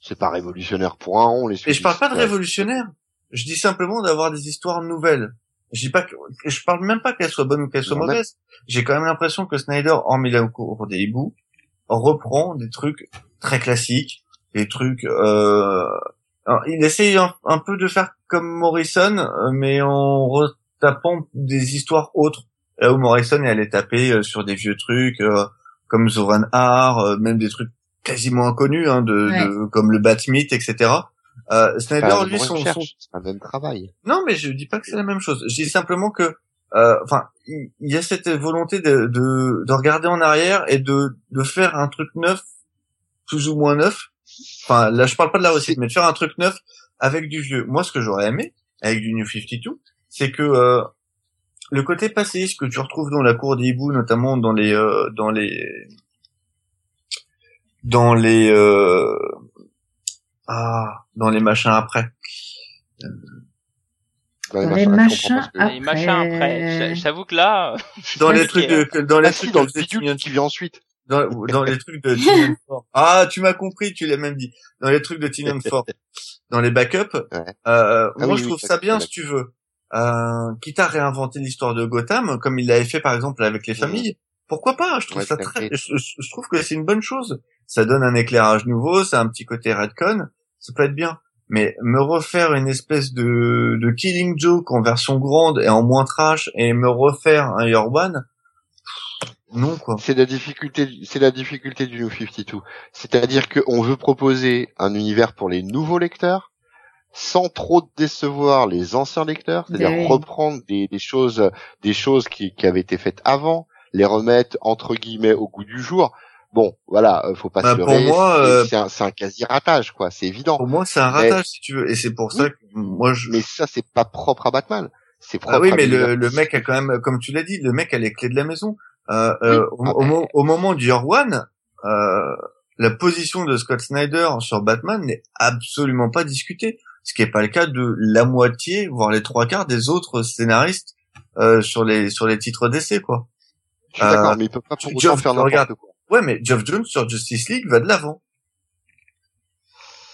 C'est pas révolutionnaire pour un rond les. Et je parle pas de révolutionnaire. Je dis simplement d'avoir des histoires nouvelles. Je dis pas que, je parle même pas qu'elle soit bonne ou qu'elle soit mauvaise. J'ai quand même l'impression que Snyder, hormis la cour des hiboux, reprend des trucs très classiques, des trucs, euh, il essaye un, peu de faire comme Morrison, euh, mais en retapant des histoires autres. Là où Morrison, elle est tapée euh, sur des vieux trucs, comme Zoran Har, même des trucs quasiment inconnus, hein, de, de comme le Batmite, etc. Euh, Snyder, lui, son, son... c'est un même travail. Non, mais je dis pas que c'est la même chose. Je dis simplement que, euh, enfin, il y, a cette volonté de, de, de regarder en arrière et de, de faire un truc neuf, plus ou moins neuf. Enfin, là, je parle pas de la recette, mais de faire un truc neuf avec du vieux. Moi, ce que j'aurais aimé avec du New 52, c'est que euh, le côté passéiste que tu retrouves dans la cour des hiboux, notamment dans les euh, dans les dans les euh, ah dans les machins après. Dans les, machins, après. Les machins après. J'avoue que là. Dans les trucs de, dans les trucs dans le qui vient ensuite. Dans, dans les trucs de Tinian Ford. Ah, tu m'as compris, tu l'as même dit. Dans les trucs de Tinian Ford. Dans les backups. Euh, ah moi, je trouve ça bien, si tu veux. Euh, quitte à réinventer l'histoire de Gotham, comme il l'avait fait par exemple avec les familles, pourquoi pas Je trouve ça très, je, trouve que c'est une bonne chose. Ça donne un éclairage nouveau, ça a un petit côté redcon, ça peut être bien. Mais me refaire une espèce de, de Killing Joke en version grande et en moins trash et me refaire un Year One, non quoi. C'est la difficulté, c'est la difficulté du New 52. C'est-à-dire qu'on veut proposer un univers pour les nouveaux lecteurs, sans trop décevoir les anciens lecteurs, c'est-à-dire reprendre des, des, choses, des choses qui, qui, avaient été faites avant, les remettre entre guillemets au goût du jour. Bon, voilà, euh, faut pas bah, se leurrer. moi, euh, c'est un, un quasi ratage, quoi. C'est évident. Pour moi, c'est un ratage, si tu veux, et c'est pour ça que moi je. Mais ça, c'est pas propre à Batman. C'est propre. Ah oui, mais le, le, mec a quand même, comme tu l'as dit, le mec a les clés de la maison. Euh, euh au, au, au, moment du Year One, euh, la position de Scott Snyder sur Batman n'est absolument pas discutée ce qui n'est pas le cas de la moitié, voire les trois quarts des autres scénaristes euh, sur les sur les titres d'essai, quoi. Je suis d'accord, euh, mais il peut pas pour Geoff, faire n'importe quoi. Ouais, mais Geoff Jones sur Justice League va de l'avant.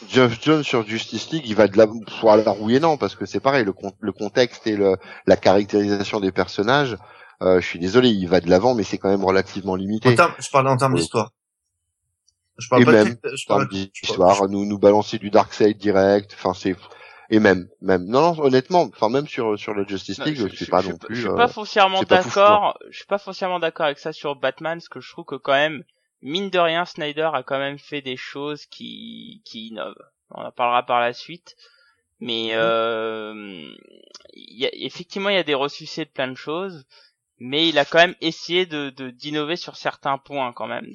Geoff Jones sur Justice League, il va de l'avant, alors oui et non, parce que c'est pareil, le, le contexte et le, la caractérisation des personnages, euh, je suis désolé, il va de l'avant, mais c'est quand même relativement limité. je parle en termes d'histoire. Je parle et pas même, de, je parle d'histoire, nous nous balancer du Dark Side direct, enfin c'est et même même non, non honnêtement enfin même sur sur le Justice League je, suis pas non plus je suis pas euh, foncièrement d'accord je suis pas foncièrement d'accord avec ça sur Batman parce que je trouve que quand même mine de rien Snyder a quand même fait des choses qui qui innovent. On en parlera par la suite. Mais mhm. euh, y a, effectivement il y a des ressuscités de plein de choses mais il a quand même essayé de d'innover sur certains points quand même.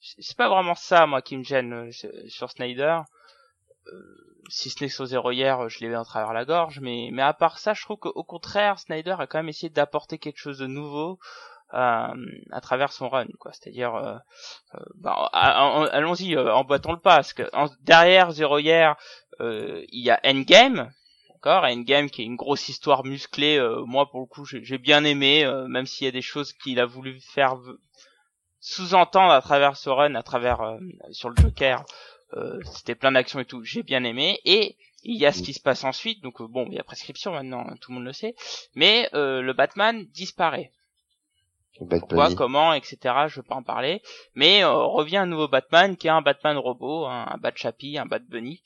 C'est pas vraiment ça moi qui me gêne euh, sur Snyder si ce n'est que sur Zero hier je l'ai vu à travers la gorge mais à part ça je trouve qu'au contraire Snyder a quand même essayé d'apporter quelque chose de nouveau euh, à travers son run quoi. C'est-à-dire euh, euh bah, allons-y emboîtons le pas parce que derrière Zero hier il y a Endgame d'accord Endgame qui est une grosse histoire musclée moi pour le coup j'ai bien aimé même s'il y a des choses qu'il a voulu faire sous-entendre à travers ce run, à travers euh, sur le Joker, euh, c'était plein d'actions et tout, j'ai bien aimé. Et il y a ce qui se passe ensuite, donc euh, bon, il y a prescription maintenant, hein, tout le monde le sait. Mais le Batman disparaît. Pourquoi, comment, etc. Je veux pas en parler. Mais revient un nouveau Batman qui est un Batman robot, un, un Bat Chappie, un Bat Bunny.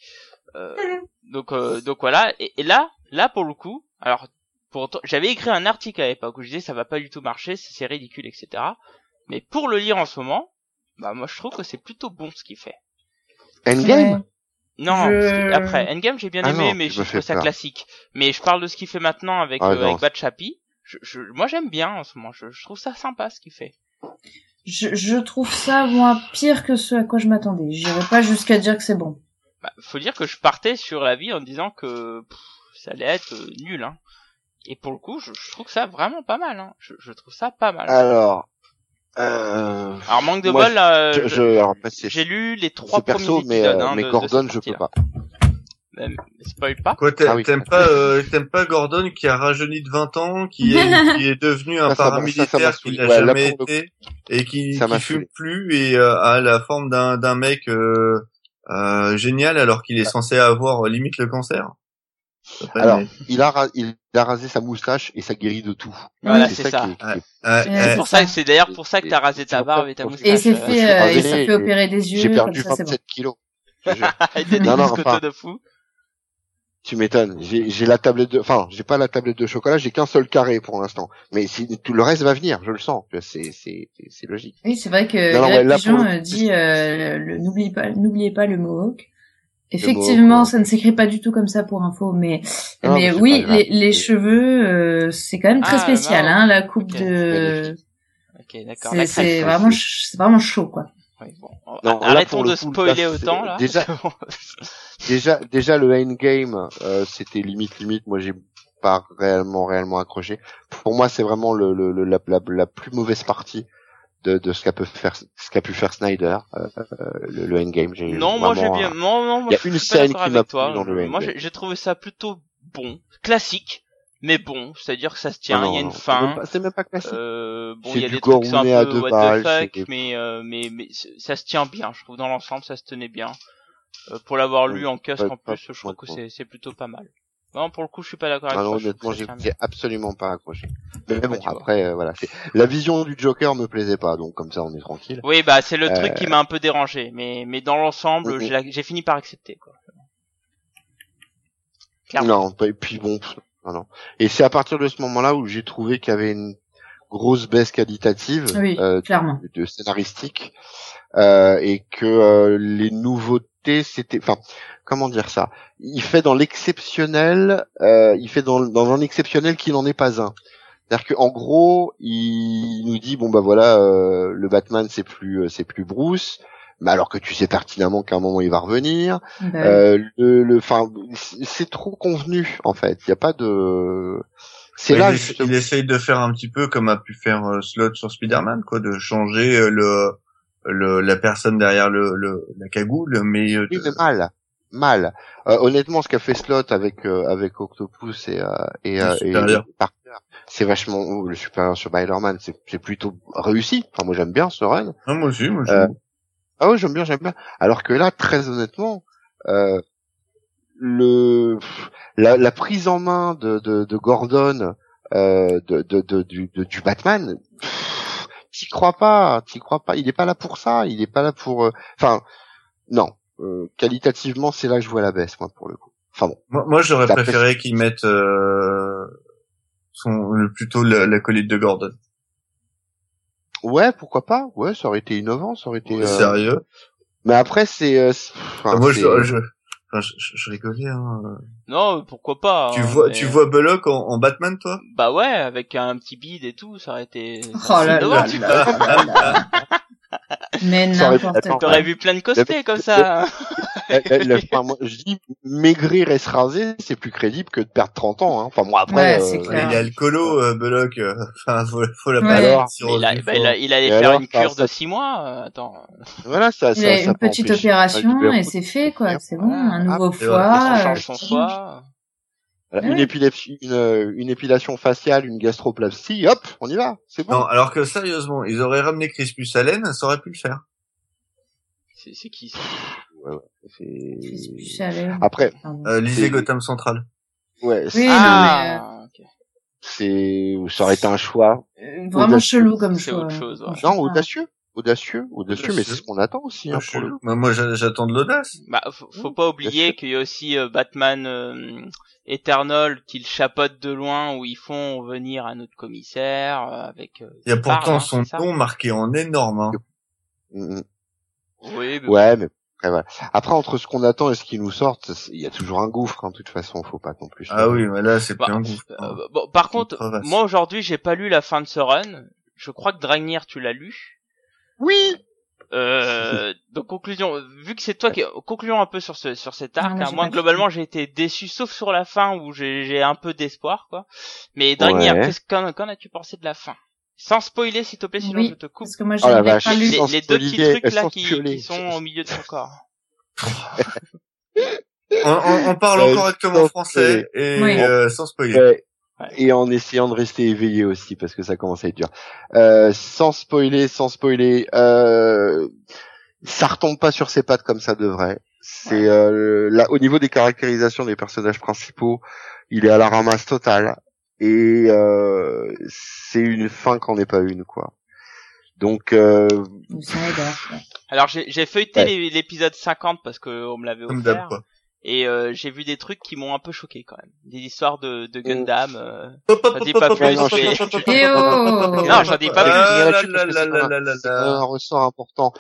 donc donc voilà. Et, et, là, là pour le coup, alors pour j'avais écrit un article à l'époque où je disais ça va pas du tout marcher, c'est ridicule, etc. Mais pour le lire en ce moment, bah moi je trouve que c'est plutôt bon ce qu'il fait. Endgame Non, après Endgame j'ai bien ah aimé, mais je trouve ça classique. Mais je parle de ce qu'il fait maintenant avec ah, euh, avec Chappie. Je, moi j'aime bien en ce moment. Je, trouve ça sympa ce qu'il fait. Je, je trouve ça moins pire que ce à quoi je m'attendais. J'irai pas jusqu'à dire que c'est bon. Bah, faut dire que je partais sur la vie en disant que ça allait être euh, nul. Hein. Et pour le coup, je, trouve ça vraiment pas mal. Hein. Je, je trouve ça pas mal. Alors, euh... Alors manque de bol, là, j'ai lu les trois premiers épisodes. Mais, euh, hein, mais Gordon, je peux pas. Spoil pas. Quoi, t'aimes ah pas, euh, t'aimes pas Gordon qui a rajeuni de 20 ans, qui est, qui est devenu un paramilitaire qui n'a jamais été et qui, ça qui fume plus et euh, a la forme d'un d'un mec euh, génial alors qu'il est censé avoir limite le cancer. Alors, il a, il a rasé sa moustache et ça guérit de tout. Voilà, c'est ça. C'est pour ça, c'est d'ailleurs pour ça que t'as rasé ta barbe et ta moustache. Et c'est fait, euh, il s'est fait opérer des yeux. J'ai perdu 27 kilos. non, non, enfin, de fou. Tu m'étonnes. J'ai la tablette de, enfin, j'ai pas la tablette de chocolat, j'ai qu'un seul carré pour l'instant. Mais si, tout le reste va venir, je le sens. C'est, c'est, c'est logique. Oui, c'est vrai que la ouais, dit, euh, n'oubliez pas, n'oubliez pas le mohawk. Effectivement, ça ne s'écrit pas du tout comme ça pour info, mais mais oui, les, les cheveux, euh, c'est quand même très ah, spécial, hein, la coupe de. Ok, d'accord. C'est vraiment, c'est vraiment chaud, quoi. bon. Non, Arrêtons de spoiler autant là. Déjà, déjà, déjà le endgame, euh, c'était limite limite. Moi, j'ai pas réellement réellement accroché. Pour moi, c'est vraiment le, le, la, la, la, plus mauvaise partie de, de ce qu'a pu faire ce qu'a pu faire Snyder euh, le, le endgame. Non moi j'ai bien non non moi il y a une scène qui m'a plu dans le moi j'ai trouvé ça plutôt bon classique mais bon c'est à dire que ça se tient il y a une fin. c'est même pas classique. Euh, bon il y a des trucs un peu what the fuck mais euh, mais mais ça se tient bien je trouve dans l'ensemble ça se tenait bien. Euh, pour l'avoir lu en casque en plus je trouve que c'est c'est plutôt pas mal non, pour le coup, je suis pas d'accord avec ah non, honnêtement, j'ai absolument pas accroché. Mais bon, après, euh, voilà, la vision du Joker me plaisait pas, donc comme ça, on est tranquille. Oui, bah c'est le truc qui euh, m'a un peu dérangé, mais mais dans l'ensemble, j'ai fini par accepter. Quoi. Non, et puis bon, non, non. Et c'est à partir de ce moment-là où j'ai trouvé qu'il y avait une grosse baisse qualitative euh, clairement. De, scénaristique euh, et que euh, les nouveautés c'était enfin comment dire ça? Il fait dans l'exceptionnel euh, il fait dans, dans un exceptionnel qui n'en est pas un. C'est-à-dire qu'en gros il nous dit bon bah voilà euh, le Batman c'est plus euh, c'est plus Bruce mais alors que tu sais pertinemment qu'à un moment il va revenir. Bah le enfin c'est trop convenu en fait. Il y a pas de c'est là il, il, essaye de faire un petit peu comme a pu faire Slot sur Spider-Man quoi de changer le le, la personne derrière le, le la cagoule, mais, euh, oui, mais mal, mal. Euh, honnêtement, ce qu'a fait Slot avec euh, avec Octopus et et, Parker, c'est vachement le supérieur sur Spider-Man, c'est c'est plutôt réussi. Enfin, moi j'aime bien ce run. Ah, moi aussi, moi j'aime. ah oui, j'aime bien, j'aime bien. Alors que là, très honnêtement, le la, la, prise en main de de, de Gordon de, de, de, du, de, du Batman t'y crois pas, t'y crois pas. Il est pas là pour ça, il est pas là pour. Euh, enfin, non. Euh, qualitativement, c'est là que je vois la baisse, moi, pour le coup. Enfin bon. Moi, moi j'aurais préféré qu'ils mettent euh, son plutôt la, la colite de Gordon. Ouais, pourquoi pas. Ouais, ça aurait été innovant, ça aurait été. Sérieux? Mais après, c'est. moi, je, je, Enfin, je, je, rigolais. Hein. Non, pourquoi pas. Tu hein, vois, tu vois Bullock en, en, Batman, toi? Bah ouais, avec un petit bide et tout, ça aurait été. Oh là là, là, Mais n'importe quoi. T'aurais vu plein de cosplays comme ça. moi, je dis maigrir et se raser, c'est plus crédible que de perdre 30 ans. Hein. Enfin moi après. Ouais, euh... Il a le colo, euh, Belloc. Euh, enfin, faut, faut la ouais. Alors, il, a, bah, il, a, il allait faire une cure de 6 mois. Euh, attends. Voilà, ça. Il ça, a une petite opération et c'est fait quoi. C'est bon, un nouveau foie. Son foie. une, épilation, une, une, épilation faciale, une gastroplastie, hop, on y va, c'est bon. Non, alors que sérieusement, ils auraient ramené Crispus Allen, ça aurait pu le faire. C'est qui ça ouais, ouais. Après, euh, lisez Gotham Central. Ouais. Oui, ah. C'est, ça aurait été un choix. Euh, vraiment chelou comme choix. Autre chose, ouais. Non, audacieux. Audacieux, audacieux, mais c'est ce qu'on attend aussi. Hein, pour le... bah, moi, j'attends de l'audace. Bah, faut, faut pas oublier qu'il y a aussi euh, Batman euh, Eternal qu'il chapote de loin où ils font venir un autre commissaire euh, avec. Euh, Il y a pourtant hein, son nom marqué en énorme. Hein. Oui. Mais ouais, mais après, voilà. Après, entre ce qu'on attend et ce qui nous sort, il y a toujours un gouffre. Hein, de toute façon, faut pas non plus. Ah oui, mais là, c'est bah, plus un gouffre. Hein. Euh, bon, par contre, moi aujourd'hui, j'ai pas lu la fin de ce run. Je crois que Dragnir, tu l'as lu. Oui. Euh, donc conclusion, vu que c'est toi qui concluons un peu sur ce sur cet arc. Ah, moi, globalement, j'ai été déçu, sauf sur la fin où j'ai un peu d'espoir, quoi. Mais Dragnir, qu'en as-tu pensé de la fin? Sans spoiler, s'il te plaît, sinon je te coupe. Parce que moi, oh vache, les, les, deux petits trucs là qui, qui, sont au milieu de son corps. on, on, on, parle euh, correctement français et euh, sans spoiler. Et en essayant de rester éveillé aussi parce que ça commence à être dur. Euh, sans spoiler, sans spoiler, euh, ça retombe pas sur ses pattes comme ça devrait. C'est euh, là au niveau des caractérisations des personnages principaux, il est à la ramasse totale et euh, c'est une fin qu'en est pas une quoi. Donc euh... alors j'ai feuilleté l'épisode 50 parce que on me l'avait offert et euh, j'ai vu des trucs qui m'ont un peu choqué quand même. Des histoires de, de Gundam. Euh... J'en dis pas plus, non, mais- Non, j'en dis pas plus. C'est un- ressort important.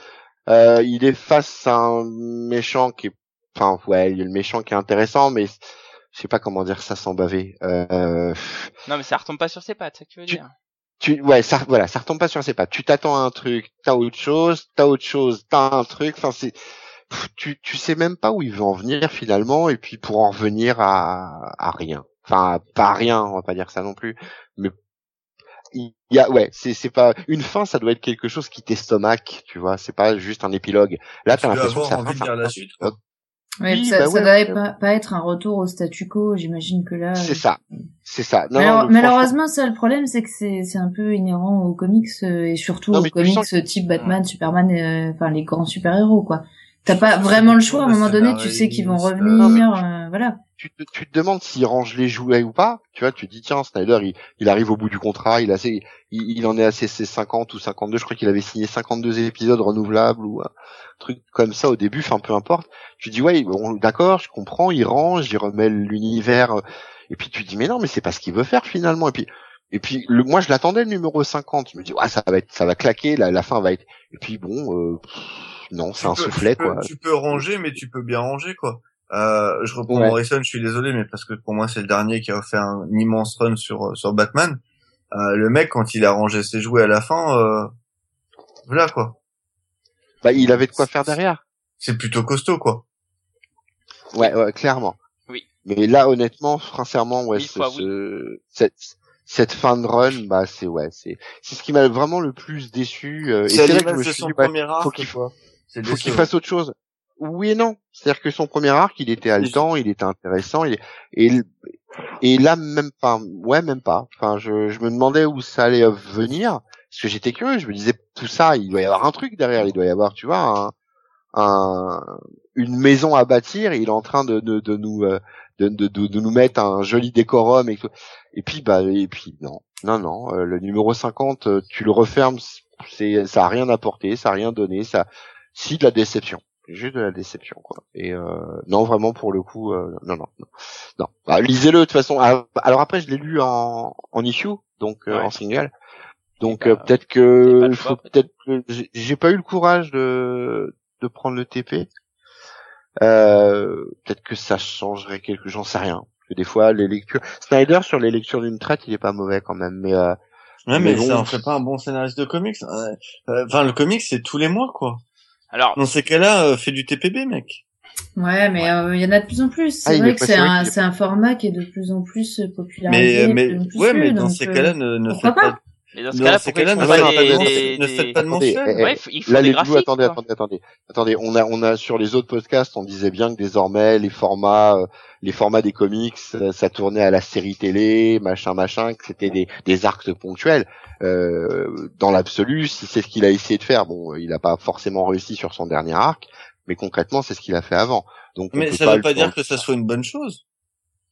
Euh, il est face à un méchant qui est, enfin ouais, il y a le méchant qui est intéressant, mais je sais pas comment dire ça sans baver. Euh, Non, mais ça retombe pas sur ses pattes, ça que tu veux Tu- dire. tu, ouais, ça, voilà, ça retombe pas sur ses pattes. Tu t'attends à un truc, t'as autre chose, t'as autre chose, t'as un truc. Enfin, c'est, tu, tu sais même pas où il veut en venir finalement, et puis pour en revenir à, à rien. Enfin, pas à rien, on va pas dire ça non plus, mais il y a, ouais, c'est, c'est pas une fin, ça doit être quelque chose qui t'estomaque, tu vois. C'est pas juste un épilogue. Là, Tu t'as l'impression que ça envie de lire la suite, quoi. Ouais, Oui, ça, bah ça ouais, doit ouais. pas, pas être un retour au statu quo, j'imagine que là. C'est euh, ça, c'est ça. Non, Malheure- non, mais franchement- malheureusement, ça, le problème, c'est que c'est c'est un peu inhérent aux comics euh, et surtout Non, aux comics sens euh, type Batman, Superman, euh, enfin les grands super-héros, quoi. T'as pas vraiment le choix. À un moment donné, tu sais qu'ils vont revenir. euh, voilà. tu te, tu te demandes s'il range les jouets ou pas. Tu vois, tu te dis tiens, Snyder, il, il arrive au bout du contrat, il a assez, il, il en est à ses, ses 50 ou 52. Je crois qu'il avait signé 52 épisodes renouvelables ou un truc comme ça au début. Enfin, peu importe. Tu dis ouais, bon, d'accord, je comprends, il range, il remet l'univers. euh, Et puis tu te dis mais non, mais c'est pas ce qu'il veut faire finalement. Et puis et puis le, moi je l'attendais le numéro 50. Je me dis ouais, ça va être, ça va claquer, la, la fin va être. Et puis bon, euh, non, c'est Tu un peux- soufflet tu peux- quoi. Tu peux ranger, mais tu peux bien ranger, quoi. Euh, je reprends Ouais. Morrison, je suis désolé, mais parce que pour moi c'est le dernier qui a fait un immense run sur sur Batman. Euh, le mec quand il a rangé ses jouets à la fin, euh, voilà quoi. Bah, il avait de quoi faire derrière. C'est plutôt costaud quoi. Ouais, ouais, clairement. Oui. Mais là, honnêtement, sincèrement, ouais, Mille ce- fois ce- cette, cette fin de run, bah, c'est ouais, c'est, c'est ce qui m'a vraiment le plus déçu. euh, et C'est vrai que je me suis son dit, arc, faut qu'il quoi. C'est faut qu'il fasse autre chose. Oui et non. C'est-à-dire que son premier arc, il était haletant, il était intéressant, il et, et là, même pas, ouais, même pas. Enfin, je, je me demandais où ça allait venir, parce que j'étais curieux, je me disais, tout ça, il doit y avoir un truc derrière, il doit y avoir, tu vois, un, un, une maison à bâtir, et il est en train de, de, de nous, euh, de, de, de, de nous mettre un joli décorum et tout. Et puis, bah, et puis, non. Non, non, euh, le numéro 50, euh, tu le refermes, c'est, ça a rien apporté, ça a rien donné, ça, si de la déception. Juste de la déception quoi. Et euh, non vraiment pour le coup euh, non non non, non. Bah, lisez-le de toute façon. Ah, alors après je l'ai lu en en issue donc euh, en single. Donc Bah, euh, peut-être t'as pas que faut peut-être. que j'ai- pas eu le courage de de prendre le TP euh, peut-être que ça changerait quelque j'en sais rien. Parce que des fois les lectures Snyder sur les lectures d'une traite il est pas mauvais quand même. Mais euh, Ouais, mais, Mais bon. ça en fait pas un bon scénariste de comics. Enfin, le comics c'est tous les mois quoi. Alors, Dans ces cas-là, euh, fais du TPB, mec. Ouais, mais euh, il y en a de plus en plus. Ah, C'est il vrai que c'est un, un format qui est de plus en plus euh, popularisé. Mais mais plus en plus ouais, mais dans ces euh, cas-là, ne ne pas. pas? Mais dans ce cas-là, pourquoi ils font ne pas des, de- des, ne des- faites pas de Attendez, mensuel. eh, Ouais, il faut Là, les attendez, quoi. attendez, attendez, attendez. On a, on a sur les autres podcasts, on disait bien que désormais les formats, euh, les formats des comics, euh, ça tournait à la série télé, machin, machin, que c'était des, des arcs ponctuels. Euh, dans l'absolu, si c'est ce qu'il a essayé de faire, bon, il n'a pas forcément réussi sur son dernier arc, mais concrètement, c'est ce qu'il a fait avant. Donc, on Mais ça veut le pas dire que ça soit une bonne chose.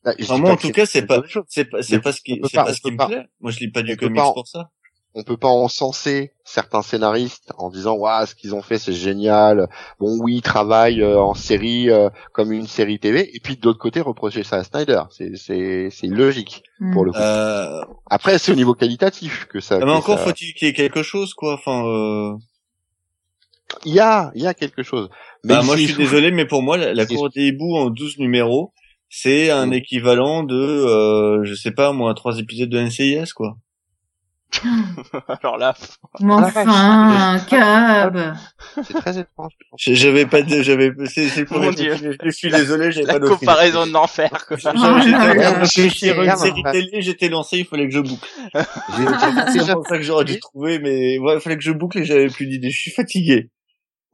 Ah, Enfin, moi, pas en tout cas, c'est pas, c'est pas, c'est pas ce qui, on peut c'est pas- ce qui peut me pas. plaît. Moi, je lis pas On du peut comics pas en- pour ça. on peut pas encenser certains scénaristes en disant waouh ce qu'ils ont fait c'est génial bon oui ils travaillent euh, en série euh, comme une série TV et puis de l'autre côté reprocher ça à Snyder c'est c'est c'est logique hmm. pour le coup Euh, après c'est au niveau qualitatif que ça mais que encore ça- faut-il qu'il y ait quelque chose, quoi. Enfin, euh... il y a il y a quelque chose mais bah, moi, je suis désolé, mais pour moi, la, la cour des hiboux en 12 numéros, c'est un Mm. équivalent de, euh, je sais pas, moi, trois épisodes de NCIS, quoi. Alors là, Mais enfin, cab. c'est très étrange J'avais pas, de- j'avais, c'est, c'est le Mon Dieu. Je suis désolé, j'avais la pas idée. comparaison de l'enfer. quoi. J'étais Ah, de à une série télé, j'étais lancé, il fallait que je boucle. J'ai- j'ai C'est pour ça que j'aurais dû trouver, mais ouais, il fallait que je boucle et j'avais plus d'idées. Je suis fatigué.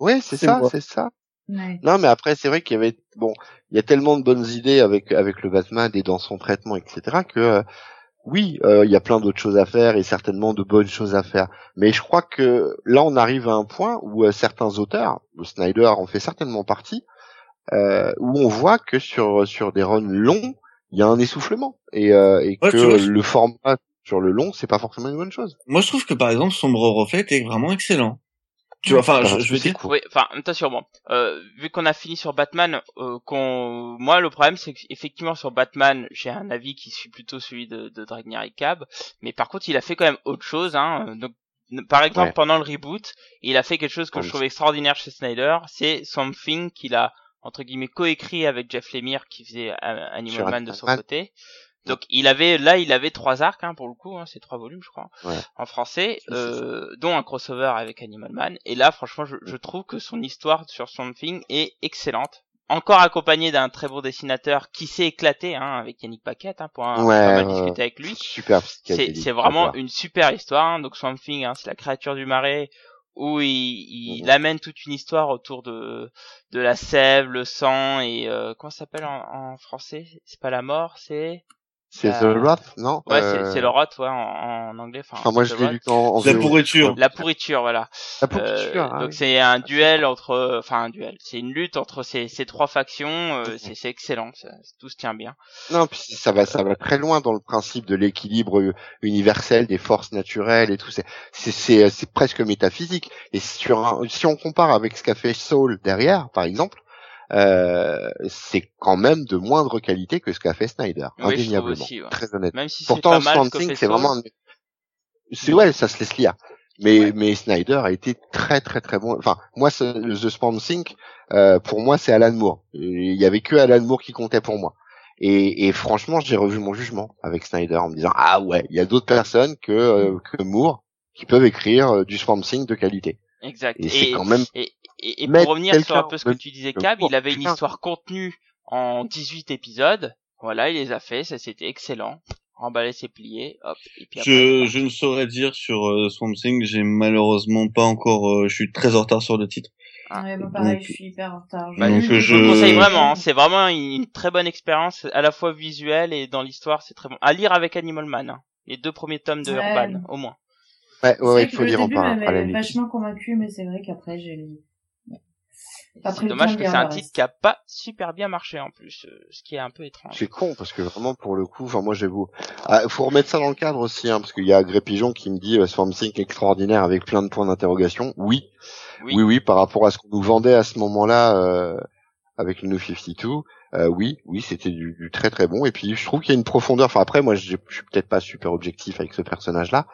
ouais c'est ça c'est ça Ouais. Non, mais après, c'est vrai qu'il y avait, bon, il y a tellement de bonnes idées avec avec le Batman et dans son traitement, etc., que euh, oui, euh, il y a plein d'autres choses à faire et certainement de bonnes choses à faire. Mais je crois que là, on arrive à un point où euh, certains auteurs, le Snyder en fait certainement partie, euh, où on voit que sur sur des runs longs, il y a un essoufflement et, euh, et Ouais, que le format sur le long, c'est pas forcément une bonne chose. Moi, je trouve que par exemple, Sombre Reflet est vraiment excellent. Tu vois, enfin, je, je veux dire. Oui, enfin, attention, bon, euh, vu qu'on a fini sur Batman, euh, qu'on, moi, le problème, c'est qu'effectivement sur Batman, j'ai un avis qui suit plutôt celui de, de Dragner et Cab, mais par contre, il a fait quand même autre chose, hein. Donc, par exemple, pendant le reboot, il a fait quelque chose que je trouve extraordinaire chez Snyder, c'est Something qu'il a entre guillemets coécrit avec Jeff Lemire qui faisait euh, Animal Man de son côté. Donc il avait là il avait trois arcs hein, pour le coup, hein, c'est trois volumes je crois en français, euh, dont un crossover avec Animal Man. Et là franchement je, je trouve que son histoire sur Something est excellente. Encore accompagné d'un très beau dessinateur qui s'est éclaté hein, avec Yannick Paquette hein, pour un, ouais, discuter avec lui. Super. C'est vraiment une super histoire. Hein. Donc Something, hein, c'est la créature du marais où il, il, amène toute une histoire autour de de la sève, le sang et euh, comment ça s'appelle en, en français? C'est pas la mort, c'est c'est The Wrath, non Ouais, c'est le Wrath, ouais, en, en anglais. Enfin, moi, je l'ai lu en, en La pourriture. La pourriture, voilà. La pourriture. Euh, donc c'est un duel entre, enfin un duel. C'est une lutte entre ces, ces trois factions. Euh, c'est excellent, ça, tout se tient bien. Non, puis ça va, ça va très loin dans le principe de l'équilibre universel des forces naturelles et tout. C'est, c'est, c'est presque métaphysique. Et sur un, si on compare avec ce qu'a fait Soul derrière, par exemple, euh, c'est quand même de moindre qualité que ce qu'a fait Snyder, indéniablement, très honnêtement. Même si Pourtant, Swamp Thing, c'est vraiment, c'est ouais, ça se laisse lire. Mais mais Snyder a été très très très bon. Enfin, moi, The Swamp euh, pour moi, c'est Alan Moore. Il y avait que Alan Moore qui comptait pour moi. Et, et franchement, j'ai revu mon jugement avec Snyder en me disant ah ouais, il y a d'autres personnes que euh, que Moore qui peuvent écrire euh, du Swamp Thing de qualité. Exact. Et, c'est quand même et, et pour revenir sur un peu ce que tu disais, Cab, il avait une histoire contenue en 18 épisodes. Voilà, il les a fait, ça c'était excellent. Emballer ses pliés, hop. Et puis je, je ne saurais dire sur euh, Swamp Thing, j'ai malheureusement pas encore, euh, je suis très en retard sur le titre. Ah, ouais, pareil, je suis hyper en retard. Bah, je... je le conseille vraiment, hein. c'est vraiment une, très bonne expérience, à la fois visuelle et dans l'histoire, c'est très bon. À lire avec Animal Man, hein. les deux premiers tomes de Urban, au moins. Ouais, ouais, il faut lire en part. vachement convaincu, mais c'est vrai qu'après j'ai lu c'est dommage que c'est un titre qui a pas super bien marché en plus, euh, ce qui est un peu étrange. C'est con parce que vraiment pour le coup, enfin moi j'ai beau, ah, faut remettre ça dans le cadre aussi, hein, parce qu'il y a Gré Pigeon qui me dit euh, Swarm Sync extraordinaire avec plein de points d'interrogation. Oui. oui, oui, par rapport à ce qu'on nous vendait à ce moment-là euh, avec le New 52. Euh, oui, oui, c'était du, du, très très bon. Et puis je trouve qu'il y a une profondeur. Enfin après, moi je suis peut-être pas super objectif avec ce personnage-là,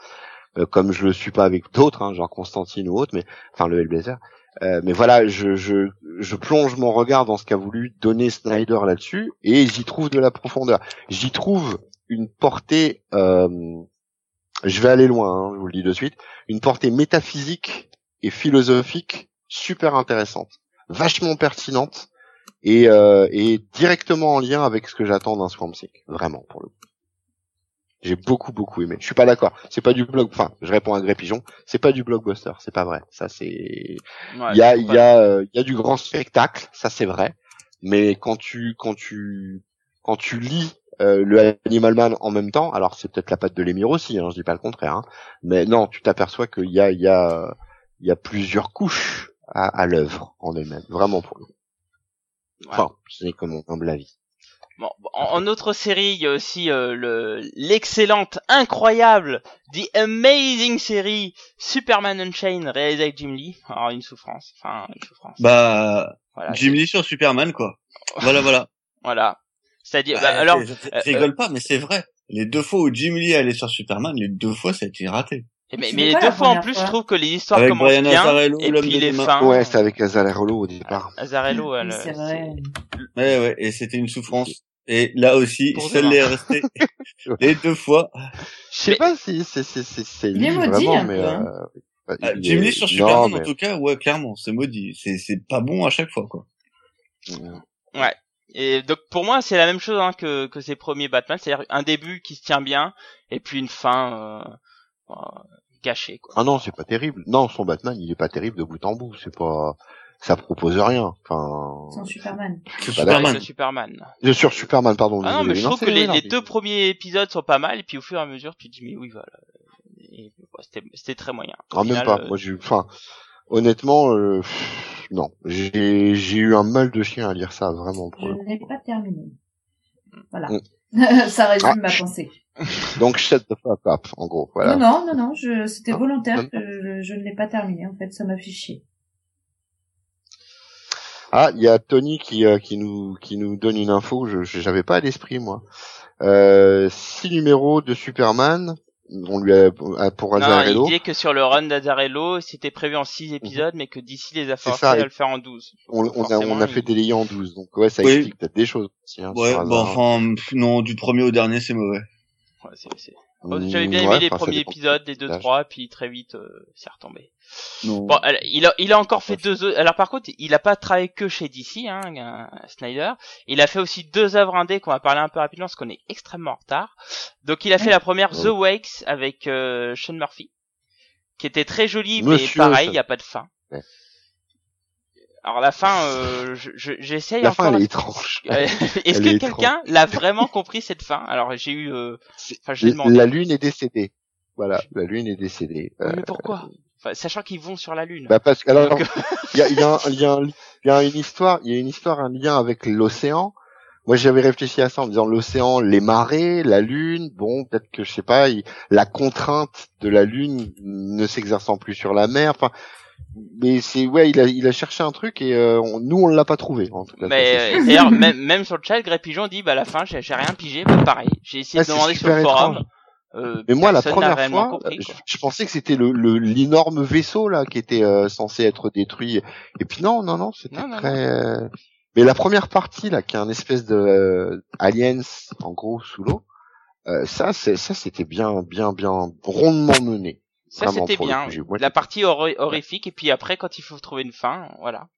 euh, comme je le suis pas avec d'autres, hein, genre Constantine ou autre, mais enfin le Hellblazer. Euh, mais voilà, je, je, plonge mon regard dans ce qu'a voulu donner Snyder là-dessus et j'y trouve de la profondeur. J'y trouve une portée, euh, je vais aller loin, hein, je vous le dis de suite, une portée métaphysique et philosophique super intéressante, vachement pertinente et, euh, et directement en lien avec ce que j'attends d'un Swamp Thing, vraiment pour le coup. J'ai beaucoup beaucoup aimé. Je suis pas d'accord. C'est pas du blog. Enfin, je réponds à Gré Pigeon. C'est pas du blockbuster. C'est pas vrai. Ça c'est. il y a il y a euh, il y a du grand spectacle. Ça c'est vrai. Mais quand tu quand tu quand tu lis euh, le Animal Man en même temps, alors c'est peut-être la patte de l'émir aussi. Hein, je dis pas le contraire. Hein, mais non, tu t'aperçois qu'il y a il y a il y a plusieurs couches à, à l'œuvre en elle-même. Vraiment pour nous. Enfin, c'est comme mon humble avis. Bon, en, autre série, il y a aussi euh, le l'excellente, incroyable, the amazing série Superman Unchained réalisée avec Jim Lee. Alors une souffrance, enfin une souffrance. Bah, Jim Lee sur Superman quoi. voilà, voilà. Voilà. C'est-à-dire, bah, alors, je, euh, rigole pas, mais c'est vrai. Les deux fois où Jim Lee allait sur Superman, les deux fois ça a été raté. Mais, mais les deux fois en plus, je trouve que les histoires commencent bien et puis les fins. Ouais, c'était avec Azarello au départ. Azarello, elle. C'est vrai. Ouais, ouais, et c'était une souffrance. Et là aussi, celle est restée les deux fois. Je sais pas si c'est c'est c'est c'est vraiment, mais euh, bah, ah, Jim Lee sur Superman en tout cas, ouais, clairement, c'est maudit. C'est c'est pas bon à chaque fois, quoi. Ouais. Et donc pour moi, c'est la même chose hein, que que ces premiers Batman, c'est-à-dire un début qui se tient bien et puis une fin euh, gâchée. Quoi. Ah non, c'est pas terrible. Non, son Batman, il est pas terrible de bout en bout. C'est pas ça propose rien. Enfin. Sans Superman. Superman. Superman. Je sur Superman, pardon. Ah non, mais je trouve que les, les, deux premiers épisodes sont pas mal, et puis au fur et à mesure, tu te dis mais oui, voilà. C'était très moyen. Ah, même pas. Euh, Moi, j'ai, enfin, honnêtement, euh, non, j'ai j'ai eu un mal de chien à lire ça, vraiment. je n'ai pas terminé. Voilà. Mm. ça résume ah, ma pensée. Donc shut the fuck up, en gros. Voilà. Non, non, non, non, c'était volontaire. Je, je, ne l'ai pas terminé. En fait, ça m'a fait chier. Ah, il y a Tony qui, euh, qui nous qui nous donne une info. Je j'avais pas à l'esprit moi. Euh, six numéros de Superman. On lui a pour Azarello. Non, il dit que sur le run d'Azarello, c'était prévu en six épisodes, mais que d'ici les a forcés à le faire en 12. On, on a on a fait délayer en 12, donc ouais, ça explique peut-être des choses. Aussi, hein, ouais, bon, enfin non, du premier au dernier, c'est mauvais. Ouais, c'est j'avais bien aimé les premiers épisodes, les deux trois, puis très vite euh, c'est retombé. Bon, il a, il a encore fait deux. Alors par contre, il a pas travaillé que chez DC, hein, Snyder. Il a fait aussi deux œuvres indées qu'on va parler un peu rapidement parce qu'on est extrêmement en retard. Donc il a fait la première The Wakes avec euh, Sean Murphy, qui était très jolie, mais pareil, il y a pas de fin. Alors la fin, euh, j'essaye la fin elle est étrange. Est-ce que quelqu'un l'a vraiment compris cette fin? Alors j'ai eu, euh... enfin. La lune est décédée. Voilà, la lune est décédée. mais euh, pourquoi? enfin, Sachant qu'ils vont sur la lune. Bah parce que alors il y a, y, y a une histoire, il y a une histoire, un lien avec l'océan. Moi, j'avais réfléchi à ça en me disant l'océan, les marées, la lune. Bon, peut-être que je sais pas, la contrainte de la lune ne s'exerçant plus sur la mer. Enfin, mais c'est ouais, il a il a cherché un truc et euh, nous on l'a pas trouvé. En tout cas, mais euh, d'ailleurs même, même sur le chat, Greg Pigeon dit bah à la fin j'ai rien pigé, bah pareil. J'ai essayé de demander sur le forum. Euh, mais moi la première fois, je, pensais que c'était le l'énorme vaisseau là qui était euh, censé être détruit. Et puis non non non, c'était très. Mais la première partie là, qui est un espèce de aliens en gros sous l'eau, ça c'est ça c'était bien bien bien rondement mené. Ça c'était bien. la partie horrifique et puis après quand il faut trouver une fin, voilà.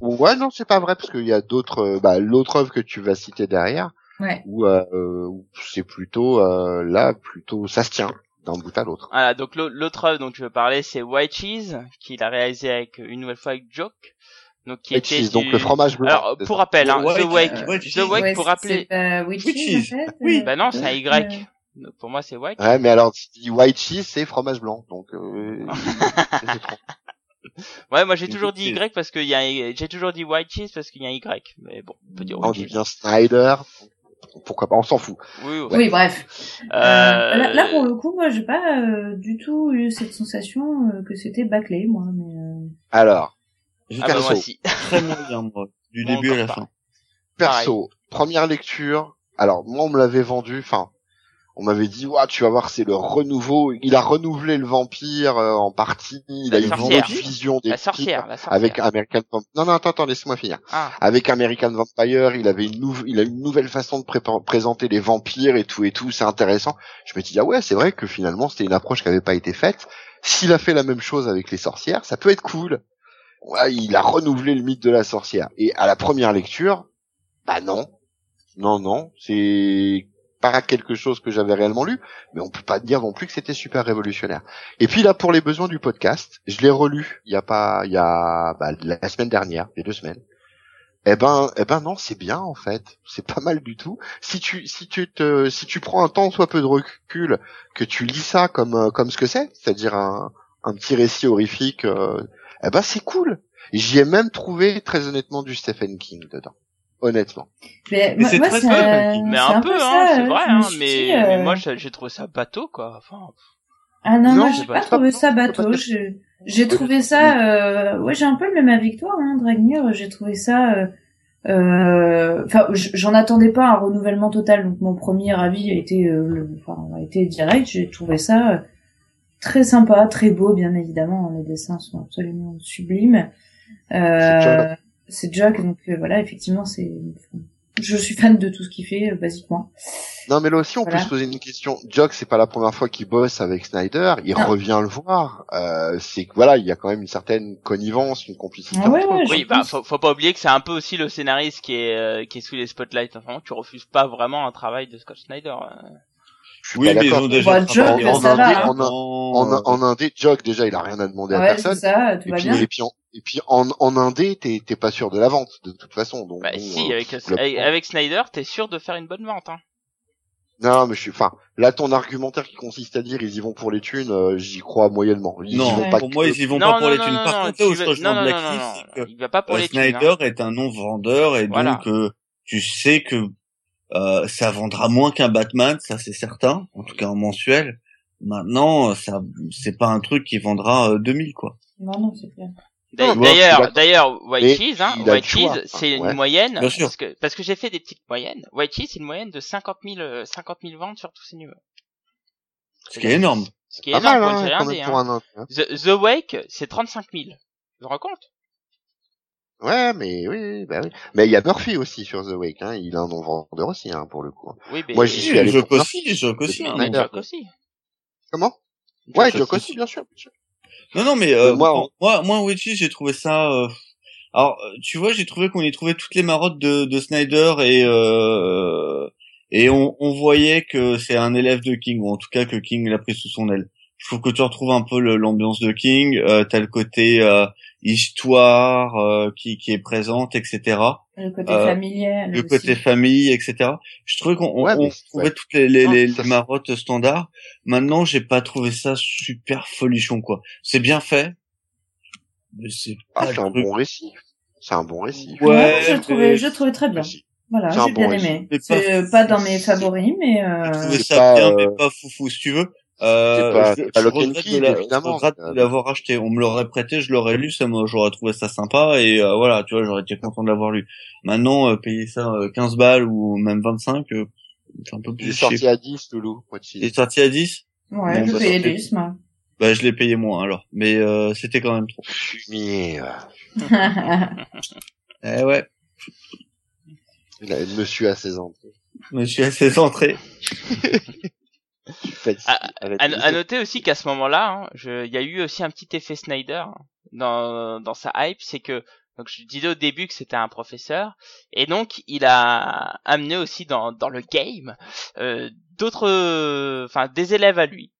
ouais non c'est pas vrai parce qu'il y a d'autres euh, bah l'autre œuvre que tu vas citer derrière ouais. où, euh, c'est plutôt euh, là plutôt ça se tient d'un bout à l'autre. Voilà donc l'autre œuvre dont tu veux parler c'est White Cheese qu'il a réalisé avec une nouvelle fois avec Joke. Donc qui White était cheese, donc le fromage blanc. Alors pour rappel hein, The Wake, The Wake pour rappeler. White cheese, en fait, oui. Bah non c'est un Y pour moi, c'est white. Ouais, mais alors, si tu dis white cheese, c'est fromage blanc. Donc, euh... ouais, moi j'ai toujours dit Y parce qu'il y a, j'ai toujours dit white cheese parce qu'il y a un Y. Mais bon, on peut dire. On dit bien Snyder. Pourquoi pas On s'en fout. Oui, oui bref. Euh... Euh, là, pour le coup, moi, j'ai pas euh, du tout eu cette sensation euh, que c'était bâclé, moi. Mais alors, ah bah, moi aussi. très moyen, moi, du début à la fin. Perso, première lecture. Alors, moi, on me l'avait vendu. Enfin, on m'avait dit ouais tu vas voir c'est le renouveau. Il a renouvelé le vampire euh, en partie. Il a eu une vision des la sorcière, avec American Vampire. Non non attends attends laisse-moi finir. Ah. avec American Vampire il avait une nouvelle il a une nouvelle façon de présenter les vampires et tout et tout. C'est intéressant. Je me dis ah ouais c'est vrai que finalement c'était une approche qui avait pas été faite. S'il a fait la même chose avec les sorcières ça peut être cool. Ouais, il a renouvelé le mythe de la sorcière. Et à la première lecture bah non. Non non c'est pas quelque chose que j'avais réellement lu, mais on peut pas dire non plus que c'était super révolutionnaire. Et puis là, pour les besoins du podcast, je l'ai relu il y a pas, il y a bah, la semaine dernière, les deux semaines. Eh ben, eh ben non, c'est bien en fait, c'est pas mal du tout. Si tu, si tu te, si tu prends un temps soit peu de recul, que tu lis ça comme, euh, comme ce que c'est, c'est-à-dire un, un petit récit horrifique, euh, eh ben c'est cool. J'y ai même trouvé très honnêtement du Stephen King dedans honnêtement. Mais, c'est très mais un, peu, hein, c'est vrai, hein, mais, mais, moi j'ai trouvé ça bateau, quoi. Enfin. Ah non, moi j'ai pas, trouvé ça bateau. J'ai trouvé ça, euh... ouais, j'ai un peu le même avec toi, hein, Dragnir. J'ai trouvé ça, euh... euh enfin, j'en attendais pas un renouvellement total. Donc mon premier avis a été, euh, enfin, a été direct. J'ai trouvé ça euh, très sympa, très beau, bien évidemment. Les dessins sont absolument sublimes. Euh, c'est Jack, donc euh, voilà, effectivement, c'est. Je suis fan de tout ce qu'il fait, euh, basiquement. Non, mais là aussi, on peut se poser une question. Jock, c'est pas la première fois qu'il bosse avec Snyder. Il revient le voir. Euh, c'est que voilà, il y a quand même une certaine connivence, une complicité. Ah oui, bah, faut, faut, pas oublier que c'est un peu aussi le scénariste qui est euh, qui est sous les spotlights. Enfin, tu refuses pas vraiment un travail de Scott Snyder. Oui, mais ils ont déjà en, ça va, en, en, en, indé, Jock déjà, il a rien à demander à personne. Ça, tout et, va puis, bien. et puis, et puis en, en indé, t'es, t'es pas sûr de la vente de toute façon. Donc, bah si, avec, avec, Snyder, t'es sûr de faire une bonne vente. Hein. Non, mais je suis. Enfin, là, ton argumentaire qui consiste à dire ils y vont pour les thunes, euh, j'y crois moyennement. Ils non, vont pas pour moi, ils y vont pas pour les thunes. Par contre, où je rejoins euh, les Snyder hein. est un non vendeur et donc euh, tu sais que Euh, ça vendra moins qu'un Batman, ça c'est certain, en tout cas en mensuel. Maintenant, ça c'est pas un truc qui vendra 2000 quoi. Non non, c'est clair. D'ailleurs, d'ailleurs, White Cheese, hein, White Cheese, c'est une moyenne, parce que, parce que j'ai fait des petites moyennes. White Cheese, c'est une moyenne de 50 000, 50 000 ventes sur tous ces numéros. Ce qui est énorme. Ce qui est énorme pour une hein. hein. The, The Wake, c'est 35 000. Tu te rends compte? Ouais, mais oui, bah oui. Mais il y a Murphy aussi sur The Wake, hein. Il a un nom vendeur aussi, hein, pour le coup. Oui, mais Moi, j'y suis allé. Joke aussi, Joke aussi, aussi. Comment? Ouais, Joke aussi, bien sûr, bien sûr. Non, non, mais euh, moi, moi, moi, Witchy, j'ai trouvé ça. Euh... Alors, tu vois, j'ai trouvé qu'on y trouvait toutes les marottes de, de Snyder et euh... et on, on voyait que c'est un élève de King ou en tout cas que King l'a pris sous son aile. Je trouve que tu retrouves un peu l'ambiance de King. Euh, T'as le côté euh, histoire euh, qui, qui est présente, etc. Le côté euh, familial. Le côté famille, etc. Je trouvais qu'on on, trouvait toutes les, les, les, marottes standards. Maintenant, j'ai pas trouvé ça super folichon, quoi. C'est bien fait, mais c'est ah, un bon récit. C'est un bon récit. Ouais, je trouvais, je trouvais très bien. Voilà, j'ai bien aimé. C'est euh, pas, dans mes favoris, mais euh... Je trouvais ça bien, mais pas foufou, si tu veux. Euh, pas, je, pas je regrette de l'avoir acheté. On me l'aurait prêté, je l'aurais lu, ça j'aurais trouvé ça sympa et euh, voilà, tu vois, j'aurais été content de l'avoir lu. Maintenant, euh, payer ça 15 euh, balles ou même 25, c'est un peu plus. Il est sorti à 10, Loulou. Il est sorti à 10 Ouais, je bah, payais 10, moi. Bah, je l'ai payé moins alors, mais c'était quand même trop. Fumier. eh ouais. Il a monsieur à ses entrées. Monsieur à ses entrées. à, noter aussi qu'à ce moment-là, hein, il y a eu aussi un petit effet Snyder dans, dans sa hype, c'est que donc je disais au début que c'était un professeur et donc il a amené aussi dans, dans le game euh, d'autres, enfin des élèves à lui.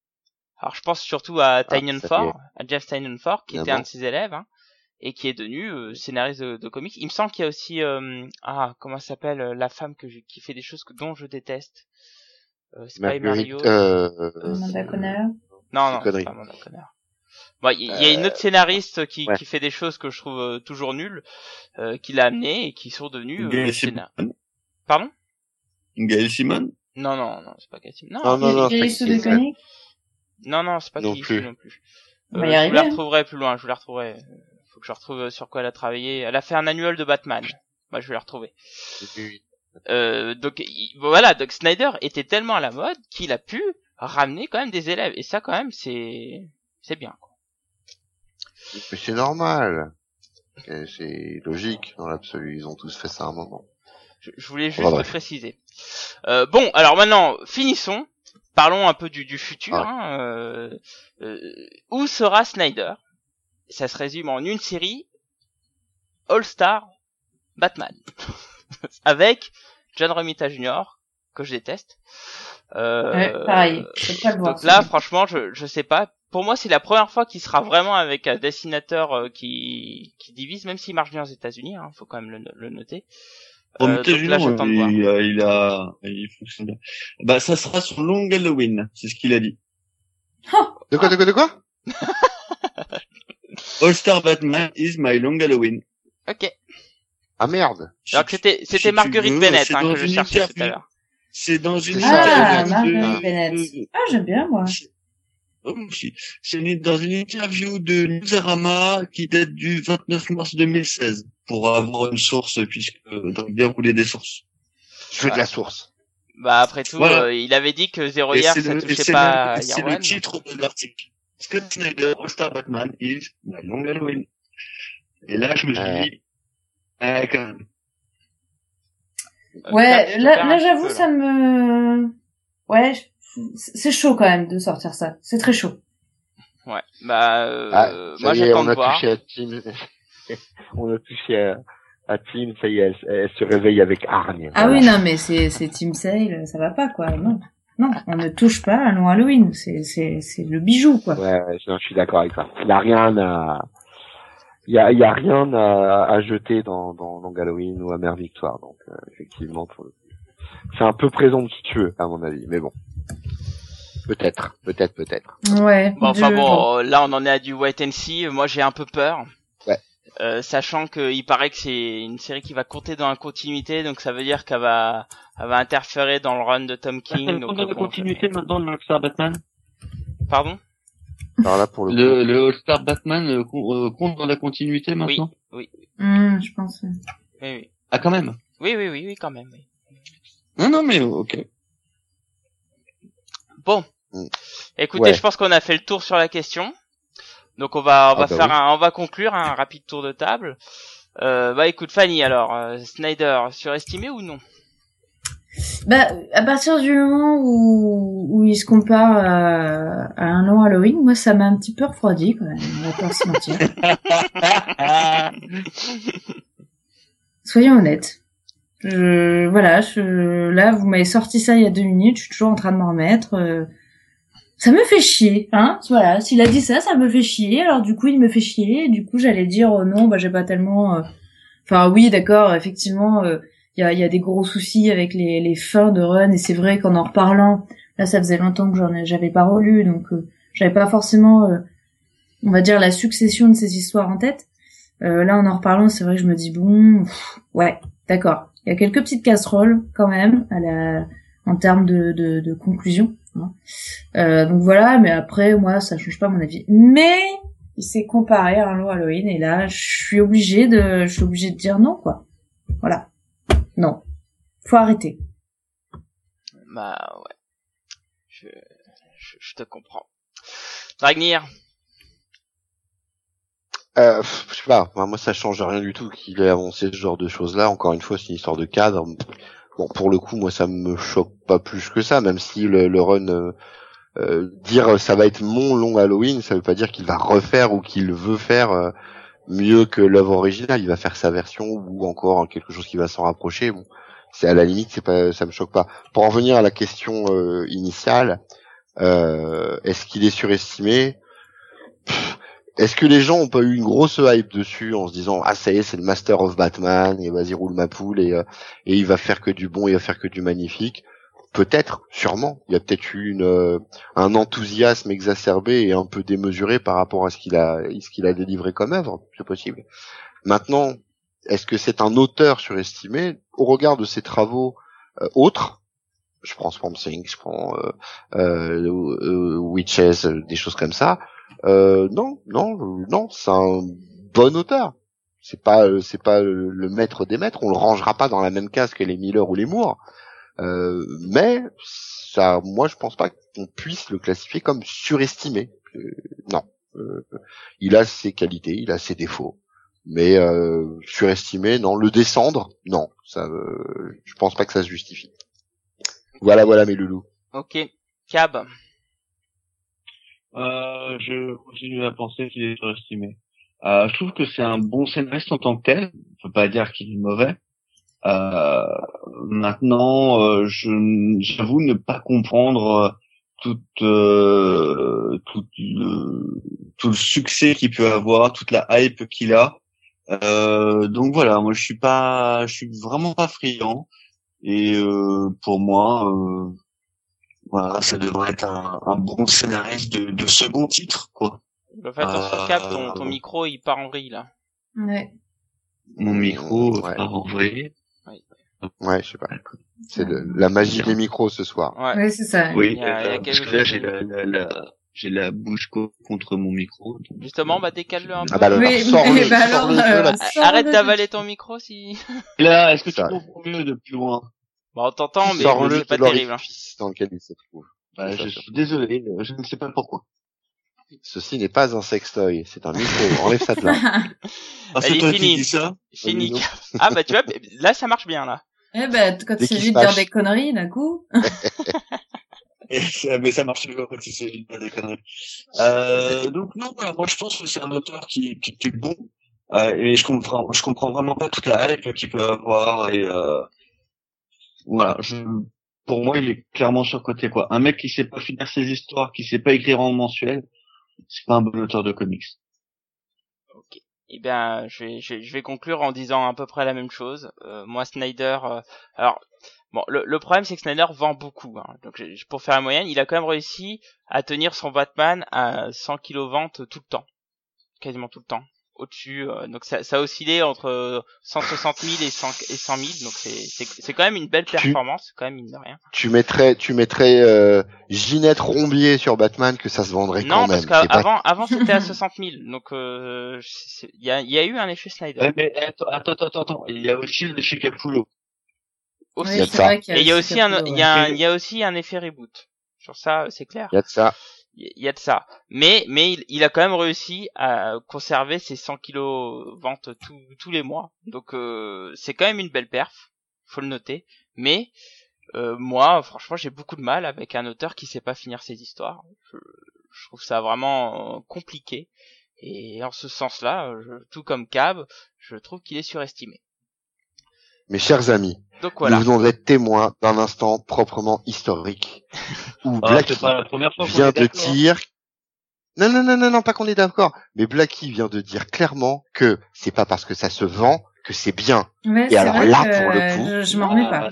Alors je pense surtout à ah, Tynion Ford, à Jeff Tynion Ford qui était un de ses élèves hein, et qui est devenu euh, scénariste de, comics. Il me semble qu'il y a aussi euh, ah comment s'appelle la femme que qui fait des choses que, dont je déteste. Euh, c'est pas Mario. Euh... Amanda Conner. Non, non, c'est pas Amanda Conner. Bon, il y, a une autre scénariste qui, qui fait des choses que je trouve euh, toujours nulles, euh, qui l'a amené et qui sont euh, scénaristes. Pardon? Gaël Simon? Non, non, non, c'est pas Gaël Simon. Non, non, non, non, non, non, c'est pas non plus. non plus. Euh, je vous la retrouverai plus loin, je vous la retrouverai. Faut que je retrouve sur quoi elle a travaillé. Elle a fait un annuel de Batman. Moi, je vais la retrouver. Euh, donc voilà, donc Snyder était tellement à la mode qu'il a pu ramener quand même des élèves et ça quand même c'est c'est bien. Quoi. Mais c'est normal, c'est logique dans l'absolu. Ils ont tous fait ça à un moment. Je, voulais juste préciser. Euh, bon, alors maintenant finissons. Parlons un peu du, du futur. Ah. Hein, euh, euh, où sera Snyder? Ça se résume en une série All Star Batman. avec John Romita Jr. que je déteste. Euh, pareil. Pas le donc là, franchement, je je sais pas. Pour moi, c'est la première fois qu'il sera vraiment avec un dessinateur euh, qui qui divise, même s'il marche bien aux États-Unis. Hein, faut quand même le, le noter. Euh, Junior, il, a, il a, il fonctionne bien. Bah, ça sera son long Halloween, c'est ce qu'il a dit. de quoi, de quoi, de quoi? All Star Batman is my long Halloween. Ok. Ah merde. Alors que c'était c'était Marguerite Bennett hein, que je cherchais tout à l'heure. C'est dans une ah, Marguerite Bennett. Ah j'aime bien moi. Oh, c'est dans une interview de Newsarama qui date du 29 mars 2016 pour avoir une source puisque dans bien rouler des sources. Je veux de la source. Bah après tout, euh, il avait dit que zéro hier ça touchait pas C'est le titre de l'article. Scott Snyder, All-Star Batman is my long Halloween. Et là je me suis dit, Ouais, quand même. Ouais, là, là j'avoue, ça me... Ouais, c'est chaud quand même de sortir ça. C'est très chaud. Ouais, bah, euh, ah, moi j'attends de voir. Touché à Tim... on a touché à, à Tim, ça y est, elle, se réveille avec hargne. Ah oui, non, mais c'est, c'est Team Sale, ça va pas, quoi. Non. Non, on ne touche pas à long Halloween. C'est, c'est, c'est le bijou, quoi. Ouais, je suis d'accord avec ça. Il a rien à, il y a, y a rien à, à jeter dans, dans, dans Halloween ou à Mère Victoire. Donc euh, effectivement, c'est un peu présomptueux à mon avis, mais bon. Peut-être, peut-être, peut-être. Ouais. Bon, enfin bon, là on en est à du wait and see. Moi j'ai un peu peur. Ouais. Euh, sachant qu'il paraît que c'est une série qui va compter dans la continuité, donc ça veut dire qu'elle va, elle va interférer dans le run de Tom King. Elle compte dans la continuité maintenant de Batman Pardon? Alors là, pour le, le, le All-Star Batman euh, euh, compte dans la continuité maintenant Oui, oui. Mmh, je pense. Oui. oui. Ah, quand même Oui, oui, oui, oui, quand même. Oui. Non, non, mais ok. Bon. Mm. Écoutez, je pense qu'on a fait le tour sur la question. Donc on va on ah va bah faire un, on va conclure un rapide tour de table. Euh, bah écoute Fanny alors euh, Snyder surestimé ou non? Bah à partir du moment où, où il se compare à, à un long Halloween, moi ça m'a un petit peu refroidi quand même. On va pas se mentir. Soyons honnêtes. Je, voilà, je, là vous m'avez sorti ça il y a deux minutes, je suis toujours en train de m'en remettre. Euh, ça me fait chier, hein. Voilà, s'il a dit ça, ça me fait chier. Alors du coup, il me fait chier. Du coup, j'allais dire oh, non, bah j'ai pas tellement. Euh, enfin oui, d'accord, effectivement, il euh, y, a, y, a, des gros soucis avec les, les fins de run et c'est vrai qu'en en reparlant, là, ça faisait longtemps que j'en j'avais pas relu, donc euh, j'avais pas forcément, on va dire, la succession de ces histoires en tête. là, en en reparlant, c'est vrai que je me dis bon, ouais, d'accord. Il y a quelques petites casseroles quand même à la, en termes de, de, de conclusion. Hein. Euh, donc voilà, mais après moi ça change pas mon avis. Mais il s'est comparé à un lot Halloween et là je suis obligée de, je suis obligée de dire non quoi. Voilà, non, faut arrêter. Bah ouais, je, je, te comprends. Dragnir. Euh, je sais pas, moi ça change rien du tout qu'il ait avancé ce genre de choses là. Encore une fois, c'est une histoire de cadre. Bon, pour le coup, moi, ça me choque pas plus que ça, même si le, le run euh, euh dire ça va être mon long Halloween, ça veut pas dire qu'il va refaire ou qu'il veut faire euh, mieux que l'œuvre originale. Il va faire sa version ou encore quelque chose qui va s'en rapprocher. Bon, c'est à la limite, c'est pas, ça me choque pas. Pour en venir à la question euh, initiale, est-ce qu'il est surestimé? Est-ce que les gens ont pas eu une grosse hype dessus en se disant ah ça y est c'est le Master of Batman et vas-y roule ma poule et euh, et il va faire que du bon il va faire que du magnifique? Peut-être sûrement il y a peut-être eu une euh, un enthousiasme exacerbé et un peu démesuré par rapport à ce qu'il a ce qu'il a délivré comme œuvre c'est possible maintenant est-ce que c'est un auteur surestimé? Au regard de ses travaux euh, autres je prends Swamp Thing je prends Witches des choses comme ça euh, non, non, non, c'est un bon auteur. C'est pas, euh, c'est pas le maître des maîtres. On le rangera pas dans la même case que les Miller ou les Moore. Euh, mais ça, moi, je pense pas qu'on puisse le classifier comme surestimé. Euh, non, il a ses qualités, il a ses défauts, mais surestimé, non. Le descendre, non. Ça, je pense pas que ça se justifie. Voilà, voilà mes loulous. Ok, Cab. Euh, je continue à penser qu'il est surestimé. Euh, je trouve que c'est un bon scénariste en tant que tel. On peut pas dire qu'il est mauvais. Euh, maintenant, euh, je j'avoue ne pas comprendre tout euh, tout le tout le succès qu'il peut avoir, toute la hype qu'il a. Euh, donc voilà, moi je suis pas, je suis vraiment pas friand. Et pour moi, voilà, ça devrait être un, un bon scénariste de, de, second titre, quoi. Le fait, euh... Cap, ton, ton micro, il part en vrille, là. Ouais. Mon micro ouais. part en vrille. Ouais. je sais pas. C'est la magie des micros ce soir. Ouais, ouais c'est ça. Oui, il y a, il y a parce que là, j'ai la, la, la j'ai la bouche contre mon micro. Justement, bah décale-le un peu. Ah bah alors, oui, sors -le, bah alors, euh, Arrête d'avaler ton micro si. là, est-ce que tu comprends mieux de plus loin? Bon, on t'entend, mais c'est pas terrible. Hein. Dans lequel il se trouve. Bah, je suis désolé, je ne sais pas pourquoi. Ceci n'est pas un sextoy, c'est un micro. Enlève ça de là. ah, c'est toi qui dis ça? Fini. ah bah tu vois, là ça marche bien là. Eh ben, quand il s'agit de dire des conneries d'un coup. mais ça marche toujours quand il s'agit de dire des conneries. Euh, donc non, voilà, moi je pense que c'est un auteur qui, qui, qui est bon. Euh, et je comprends, je comprends vraiment pas toute la hype qu'il peut avoir et euh, voilà, je, pour moi, il est clairement surcoté quoi. Un mec qui sait pas finir ses histoires, qui sait pas écrire en mensuel, c'est pas un bon auteur de comics. Eh bien, je vais, je vais, conclure en disant à peu près la même chose. Euh, moi, Snyder, euh, alors bon, le, problème c'est que Snyder vend beaucoup. Hein. Donc, pour faire la moyenne, il a quand même réussi à tenir son Batman à 100 kg vente tout le temps, quasiment tout le temps. Au-dessus. Euh, donc ça, ça a oscillé entre 160 000 et 100, et 100 000. Donc c'est, c'est, quand même une belle performance, quand même mine de rien. Tu mettrais, tu mettrais euh, Ginette Rombier sur Batman que ça se vendrait quand même. Non, parce qu'avant, avant c'était à 60 000. Donc euh, il y, a, y a eu un effet Snyder. mais attends, attends, attends, attends. Il y a aussi le chez Capullo. Aussi. et il y a aussi un, il y a, il y a aussi un effet reboot. Sur ça, c'est clair. Il y a de ça il y a de ça. Mais mais il, a quand même réussi à conserver ses 100 kilos ventes tous les mois. Donc euh, c'est quand même une belle perf, faut le noter. Mais euh, moi, franchement, j'ai beaucoup de mal avec un auteur qui sait pas finir ses histoires. Je, trouve ça vraiment compliqué. Et en ce sens-là, tout comme Cab, je trouve qu'il est surestimé. Mes chers amis, Donc, voilà. nous venons d'être témoins d'un instant proprement historique où ah, Blacky vient de dire non, non, non, non, non, pas qu'on est d'accord. Mais Blacky vient de dire clairement que c'est pas parce que ça se vend que c'est bien. et alors là, pour le coup, je, je m'en remets pas.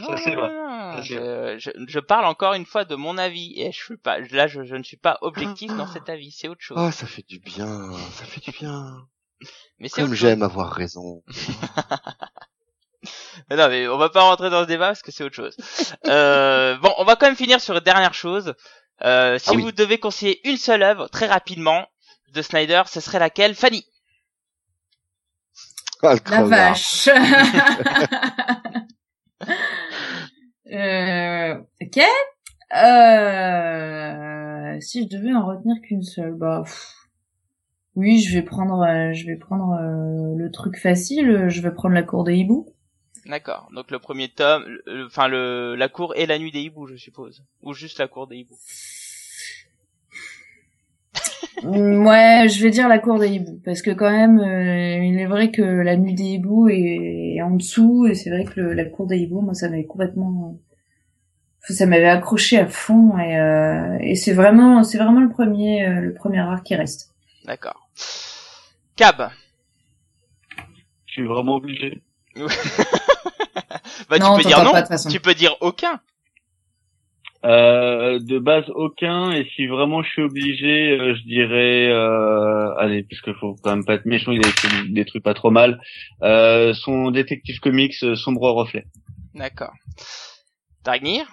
Ah, je, je, parle encore une fois de mon avis et je suis pas là, je, je ne suis pas objectif dans cet avis. C'est autre chose. Oh, ça fait du bien, ça fait du bien. Mais comme j'aime avoir raison. non, mais on va pas rentrer dans ce débat parce que c'est autre chose. Euh, bon, on va quand même finir sur une dernière chose. Euh, si ah vous devez conseiller une seule œuvre, très rapidement, de Snyder, ce serait laquelle? Fanny oh, La vache euh, Ok. Euh, si je devais en retenir qu'une seule, bah... Oui, je vais prendre, euh, je vais prendre euh, le truc facile. Je vais prendre la cour des hiboux. D'accord. Donc le premier tome, enfin le, la cour et la nuit des hiboux, je suppose, ou juste la cour des hiboux. Mm, ouais, je vais dire la cour des hiboux parce que quand même, euh, il est vrai que la nuit des hiboux est, en dessous et c'est vrai que la cour des hiboux, moi, ça m'avait complètement, ça m'avait accroché à fond et, euh, et c'est vraiment, c'est vraiment le premier, euh, le premier arc qui reste. D'accord. Cab. Je suis vraiment obligé. bah, tu peux dire non. tu peux dire aucun. Euh, de base aucun. Et si vraiment je suis obligé euh, je dirais euh, allez puisque faut quand même pas être méchant il a fait des trucs pas trop mal. Euh, son détective comics euh, sombre reflet. D'accord. Dragnir?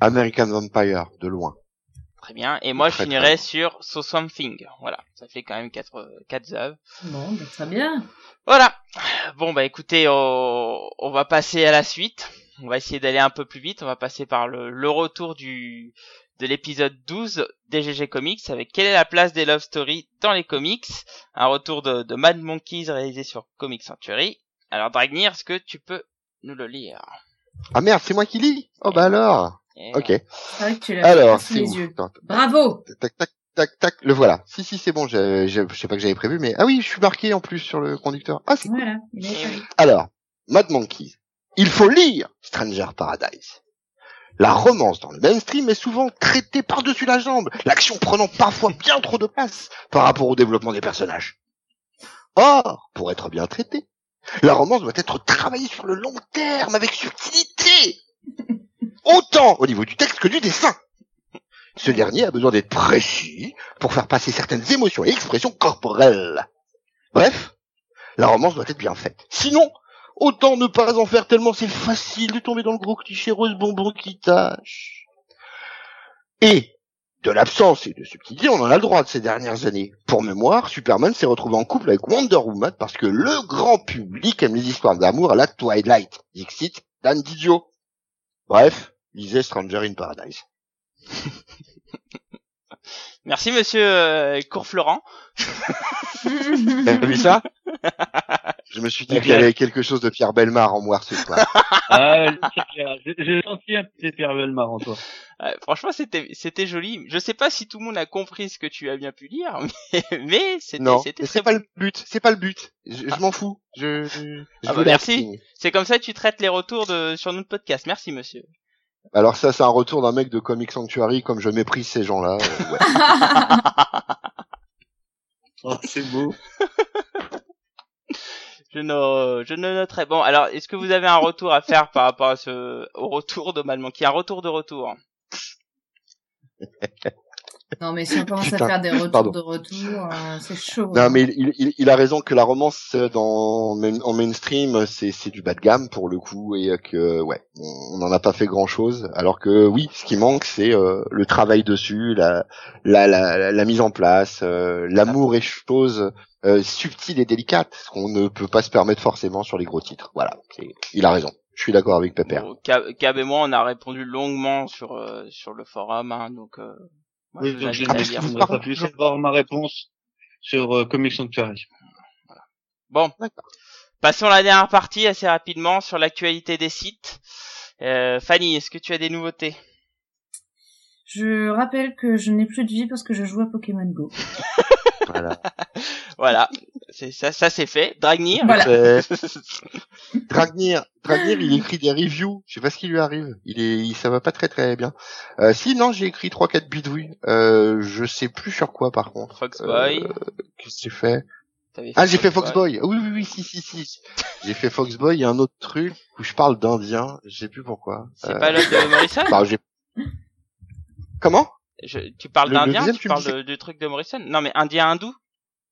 American Vampire de loin très bien. Et moi je finirai sur So Something. Voilà. Ça fait quand même quatre quatre œuvres. Bon bah, très bien. Voilà. Bon bah écoutez on, on va passer à la suite. On va essayer d'aller un peu plus vite. On va passer par le, retour du de l'épisode 12 des GG Comics avec quelle est la place des Love Stories dans les comics? Un retour de, Mad Monkeys réalisé sur Comic Century. Alors Dragnir, est-ce que tu peux nous le lire? Ah merde, c'est moi qui lis! Oh bah alors Ok. C'est vrai que tu l'as alors, les yeux. Bravo Tac, tac, tac, tac, le voilà. Si, si, c'est bon, je, je, sais pas que j'avais prévu, mais ah oui, je suis marqué en plus sur le conducteur. Ah, c'est voilà, Alors, Mad Monkeys. Il faut lire Stranger Paradise. La romance dans le mainstream est souvent traitée par-dessus la jambe, l'action prenant parfois bien trop de place par rapport au développement des personnages. Or, pour être bien traitée, la romance doit être travaillée sur le long terme avec subtilité, autant au niveau du texte que du dessin. Ce dernier a besoin d'être précis pour faire passer certaines émotions et expressions corporelles. Bref, la romance doit être bien faite. Sinon, Autant ne pas en faire tellement c'est facile de tomber dans le gros cliché rose bonbon qui tâche. Et, de l'absence et de subtilité, on en a le droit de ces dernières années. Pour mémoire, Superman s'est retrouvé en couple avec Wonder Woman parce que le grand public aime les histoires d'amour à la Twilight. Dixit, Dan Didio. Bref, lisez Stranger in Paradise. Merci monsieur euh, Courflorent. T'as vu ça? Je me suis dit qu'il y avait quelque chose de Pierre Belmar en moi ce soir. ah, j'ai senti un petit Pierre Belmar en toi. franchement, c'était c'était joli. Je sais pas si tout le monde a compris ce que tu as bien pu lire, mais, mais c'était c'était c'est pas le but. C'est pas le but. Je, m'en fous. Je, je, ah bah merci. C'est comme ça que tu traites les retours de sur notre podcast. Merci, monsieur. Alors ça, c'est un retour d'un mec de Comic Sanctuary, comme je méprise ces gens-là. Euh, ouais. oh, c'est beau. je ne, je ne noterai. Bon, alors, est-ce que vous avez un retour à faire par rapport à ce, au retour de Malmont, qui a un retour de retour Non, mais si on commence à faire des retours de retour, euh, c'est chaud. Non, hein. mais il, il, il, a raison que la romance dans en mainstream, c'est c'est du bas de gamme pour le coup et que ouais, on n'en a pas fait grand chose. Alors que oui, ce qui manque, c'est euh, le travail dessus, la la la, la mise en place, euh, l'amour et chose euh, subtile et délicate, ce qu'on ne peut pas se permettre forcément sur les gros titres. Voilà, il a raison. Je suis d'accord avec Pepper. Bon, Cab et moi, on a répondu longuement sur sur le forum, hein, donc oui, donc je n'ai pas pu savoir ma réponse sur euh, Comic Sanctuary. Voilà. Bon, passons à la dernière partie assez rapidement sur l'actualité des sites. Euh, Fanny, est-ce que tu as des nouveautés? Je rappelle que je n'ai plus de vie parce que je joue à Pokémon Go. voilà. voilà, c'est ça, ça c'est fait. Dragnir. Voilà. Dragnir, Dragnir, il écrit des reviews. Je sais pas ce qui lui arrive. Il est, il, ça va pas très très bien. Euh, si non, j'ai écrit trois quatre bidouilles. Euh, je sais plus sur quoi par contre. Foxboy. Euh, Qu'est-ce que j'ai fait Ah, j'ai fait Foxboy. Oui, oui, oui, si, si, si. j'ai fait Foxboy. Il y a un autre truc où je parle d'Indien. Je sais plus pourquoi. C'est pas l'autre de Morrison bah, Comment? Je, Tu parles d'Indien Tu, parles du truc de Morrison? Non, mais Indien hindou?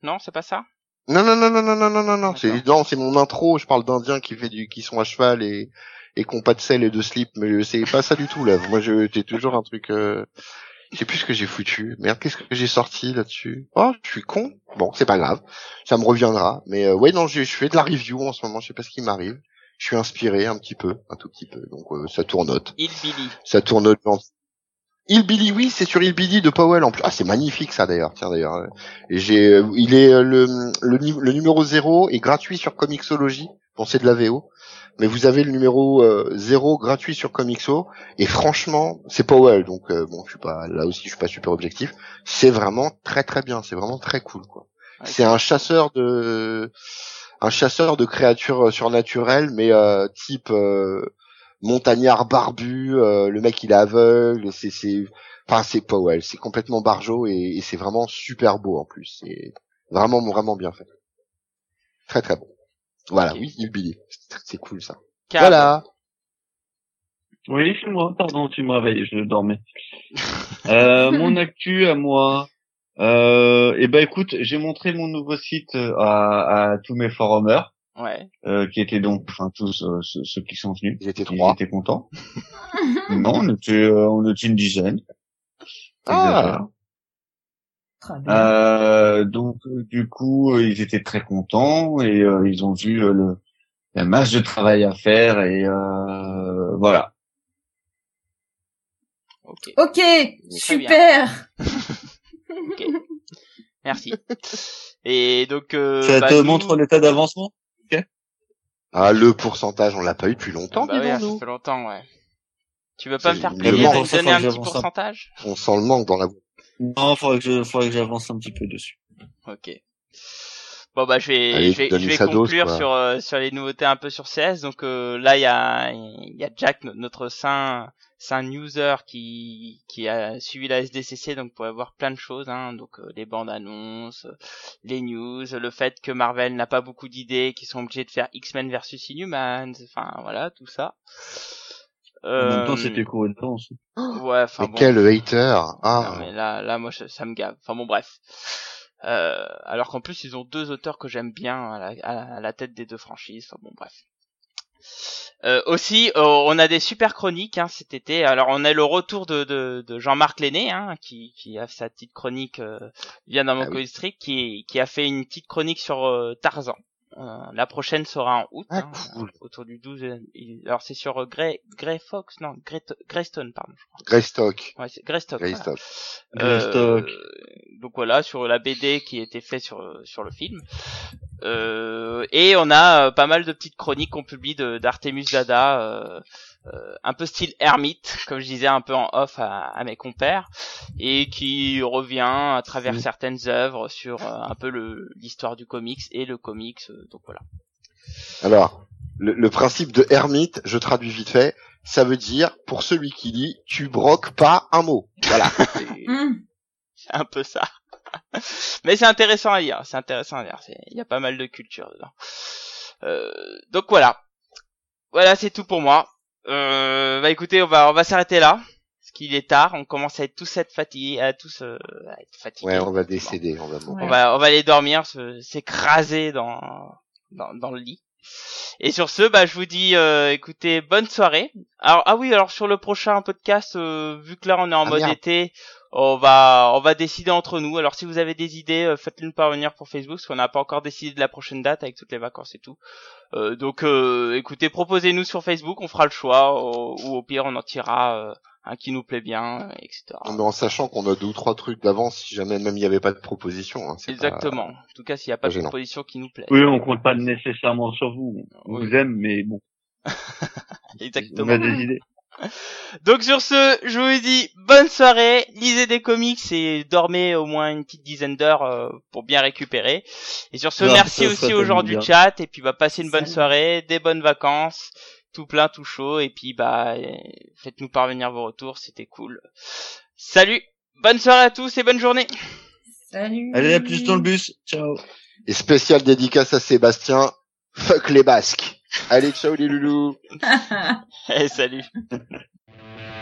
Non, c'est pas ça? Non, non, non, non, non, non, non, non, non. C'est non, c'est mon intro. Je parle d'Indiens qui fait du, qui sont à cheval et et qui ont pas de sel et de slip, mais c'est pas ça du tout là. Moi, je, j'ai toujours un truc. Euh... Je sais plus ce que j'ai foutu. Merde, qu'est-ce que j'ai sorti là-dessus? Oh, je suis con. Bon, c'est pas grave. Ça me reviendra. Mais euh, ouais, non, je, je fais de la review en ce moment. Je sais pas ce qui m'arrive. Je suis inspiré un petit peu, un tout petit peu. Donc euh, ça tournote. Il Billy. Ça tournote Billy, oui, c'est sur Billy de Powell en plus. Ah, c'est magnifique ça d'ailleurs. Tiens d'ailleurs, et j'ai, euh, il est euh, le, le, le numéro 0 est gratuit sur Comixology. Bon, c'est de la VO, mais vous avez le numéro euh, 0 gratuit sur Comixo. Et franchement, c'est Powell, donc euh, bon, je suis pas là aussi, je suis pas super objectif. C'est vraiment très très bien. C'est vraiment très cool quoi. c'est un chasseur de, un chasseur de créatures surnaturelles, mais type montagnard barbu, euh, le mec il est aveugle, c'est c'est enfin c'est Powell, c'est complètement barjo et, c'est vraiment super beau en plus, c'est vraiment vraiment bien fait. Très très bon. Voilà, oui, il Billy. C'est cool ça. Voilà. Oui, c'est moi, pardon, tu me réveilles, je dormais. euh, mon actu à moi. Euh, et eh ben écoute, j'ai montré mon nouveau site à, à tous mes forumers. Ouais. Euh, qui étaient donc, enfin tous euh, ceux, qui sont venus. Ils étaient trois. Ils étaient contents. non, on était, euh, on était une dizaine. Ah. Euh, donc du coup, ils étaient très contents et ils ont vu le, la masse de travail à faire et voilà. Ok. Ok, super. ok. Merci. Et donc. Euh, ça bah, te montre l'état d'avancement? Ah, le pourcentage, on l'a pas eu depuis longtemps, bah ouais, ça fait longtemps, ouais. Tu veux pas me faire plaisir et me donner un petit pourcentage? On sent le manque dans la voix. Non, faudrait que je, faudrait que j'avance un petit peu dessus. Ok. Bon bah je vais je vais, je vais conclure sur euh, sur les nouveautés un peu sur CS. Donc euh, là il y a il y a Jack notre saint saint user qui qui a suivi la SDCC donc pour avoir plein de choses hein. donc euh, les bandes annonces, les news, le fait que Marvel n'a pas beaucoup d'idées, qu'ils sont obligés de faire X-Men versus Inhumans, enfin voilà tout ça. En même temps c'était court de temps aussi. Ouais enfin bon. Quel hater ah. Non, mais là là moi ça me gave. Enfin bon bref. Euh, alors qu'en plus ils ont deux auteurs que j'aime bien à la, tête des deux franchises. Bon bref. Euh, aussi, euh, on a des super chroniques hein, cet été. Alors, on a le retour de, de, de Jean-Marc Lenné, hein, qui, qui a sa petite chronique euh, vient dans mon ah qui, qui a fait une petite chronique sur Tarzan. Euh, la prochaine sera en août, ah, hein, autour du 12. Alors c'est sur euh, Grey, Grey Fox, non, Grey, Greystone, pardon. Je crois. Greystock. Ouais, c'est Greystock. Greystock. Euh, donc voilà, sur la BD qui a été fait sur sur le film. Euh, et on a pas mal de petites chroniques qu'on publie d'Artemus Dada. Euh, un peu style ermite, comme je disais un peu en off à, mes compères, et qui revient à travers certaines œuvres sur euh, un peu l'histoire du comics et le comics, euh, donc voilà. Alors, le, principe de ermite, je traduis vite fait, ça veut dire pour celui qui lit, tu broques pas un mot. Voilà. c'est un peu ça. Mais c'est intéressant à lire, c'est intéressant à lire. Il y a pas mal de culture dedans. donc voilà. Voilà, c'est tout pour moi. Euh, bah écoutez, on va on va s'arrêter là. Parce qu'il est tard, on commence à être tous être fatigués, à tous euh, être fatigués. Ouais, on va décéder, on va On va on va aller dormir, s'écraser dans, dans dans le lit. Et sur ce, bah, je vous dis, euh, écoutez, bonne soirée. Alors, ah oui, alors sur le prochain podcast, euh, vu que là on est en ah, mode été, on va, on va décider entre nous. Alors, si vous avez des idées, euh, faites-les nous parvenir pour Facebook, parce qu'on n'a pas encore décidé de la prochaine date avec toutes les vacances et tout. donc, écoutez, proposez-nous sur Facebook, on fera le choix, ou, au pire, on en tirera un qui nous plaît bien, etc. Mais en sachant qu'on a deux ou trois trucs d'avance, si jamais même il n'y avait pas de proposition. Hein, Exactement. En tout cas, s'il n'y a pas, de proposition qui nous plaît. Oui, on compte pas nécessairement sur vous. On vous aime, mais bon. Exactement. On a des idées. Donc sur ce, je vous dis bonne soirée, lisez des comics et dormez au moins une petite dizaine d'heures euh, pour bien récupérer. Et sur ce, merci aussi aux gens du chat et puis bah passez une bonne soirée, des bonnes vacances tout plein, tout chaud. Et puis bah faites-nous parvenir vos retours, c'était cool. Salut, bonne soirée à tous et bonne journée. Salut. Allez à plus dans le bus. Ciao. Et spécial dédicace à Sébastien. Fuck les Basques. Allez, ciao les loulous. hey, salut.